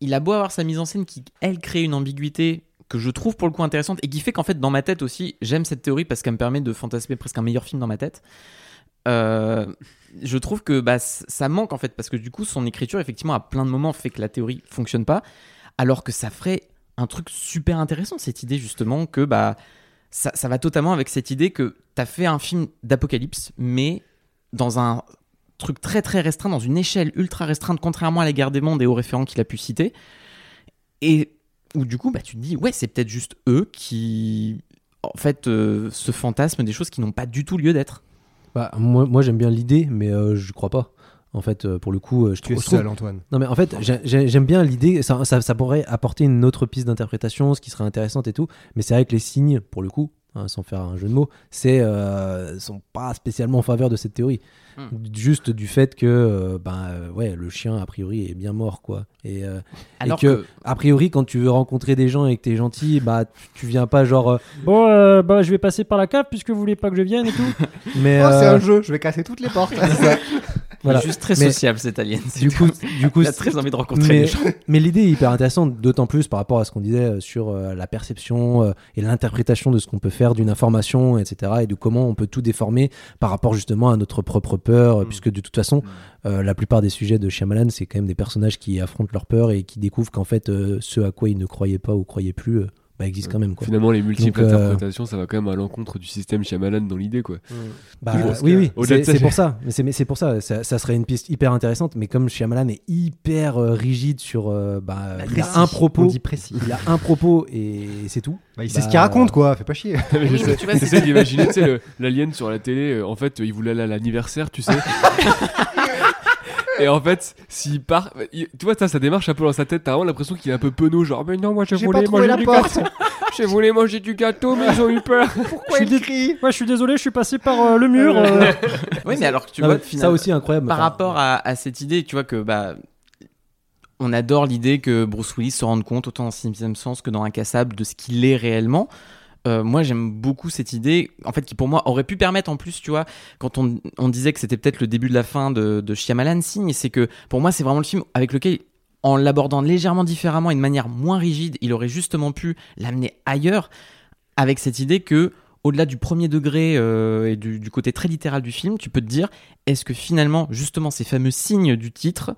il a beau avoir sa mise en scène qui, elle, crée une ambiguïté que je trouve pour le coup intéressante et qui fait qu'en fait, dans ma tête aussi, j'aime cette théorie parce qu'elle me permet de fantasmer presque un meilleur film dans ma tête. Euh, je trouve que bah, ça manque en fait parce que du coup, son écriture, effectivement, à plein de moments, fait que la théorie fonctionne pas alors que ça ferait un truc super intéressant, cette idée justement que bah, ça, ça va totalement avec cette idée que tu fait un film d'apocalypse, mais dans un truc très très restreint, dans une échelle ultra restreinte, contrairement à la guerre des mondes et aux référents qu'il a pu citer. Et où du coup, bah, tu te dis, ouais, c'est peut-être juste eux qui, en fait, euh, se fantasment des choses qui n'ont pas du tout lieu d'être. Bah, moi, moi j'aime bien l'idée, mais euh, je crois pas. En fait, euh, pour le coup, euh, je Tu es trouve- seul, Antoine. Non mais en fait j'ai- j'ai- j'aime bien l'idée, ça, ça, ça pourrait apporter une autre piste d'interprétation, ce qui serait intéressante et tout, mais c'est vrai que les signes, pour le coup, hein, sans faire un jeu de mots, c'est euh, sont pas spécialement en faveur de cette théorie. Hmm. Juste du fait que euh, ben euh, ouais le chien a priori est bien mort quoi. Et, euh, Alors que, que, a priori quand tu veux rencontrer des gens et que t'es gentil, bah tu, tu viens pas genre euh, Bon, euh, bah, je vais passer par la cave puisque vous voulez pas que je vienne et tout. mais Oh, c'est un jeu, je vais casser toutes les portes. voilà. juste très Mais- sociable cet alien. Du coup, du très envie de rencontrer mais, les gens. mais l'idée est hyper intéressante, d'autant plus par rapport à ce qu'on disait euh, sur euh, la perception euh, et l'interprétation de ce qu'on peut faire d'une information, etc. Et de comment on peut tout déformer par rapport justement à notre propre peur, Mm. puisque de toute façon, euh, la plupart des sujets de Shyamalan, c'est quand même des personnages qui affrontent leur peur et qui découvrent qu'en fait, ce à quoi ils ne croyaient pas ou croyaient plus, bah, existe quand même. Quoi. Finalement, les multiples Donc, euh, interprétations, ça va quand même à l'encontre du système Shyamalan dans l'idée, quoi. Bah, Oui, oui, oui, c'est ça, pour ça. Mais c'est mais c'est pour ça. ça. ça serait une piste hyper intéressante. Mais comme Shyamalan est hyper euh, rigide sur, euh, bah, il précis. a un propos, On dit précis. il a un propos et c'est tout. Bah, il sait ce Bah, qu'il raconte, quoi. Fais pas chier. J'essaie d'imaginer, tu sais, le- l'alien sur la télé, en fait, il voulait aller à l'anniversaire, tu sais. Et en fait, s'il part, il- tu vois, ça, ça démarche un peu dans sa tête. T'as vraiment l'impression qu'il est un peu penaud, genre, mais non, moi, je J'ai trouvé manger la du porte. gâteau. Je voulais manger du gâteau, mais ils ont eu peur. Pourquoi Je il crie? Ouais, je suis désolé, je suis passé par euh, le mur. euh. Oui, mais alors que tu Non, vois, mais ça aussi incroyable. par Enfin, rapport à, à cette idée, tu vois que bah on adore l'idée que Bruce Willis se rende compte autant dans Sixième Sens que dans Incassable de ce qu'il est réellement. Euh, moi, j'aime beaucoup cette idée, en fait, qui pour moi aurait pu permettre en plus, tu quand on, on disait que c'était peut-être le début de la fin de, de Shyamalan, signe, c'est que pour moi, c'est vraiment le film avec lequel, en l'abordant légèrement différemment et de manière moins rigide, il aurait justement pu l'amener ailleurs, avec cette idée que, au-delà du premier degré euh, et du, du côté très littéral du film, tu peux te dire, est-ce que finalement, justement, ces fameux signes du titre,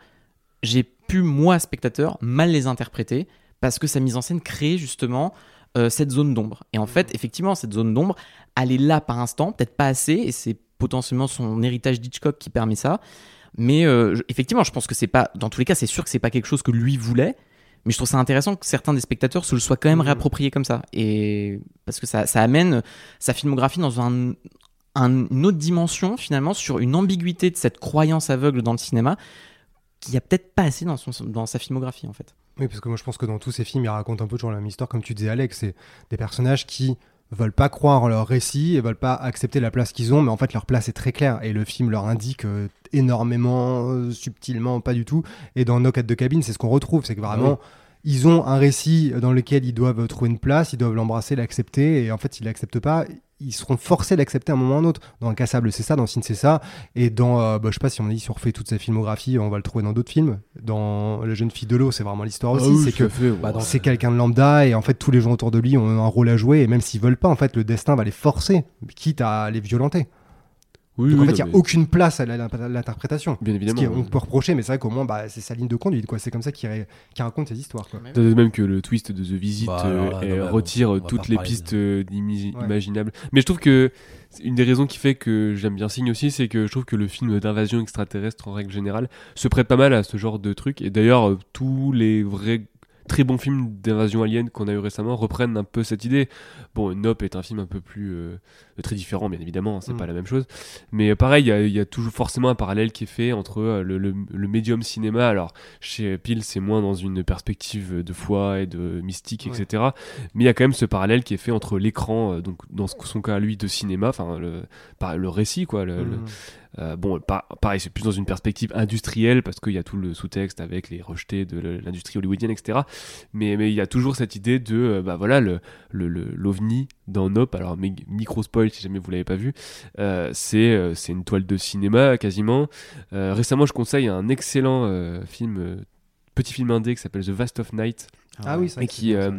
j'ai pu, moi, spectateur, mal les interpréter parce que sa mise en scène crée justement euh, cette zone d'ombre. Et en fait, effectivement, cette zone d'ombre, elle est là par instant, peut-être pas assez, et c'est potentiellement son héritage d'Hitchcock qui permet ça. Mais euh, je- effectivement, je pense que c'est pas, dans tous les cas, c'est sûr que c'est pas quelque chose que lui voulait. Mais je trouve ça intéressant que certains des spectateurs se le soient quand même Mhm. réapproprié comme ça. Et parce que ça, ça amène sa filmographie dans un, un- une autre dimension, finalement, sur une ambiguïté de cette croyance aveugle dans le cinéma, qu'il y a peut-être pas assez dans, son, dans sa filmographie, en fait. Oui, parce que moi je pense que dans tous ces films, ils racontent un peu toujours la même histoire, comme tu disais, Alex. C'est des personnages qui veulent pas croire en leur récit et veulent pas accepter la place qu'ils ont, mais en fait leur place est très claire et le film leur indique euh, énormément, euh, subtilement, pas du tout. Et dans No 4 de cabine, c'est ce qu'on retrouve, c'est que vraiment. Ils ont un récit dans lequel ils doivent trouver une place, ils doivent l'embrasser, l'accepter, et en fait, s'ils l'acceptent pas, ils seront forcés d'accepter à un moment ou à un autre. Dans Incassable, c'est ça, dans Sin, c'est ça, et dans, euh, bah, je sais pas si on a dit, si on refait toute sa filmographie, on va le trouver dans d'autres films. Dans La jeune fille de l'eau, c'est vraiment l'histoire Ah aussi, c'est que bah, dans- c'est quelqu'un de lambda et en fait tous les gens autour de lui ont un rôle à jouer et même s'ils veulent pas en fait le destin va les forcer quitte à les violenter Oui, donc oui, en fait il n'y a mais aucune place à l'interprétation Bien ce évidemment. on peut reprocher mais c'est vrai qu'au moins bah, c'est sa ligne de conduite quoi c'est comme ça qu'il ré- qu'il raconte ses histoires quoi. Même que le twist de The Visit Bah, euh, alors là, non, mais on- retire on toutes les pistes de- euh, Ouais. imaginables. Mais je trouve que c'est une des raisons qui fait que j'aime bien Signe aussi, c'est que je trouve que le film d'invasion extraterrestre en règle générale se prête pas mal à ce genre de truc. Et d'ailleurs, euh, tous les vrais très bons films d'invasion alien qu'on a eu récemment reprennent un peu cette idée. Bon, Nope est un film un peu plus euh, très différent, bien évidemment, hein, c'est Mm. pas la même chose. Mais euh, pareil, il y a- il y, a toujours forcément un parallèle qui est fait entre euh, le, le- le médium cinéma. Alors, chez Peel, c'est moins dans une perspective de foi et de mystique, Ouais. etc. Mais il y a quand même ce parallèle qui est fait entre l'écran, euh, donc dans son cas, lui, de cinéma, enfin, le, le récit, quoi. le- le- euh, bon, pa- pareil, c'est plus dans une perspective industrielle parce qu'il y a tout le sous-texte avec les rejetés de le- l'industrie hollywoodienne, etc. Mais mais il y a toujours cette idée de, euh, bah voilà, le le- le- l'ovni dans Nope. Alors mi- micro spoil si jamais vous l'avez pas vu, euh, c'est euh, c'est une toile de cinéma quasiment. Euh, récemment, je conseille un excellent film. Petit film indé qui s'appelle The Vast of Night ah oui et qui, euh,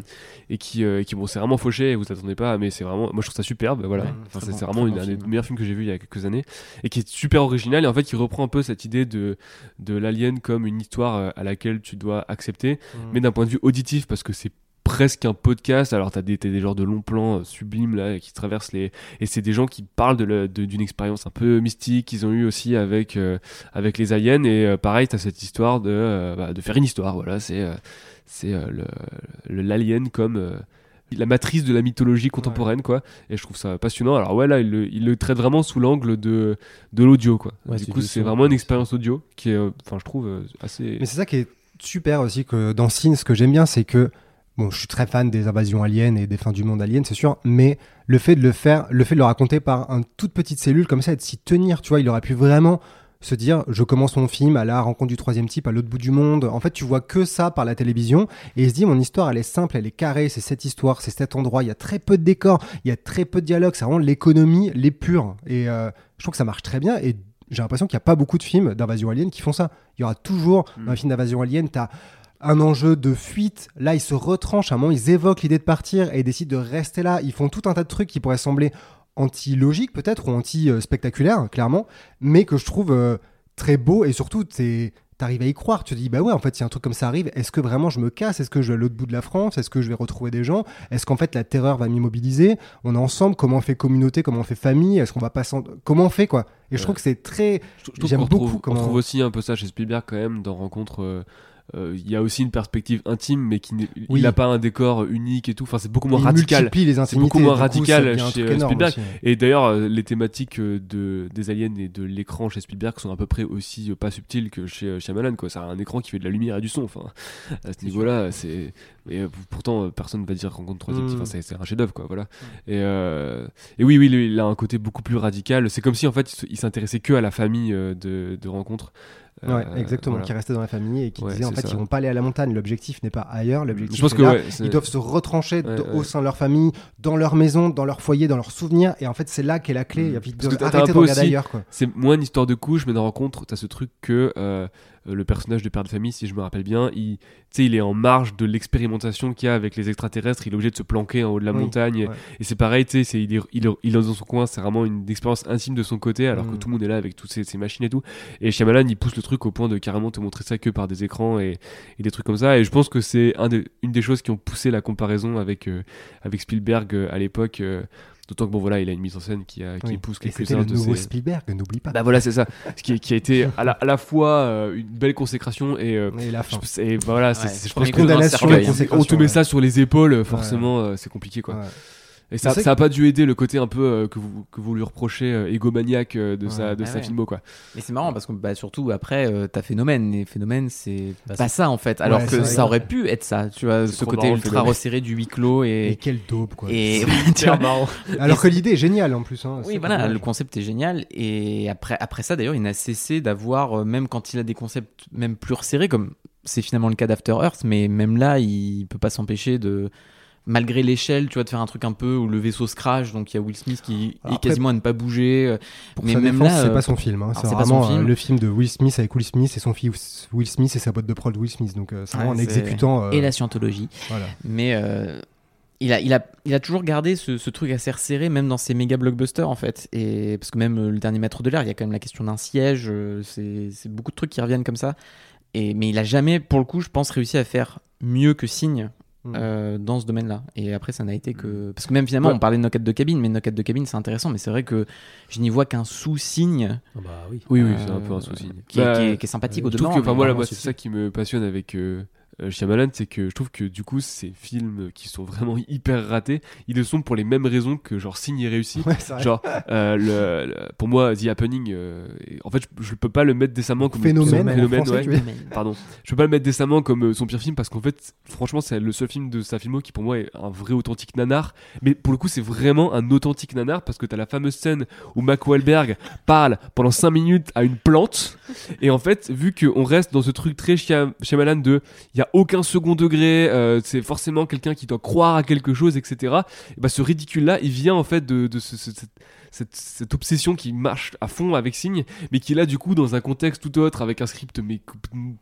et qui, euh, qui bon c'est vraiment fauché vous attendez pas mais c'est vraiment moi je trouve ça superbe voilà Ouais, Enfin, très c'est bon- vraiment très une, bon un des meilleurs films que j'ai vu il y a quelques années et qui est super original et en fait qui reprend un peu cette idée de de l'alien comme une histoire à laquelle tu dois accepter Mhm. mais d'un point de vue auditif parce que c'est presque un podcast. Alors t'as des, t'as des genres de longs plans euh, sublimes là qui traversent les et c'est des gens qui parlent de la- de- d'une expérience un peu mystique qu'ils ont eu aussi avec euh, avec les aliens. Et euh, pareil t'as cette histoire de euh, bah, de faire une histoire voilà. C'est c'est l'alien comme la matrice de la mythologie contemporaine quoi. Et je trouve ça passionnant. Alors ouais là il le, il le traite vraiment sous l'angle de de l'audio quoi. Ouais, du coup c'est vraiment une expérience audio qui est euh, enfin je trouve euh, assez mais c'est ça qui est super aussi que dans Sin ce que j'aime bien c'est que Bon, je suis très fan des invasions aliens et des fins du monde aliens, c'est sûr, mais le fait de le faire, le fait de le raconter par une toute petite cellule comme ça et de s'y tenir, tu vois, il aurait pu vraiment se dire je commence mon film à la rencontre du troisième type à l'autre bout du monde. En fait, tu vois que ça par la télévision et il se dit mon histoire elle est simple, elle est carrée, c'est cette histoire, c'est cet endroit. Il y a très peu de décors, il y a très peu de dialogue, c'est vraiment l'économie, les purs. Et euh, je trouve que ça marche très bien et j'ai l'impression qu'il n'y a pas beaucoup de films d'invasion alien qui font ça. Il y aura toujours Mm. un film d'invasion alien, tu as un enjeu de fuite. Là, ils se retranchent. À un moment, ils évoquent l'idée de partir et ils décident de rester là. Ils font tout un tas de trucs qui pourraient sembler anti-logiques, peut-être, ou anti-spectaculaires, clairement, mais que je trouve euh, très beau et surtout, t'es t'arrives à y croire. Tu te dis, bah ouais, en fait, si un truc comme ça arrive, est-ce que vraiment je me casse? Est-ce que je vais à l'autre bout de la France? Est-ce que je vais retrouver des gens? Est-ce qu'en fait la terreur va m'immobiliser? On est ensemble, comment on fait communauté, comment on fait famille? Est-ce qu'on va pas s'en- Comment on fait quoi? Et je trouve que c'est très. Trouve J'aime beaucoup retrouve, on comment- retrouve aussi un peu ça chez Spielberg quand même dans Rencontre. euh, Il y a aussi une perspective intime, mais qui Oui. il n'a pas un décor unique et tout. Enfin, c'est beaucoup moins il radical. les intimités. beaucoup moins coup, radical ça chez, euh, Spielberg. Et d'ailleurs, euh, les thématiques euh, de, des aliens et de l'écran chez Spielberg sont à peu près aussi euh, pas subtiles que chez euh, Shyamalan. Quoi. C'est un écran qui fait de la lumière et du son. Enfin, à ce niveau-là, c'est. Et euh, pourtant, euh, personne ne va dire Rencontre troisième. Mm. Enfin, c'est, c'est un chef-d'œuvre, quoi. Voilà. Et, euh, et oui, oui, il a un côté beaucoup plus radical. C'est comme si en fait, il s'intéressait que à la famille euh, de, de Rencontre. Euh, Ouais, exactement, voilà. qui restait dans la famille et qui Ouais, en fait ça. ils vont pas aller à la montagne, l'objectif n'est pas ailleurs, l'objectif Je pense est que là. ouais, Ils doivent se retrancher de- au sein de leur famille, dans leur maison, dans leur foyer, dans leurs souvenirs. Et en fait, c'est là qu'est la clé. Mm. Et puis, de- un de regarder aussi- ailleurs. C'est moins une histoire de couche, mais dans Rencontre, t'as ce truc que euh, euh, le personnage de père de famille, si je me rappelle bien, il, il est en marge de l'expérimentation qu'il y a avec les extraterrestres. Il est obligé de se planquer en haut de la Oui, montagne. ouais. Et c'est pareil, tu sais, c'est- il est, il, est, il est dans son coin. C'est vraiment une expérience intime de son côté, alors que Mm. tout le monde est là avec toutes ces, ces machines et tout. Et Shyamalan, il pousse le truc au point de carrément te montrer ça que par des écrans et, et des trucs comme ça. Et je pense que c'est un une des choses qui ont poussé la comparaison avec, euh, avec Spielberg euh, à l'époque. euh, D'autant que bon voilà, il a une mise en scène qui, a, qui Oui. pousse quelques-uns le de nouveau ses... Spielberg, n'oublie pas. Bah voilà, c'est ça. Ce qui, qui a été à la, à la fois euh, une belle consécration et, euh, Et la fin. je, et voilà, c'est- Ouais, c'est- je pense conséquence. on te met ça sur les épaules, euh, forcément, euh, c'est compliqué quoi. Ouais. Et ça, C'est ça a pas dû aider le côté un peu euh, que, vous, que vous lui reprochez euh, égomaniaque euh, de Ouais. sa, de Ah sa ouais. filmo quoi. Mais c'est marrant parce que bah, surtout après, euh, t'as Phénomène. Et Phénomène, c'est Bah, pas c'est- ça en fait. Alors Ouais, que ça aurait pu être ça. Tu vois, ce côté marrant, ultra resserré du huis clos. Et Et, quel dope, quoi. et marrant. Alors que l'idée est géniale en plus. hein. Oui, voilà, le concept est génial. Et après, après ça, d'ailleurs, il n'a cessé d'avoir, euh, même quand il a des concepts même plus resserrés, comme c'est finalement le cas d'After Earth, mais même là, il peut pas s'empêcher de, malgré l'échelle, tu vois, de faire un truc un peu où le vaisseau se crash, donc il y a Will Smith qui Alors est après- quasiment à ne pas bouger. euh, Pour mais sa même défense, là, c'est euh, pas son film. hein. C'est c'est pas son vraiment euh, film. le film de Will Smith avec Will Smith et son fils Will Smith et sa boîte de prod Will Smith. Donc c'est vraiment c'est- exécutant. euh, Et la scientologie. voilà. Mais euh, il, a, il, a, il a toujours gardé ce, ce truc assez resserré, même dans ses méga blockbusters en fait. Et, parce que même le dernier maître de l'air, il y a quand même la question d'un siège. c'est c'est beaucoup de trucs qui reviennent comme ça. Et, mais il a jamais, pour le coup, je pense, réussi à faire mieux que Signe Mm. euh, dans ce domaine-là. Et après, ça n'a été que. Parce que même finalement, Ouais. on parlait de knock de cabine, mais knock de cabine, c'est intéressant. Mais c'est vrai que je n'y vois qu'un sous-signe Ah bah oui. Oui, oui, euh, c'est un peu un souci. qui, est- Bah, qui est, qui est sympathique euh, au demeurant. que, enfin moi c'est ça qui me passionne avec euh, Shyamalan, c'est que je trouve que du coup ces films qui sont vraiment hyper ratés, ils le sont pour les mêmes raisons que genre Signe est réussi. Ouais. Genre, euh, le, le- pour moi, The Happening, euh, en fait, je, je peux pas le mettre décemment comme Phénomène, son- phénomène, français, ouais. Pardon, je peux pas le mettre décemment comme euh, son pire film parce qu'en fait, franchement, c'est le seul film de sa filmo qui pour moi est un vrai authentique nanar. Mais pour le coup, c'est vraiment un authentique nanar parce que t'as la fameuse scène où Mac Wahlberg parle pendant 5 minutes à une plante. Et en fait, vu qu'on reste dans ce truc très Shyam- Shyamalan de il y a aucun second degré, euh, c'est forcément quelqu'un qui doit croire à quelque chose, etc. Et bah, ce ridicule-là, il vient en fait de, ce- cette, cette obsession qui marche à fond avec Signe, mais qui là, du coup, dans un contexte tout autre, avec un script mais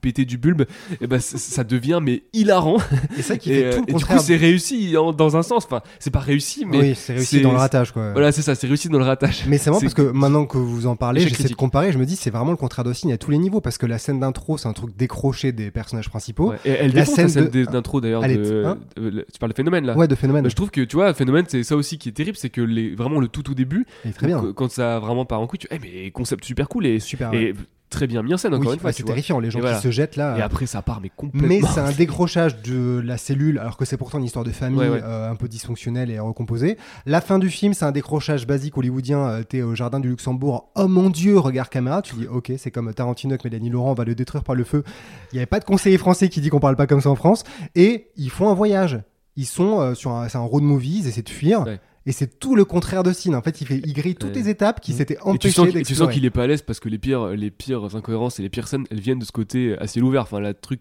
pété du bulbe, et bah, c- ça devient mais hilarant. Et ça qui Et, fait euh, tout et le du contraire. coup, c'est réussi en- dans un sens. Enfin, c'est pas réussi, mais oui, c'est réussi dans le ratage, quoi. voilà, c'est ça, c'est réussi dans le ratage. Mais c'est marrant parce que maintenant que vous en parlez, j'essaie de comparer. Je me dis, c'est vraiment le contraire d'Austin à tous les niveaux parce que la scène d'intro, c'est un truc décroché des personnages principaux. Ouais. Et elle La scène de- d'intro d'ailleurs. De- hein de- le- tu parles de phénomène là. Ouais, de phénomène. Bah, je trouve que tu vois, phénomène, c'est ça aussi qui est terrible, c'est que les, vraiment le tout tout début, Est très bien. donc, quand ça vraiment part en couille, tu eh mais concept super cool et, Super. ouais. et très bien mis en scène encore oui, une fois. c'est terrifiant. Les gens Et qui voilà. se jettent là. Et après ça part mais complètement. Mais c'est un décrochage de la cellule, alors que c'est pourtant une histoire de famille Ouais, ouais. euh, un peu dysfonctionnelle et recomposée. La fin du film, c'est un décrochage basique hollywoodien. euh, T'es au jardin du Luxembourg. Oh mon dieu, regard caméra. Tu dis, ok, c'est comme Tarantino avec Mélanie Laurent, on va le détruire par le feu. Il n'y avait pas de conseiller français qui dit qu'on parle pas comme ça en France. Et ils font un voyage. Ils sont euh, sur un, c'est un road movie, ils essaient de fuir. Ouais. Et c'est tout le contraire de Cine. En fait, il, fait, il grille toutes Ouais. les étapes qui Mmh. s'étaient empêchées sens, qu'il- tu sens qu'il est pas à l'aise parce que les pires, les pires incohérences et les pires scènes, elles viennent de ce côté ciel ouvert. Enfin, la truc,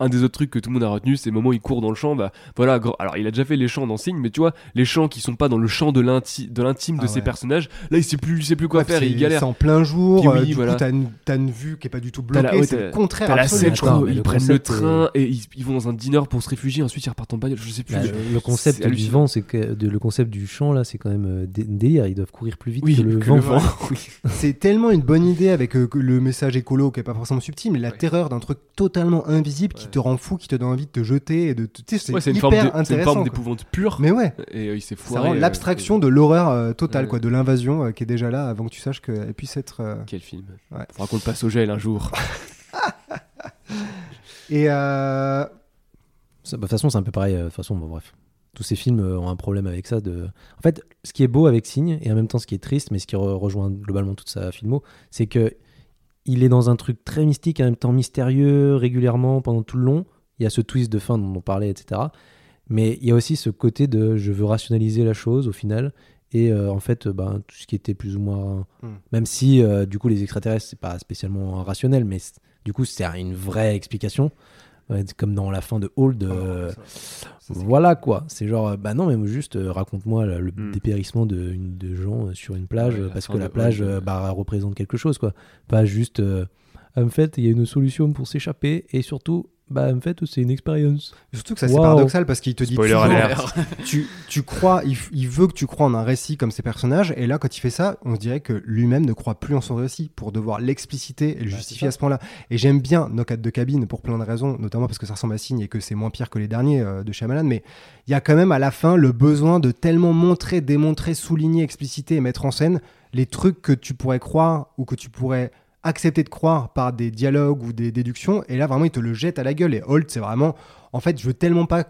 un des autres trucs que tout le monde a retenu, c'est le moment où il court dans le champ. Bah voilà, alors il a déjà fait les chants dans Signe, mais tu vois, les chants qui sont pas dans le champ de l'inti- de l'intime de Ah ses personnages, là il sait plus, il sait plus quoi Ouais, faire, il galère. C'est en plein jour, Puis oui, euh, du voilà. coup, t'as une, vue qui est pas du tout bloquée, ouais, c'est le contraire. T'as la scène. Attends, ils le prennent le concept train et ils, ils vont dans un dîner pour se réfugier, ensuite ils repartent en bagnole, je sais plus. Bah, le concept du vent, c'est que de- le concept du champ là, c'est quand même euh, dé- délire. Ils doivent courir plus vite oui, que le vent. C'est tellement une bonne idée avec euh, le message écolo qui est pas forcément subtil, mais la terreur d'un truc totalement invisible qui te rend fou, qui te donne envie de te jeter et de. Tu sais, c'est hyper forme d'é- c'est une intéressant. forme d'épouvante pure. Mais ouais, Et euh, il s'est c'est foiré. vraiment euh, l'abstraction de l'horreur euh, totale, Ouais. quoi, de l'invasion euh, qui est déjà là avant que tu saches qu'elle puisse être. euh, Quel film. Ouais. Faudra qu'on le passe au gel un jour. Et euh, Ça, bah, De toute façon, c'est un peu pareil. euh, De toute façon, bon, bref. Tous ces films ont un problème avec ça. De... En fait, ce qui est beau avec Signe, et en même temps ce qui est triste, mais ce qui re- rejoint globalement toute sa filmo, c'est que il est dans un truc très mystique, en même temps mystérieux, régulièrement, pendant tout le long. Il y a ce twist de fin dont on parlait, etc. Mais il y a aussi ce côté de je veux rationaliser la chose au final. Et euh, en fait, euh, ben, tout ce qui était plus ou moins. Hmm. Même si, euh, du coup, les extraterrestres, c'est pas spécialement rationnel, mais du coup, c'est une vraie explication. Comme dans la fin de Hold. euh, ça- ça, c'est- voilà quoi, c'est genre, euh, bah non, mais juste euh, raconte-moi le, Hmm. dépérissement de, de gens euh, sur une plage Ouais, euh, parce que la plage Hold, euh, bah, représente quelque chose quoi. Pas juste, euh, en fait, il y a une solution pour s'échapper et surtout, bah en fait, c'est une expérience. Surtout que ça c'est paradoxal parce qu'il te dit Spoiler toujours- alert. tu, tu crois, il, veut que tu crois en un récit comme ces personnages, et là, quand il fait ça, on se dirait que lui-même ne croit plus en son récit pour devoir l'expliciter et le Bah, justifier à ce point-là. Et j'aime bien No 4 de cabine pour plein de raisons, notamment parce que ça ressemble à Signe et que c'est moins pire que les derniers euh, de Shyamalan, mais il y a quand même à la fin le besoin de tellement montrer, démontrer, souligner, expliciter et mettre en scène les trucs que tu pourrais croire ou que tu pourrais accepter de croire par des dialogues ou des déductions, et là vraiment il te le jette à la gueule. Et Holt, c'est vraiment, en fait, je veux tellement pas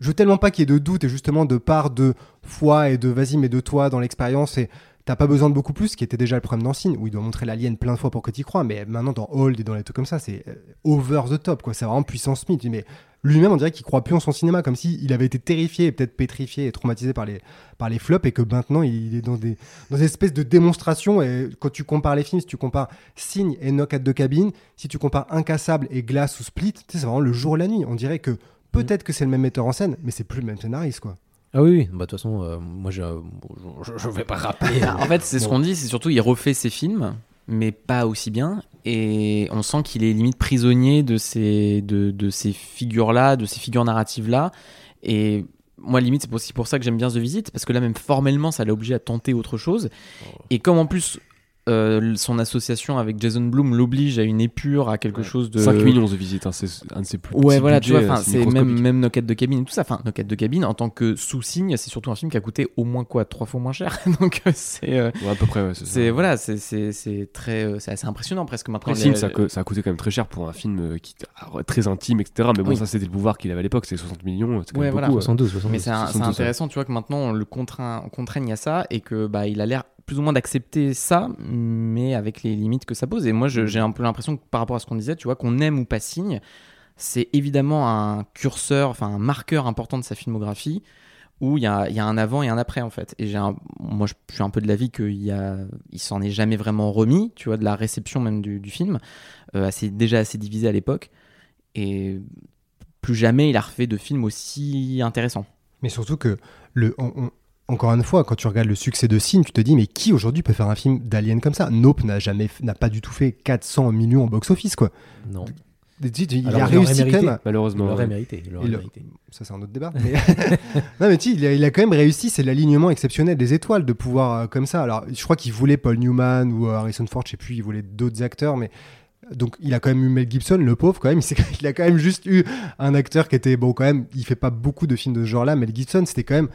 je veux tellement pas qu'il y ait de doute et justement de part de foi et de vas-y mais de toi dans l'expérience et t'as pas besoin de beaucoup plus, qui était déjà le problème dans Sin, où il doit montrer l'alien plein de fois pour que tu y crois, mais maintenant dans Hold et dans les trucs comme ça, c'est euh, over the top, quoi. C'est vraiment puissance mythe. Mais lui-même, on dirait qu'il croit plus en son cinéma, comme si il avait été terrifié et peut-être pétrifié et traumatisé par les, par les flops et que maintenant il est dans des, dans des espèces de démonstrations. Et quand tu compares les films, si tu compares Signe et Knock at de cabine, si tu compares Incassable et Glace ou Split, tu sais, c'est vraiment le jour et la nuit. On dirait que peut-être que c'est le même metteur en scène, mais c'est plus le même scénariste, quoi. Ah oui, oui. bah de toute façon, euh, moi je, je, je vais pas rappeler. En fait, c'est ce qu'on dit, c'est surtout il refait ses films, mais pas aussi bien. Et on sent qu'il est limite prisonnier de ces, de, de ces figures-là, de ces figures narratives-là. Et moi, limite, c'est aussi pour ça que j'aime bien The Visit, parce que là, même formellement, ça l'a obligé à tenter autre chose. Et comme en plus, euh, son association avec Jason Blum l'oblige à une épure, à quelque Ouais. chose de. 5 millions de visites, hein, c'est un de ses plus Ouais, petits voilà, tu vois, enfin, c'est même, même No Quête de cabine et tout ça. Enfin, No Quête de cabine, en tant que sous-signe, c'est surtout un film qui a coûté au moins quoi, trois fois moins cher. Donc, euh, c'est. euh, Ouais, à peu près, ouais, c'est ça. c'est voilà, c'est c'est c'est très euh, c'est assez impressionnant presque maintenant. Les- Signe, ça, a ça a coûté quand même très cher pour un film euh, qui alors, très intime, etc. Mais bon, Oui. ça, c'était le pouvoir qu'il avait à l'époque, c'est 60 millions, quand Ouais, même voilà. beaucoup. euh. 72, 72. Mais c'est un- c'est 72, intéressant, tu vois, que maintenant on le contraint, on contraigne à ça et que bah il a l'air plus ou moins d'accepter ça, mais avec les limites que ça pose. Et moi, je- j'ai un peu l'impression que par rapport à ce qu'on disait, tu vois, qu'on aime ou pas signe, c'est évidemment un curseur, enfin un marqueur important de sa filmographie où il y a, il y a un avant et un après en fait. Et un- moi, je suis un peu de l'avis qu'il il s'en est jamais vraiment remis, tu vois, de la réception même du, du film, euh, assez, déjà assez divisé à l'époque. Et plus jamais il a refait de films aussi intéressants. Mais surtout que, le, on- on- encore une fois, quand tu regardes le succès de Signe, tu te dis, mais qui aujourd'hui peut faire un film d'Alien comme ça? Nope n'a jamais, n'a pas du tout fait 400 millions au box-office, quoi. Non. Il Alors, a il réussi quand même. Il Malheureusement. l'aurait ouais. mérité. il l'aurait mérité. Ça, c'est un autre débat. Mais... non, mais tu sais, il a, il a quand même réussi, c'est l'alignement exceptionnel des étoiles de pouvoir euh, comme ça. Alors, je crois qu'il voulait Paul Newman ou euh, Harrison Ford, je sais plus, il voulait d'autres acteurs, mais. Donc, il a quand même eu Mel Gibson, le pauvre, quand même. Il, il a quand même juste eu un acteur qui était, bon, quand même, il fait pas beaucoup de films de ce genre-là. Mel Gibson, c'était quand même.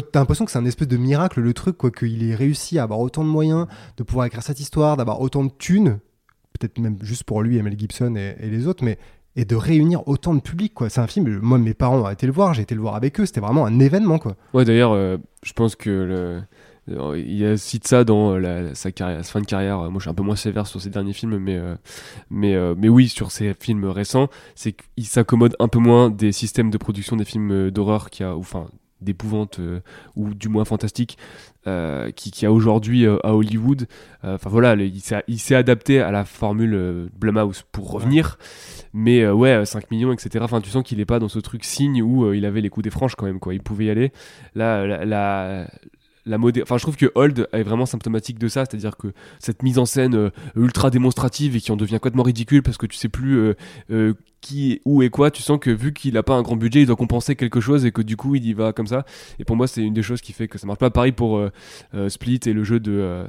T'as l'impression que c'est un espèce de miracle, le truc, quoi, qu'il ait réussi à avoir autant de moyens, de pouvoir écrire cette histoire, d'avoir autant de thunes, peut-être même juste pour lui et Mel Gibson et, les autres, mais et de réunir autant de public quoi c'est un film moi mes parents ont été le voir j'ai été le voir avec eux c'était vraiment un événement quoi Ouais, d'ailleurs, euh, je pense que euh, il cite ça dans euh, sa, carrière, sa fin de carrière. Moi, je suis un peu moins sévère sur ses derniers films, mais, euh, mais, euh, mais oui, sur ses films récents, c'est qu'il s'accommode un peu moins des systèmes de production des films euh, d'horreur qu'il y a, enfin, d'épouvante euh, ou du moins fantastique euh, qui, qui a aujourd'hui euh, à Hollywood. Enfin voilà, le- il s'est adapté à la formule Blumhouse pour revenir. Mais ouais, euh, 5 millions, etc. Enfin, tu sens qu'il est pas dans ce truc signe où il avait les coups des franches quand même, quoi. Il pouvait y aller. Là, la, la, la modé- Enfin, je trouve que Hold est vraiment symptomatique de ça, c'est-à-dire que cette mise en scène euh, ultra démonstrative et qui en devient complètement ridicule parce que tu sais plus euh, euh, qui, où et quoi, tu sens que vu qu'il a pas un grand budget, il doit compenser quelque chose et que du coup il y va comme ça. Et pour moi, c'est une des choses qui fait que ça marche pas. Pareil pour euh, euh, Split et le jeu de, euh,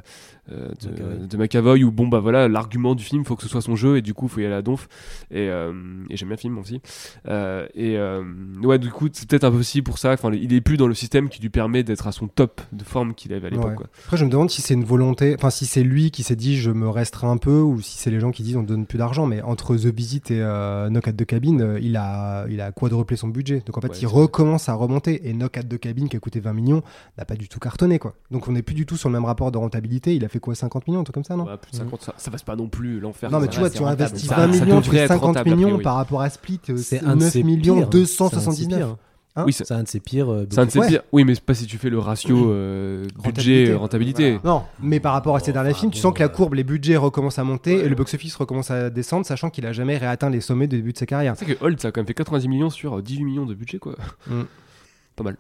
euh, de, McAvoy. de McAvoy où bon bah voilà, l'argument du film faut que ce soit son jeu et du coup faut y aller à donf. Et, et j'aime bien le film aussi. Et ouais, du coup, c'est peut-être un peu aussi pour ça. Enfin, il est plus dans le système qui lui permet d'être à son top de forme qu'il avait à l'époque. Ouais. Après, je me demande si c'est une volonté, enfin, si c'est lui qui s'est dit je me restreins un peu, ou si c'est les gens qui disent on donne plus d'argent. Mais entre The Visit et euh, Knock at the Cabin, euh, il a, il a quadruplé son budget. Donc en fait, Ouais, il recommence à remonter. Et Knock at the Cabin, qui a coûté 20 millions, n'a pas du tout cartonné, quoi. Donc on n'est plus du tout sur le même rapport de rentabilité. Il a fait quoi 50 millions, un truc comme ça, non? Ouais, plus de 50, ça, ça passe pas non plus l'enfer. Non, mais tu vois, tu investis Ça- 20 ça millions, tu fais être 50 rentable, a millions par rapport à Split, euh, C'est c'est un de 9 ses millions pires. 279. C'est un de ses pires. Hein Oui, C'est un de ses pires. euh, C'est un de ses Ouais. pires. Oui, mais c'est pas si tu fais le ratio euh, budget Rentabilité. rentabilité. Non, mais par rapport à ces Bon, derniers films, tu sens que la euh, courbe, les budgets recommencent à monter et le box-office recommence à descendre, sachant qu'il a jamais réatteint les sommets du début de sa carrière. C'est que Hold, ça a quand même fait 90 millions sur 18 millions de budget, quoi. Mm. Pas mal.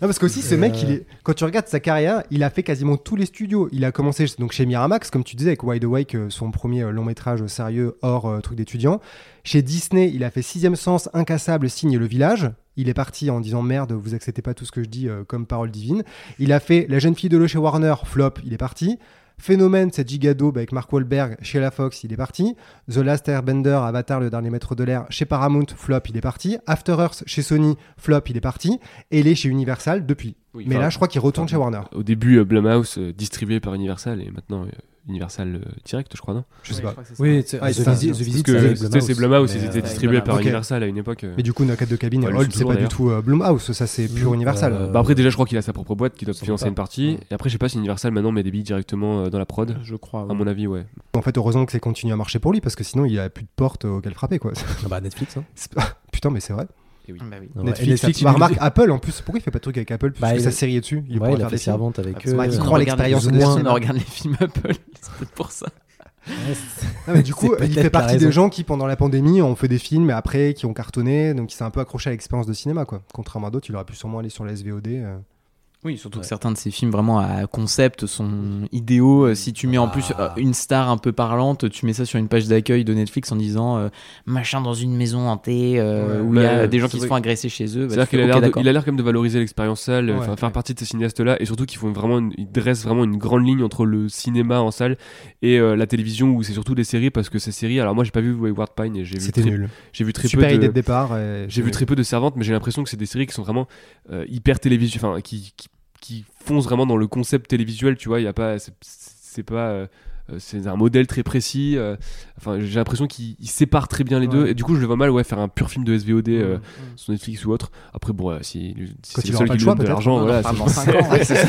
Non, parce qu'aussi, ce Et mec, euh, il est... quand tu regardes sa carrière, il a fait quasiment tous les studios. Il a commencé donc chez Miramax, comme tu disais, avec Wide Awake, euh, son premier euh, long métrage sérieux hors euh, truc d'étudiant. Chez Disney, il a fait Sixième Sens, Incassable, Signe le Village. Il est parti en disant merde, vous acceptez pas tout ce que je dis euh, comme parole divine. Il a fait La jeune fille de l'eau chez Warner, flop, il est parti. Phénomène, c'est Gigado bah, avec Mark Wahlberg chez La Fox, il est parti. The Last Airbender, Avatar, le dernier maître de l'air chez Paramount, flop, il est parti. After Earth chez Sony, flop, il est parti. Et il est chez Universal depuis. Oui, Mais là, je crois qu'il retourne chez Warner. Au début, euh, Blumhouse euh, distribué par Universal et maintenant euh, Universal euh, Direct, je crois, non Je sais pas. Oui, The c'est ça. Visit- The c'est Blumhouse, ils mais, étaient distribués par. Universal à une époque. euh. Mais du coup, Knock at the Cabin et Ouais, ils Hold, sont c'est pas du tout euh, Blumhouse, ça c'est pure Mm, Universal. Bah après déjà je crois qu'il a sa propre boîte qui doit financer une partie et après je sais pas si Universal maintenant met des billes directement dans la prod Je crois. à mon avis ouais En fait, heureusement que c'est continué à marcher pour lui parce que sinon il a plus de portes auxquelles frapper quoi. Ah bah Netflix. Hein. Putain, mais c'est vrai. Bah oui. Ouais, Netflix, et Netflix, bah, il- remarque Apple en plus. Pourquoi il fait pas de truc avec Apple? Puisque Bah, il- sa série est dessus Il Ouais, il a faire fait des films. servante avec Parce eux. que bah, il croit l'expérience de on regarde les films Apple, c'est peut-être pour ça. ouais, c'est- Non, mais du coup, il fait partie des gens qui pendant la pandémie ont fait des films et après qui ont cartonné, donc il s'est un peu accroché à l'expérience de cinéma quoi. Contrairement à d'autres, il aurait pu sûrement aller sur la SVOD. euh. Oui, surtout que certains de ces films vraiment à concept sont idéaux. Euh, Si tu mets en plus euh, Ah. une star un peu parlante, tu mets ça sur une page d'accueil de Netflix en disant euh, machin dans une maison hantée euh, Ouais. où il y a Bah, des gens qui se font agresser chez eux. bah, c'est à dire tu fais, qu'il a ok, l'air de- d'accord. il a l'air quand même de valoriser l'expérience salle euh, Ouais, faire partie de ces cinéastes là et surtout qu'ils font vraiment une- ils dressent vraiment une grande ligne entre le cinéma en salle et euh, la télévision où c'est surtout des séries parce que ces séries alors moi j'ai pas vu Wayward Pine et j'ai vu C'était très, nul. j'ai vu très Super peu idée de de départ. J'ai vu très peu de servantes, mais j'ai l'impression que c'est des séries qui sont vraiment euh, hyper télévisuelles, enfin qui, qui, qui foncent vraiment dans le concept télévisuel, tu vois. Il y a pas, c'est- pas, euh, c'est un modèle très précis. euh, Enfin, j'ai l'impression qu'ils ils séparent très bien les deux. Et du coup, je le vois mal, ouais, faire un pur film de SVOD euh, sur Netflix ou autre. Après, bon, euh, si, si c'est il le seul pas qui lui donne de l'argent, On en voilà. reparle c'est- dans 5 ans. ouais, c'est ça.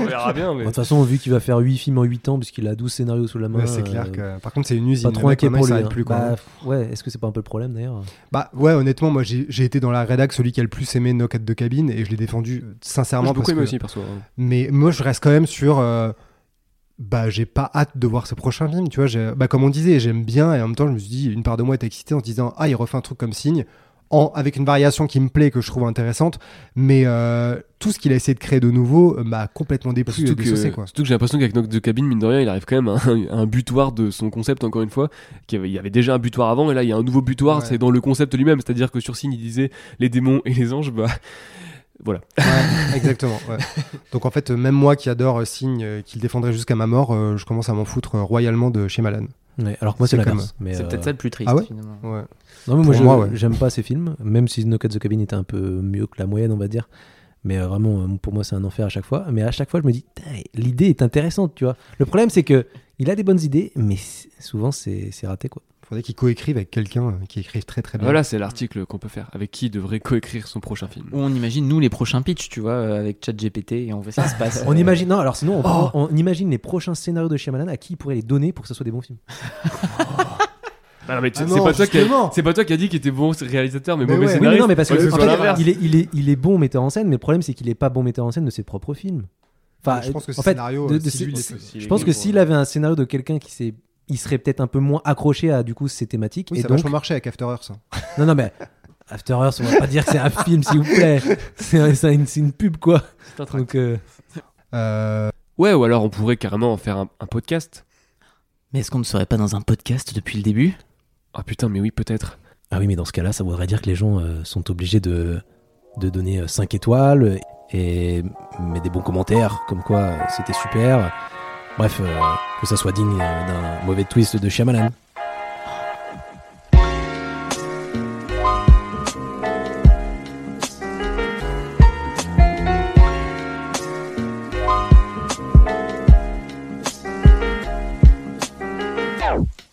On verra bien, mais. De toute façon, vu qu'il va faire 8 films en 8 ans, puisqu'il a 12 scénarios sous la main. Ouais, c'est clair euh, que. Par contre, c'est une usine. Pas trop inquiet pour lui. hein. plus quoi. Bah, ouais, est-ce que c'est pas un peu le problème d'ailleurs Bah ouais, honnêtement, moi j'ai été dans la rédac celui qui a le plus aimé Knock at the Cabin et je l'ai défendu euh, sincèrement J'ai beaucoup aimé aussi, perso. hein. Mais moi je reste quand même sur. Bah j'ai pas hâte de voir ce prochain film, tu vois. Bah comme on disait, j'aime bien et en même temps je me suis dit une part de moi était excitée en se disant ah il refait un truc comme signe. En, avec une variation qui me plaît, que je trouve intéressante, mais euh, tout ce qu'il a essayé de créer de nouveau m'a complètement déplu et Surtout que, quoi. surtout que j'ai l'impression qu'avec Knock de Cabine, mine de rien, il arrive quand même à un, à un butoir de son concept, encore une fois. Qu'il y avait- Il y avait déjà un butoir avant, et là, il y a un nouveau butoir, Ouais. c'est dans le concept lui-même. C'est-à-dire que sur Signe, il disait les démons et les anges, bah. Voilà. Ouais, exactement. ouais. Donc en fait, euh, même moi qui adore euh, Signe, euh, qui le défendrait jusqu'à ma mort, euh, je commence à m'en foutre euh, royalement de chez Malan. Ouais, Alors que moi, c'est l'inverse. mais, C'est euh, peut-être ça le plus triste Ah ouais finalement. Ouais. Non, mais moi, moi, ouais. j'aime pas ces films, même si No Cut the Cabin était un peu mieux que la moyenne, on va dire. Mais euh, vraiment, euh, pour moi, c'est un enfer à chaque fois. Mais à chaque fois, je me dis, l'idée est intéressante, tu vois. Le problème, c'est que il a des bonnes idées, mais souvent, c'est c'est raté, quoi. Faudrait qu'il coécrive avec quelqu'un euh, qui écrive très très bien. Voilà, c'est l'article qu'on peut faire. Avec qui il devrait coécrire son prochain film Ou on imagine nous les prochains pitchs, tu vois, euh, avec ChatGPT et on voit ce qui se passe. On imagine, non, alors sinon, on, Oh. on imagine les prochains scénarios de Shyamalan à qui il pourrait les donner pour que ce soit des bons films. Ah non, mais tu- Ah c'est pas toi qui a- justement. c'est pas toi qui a dit qu'il était bon réalisateur, mais Mais mauvais ouais. Oui, scénariste. non, mais parce que ce en fait, il est, il, est, il est bon metteur en scène, mais le problème c'est qu'il est pas bon metteur en scène de ses propres films. Enfin, je pense que en ce fait, scénario, de- euh, de si il je pense que s'il avait un scénario de quelqu'un qui s'est il serait peut-être un peu moins accroché à du coup ces thématiques Oui, et ça a donc vachement marché avec After Earth. hein. non non mais After Earth on va pas dire que c'est un film s'il vous plaît c'est un- c'est une, c'est une pub quoi C'est un tract. donc euh, Euh, Ouais, ou alors on pourrait carrément en faire un, un podcast. Mais est-ce qu'on ne serait pas dans un podcast depuis le début? Ah putain, mais oui, peut-être. ah oui mais dans ce cas-là ça voudrait dire que les gens euh, sont obligés de de donner 5 étoiles et mais des bons commentaires comme quoi c'était super bref euh, que ça soit digne euh, d'un mauvais twist de Shyamalan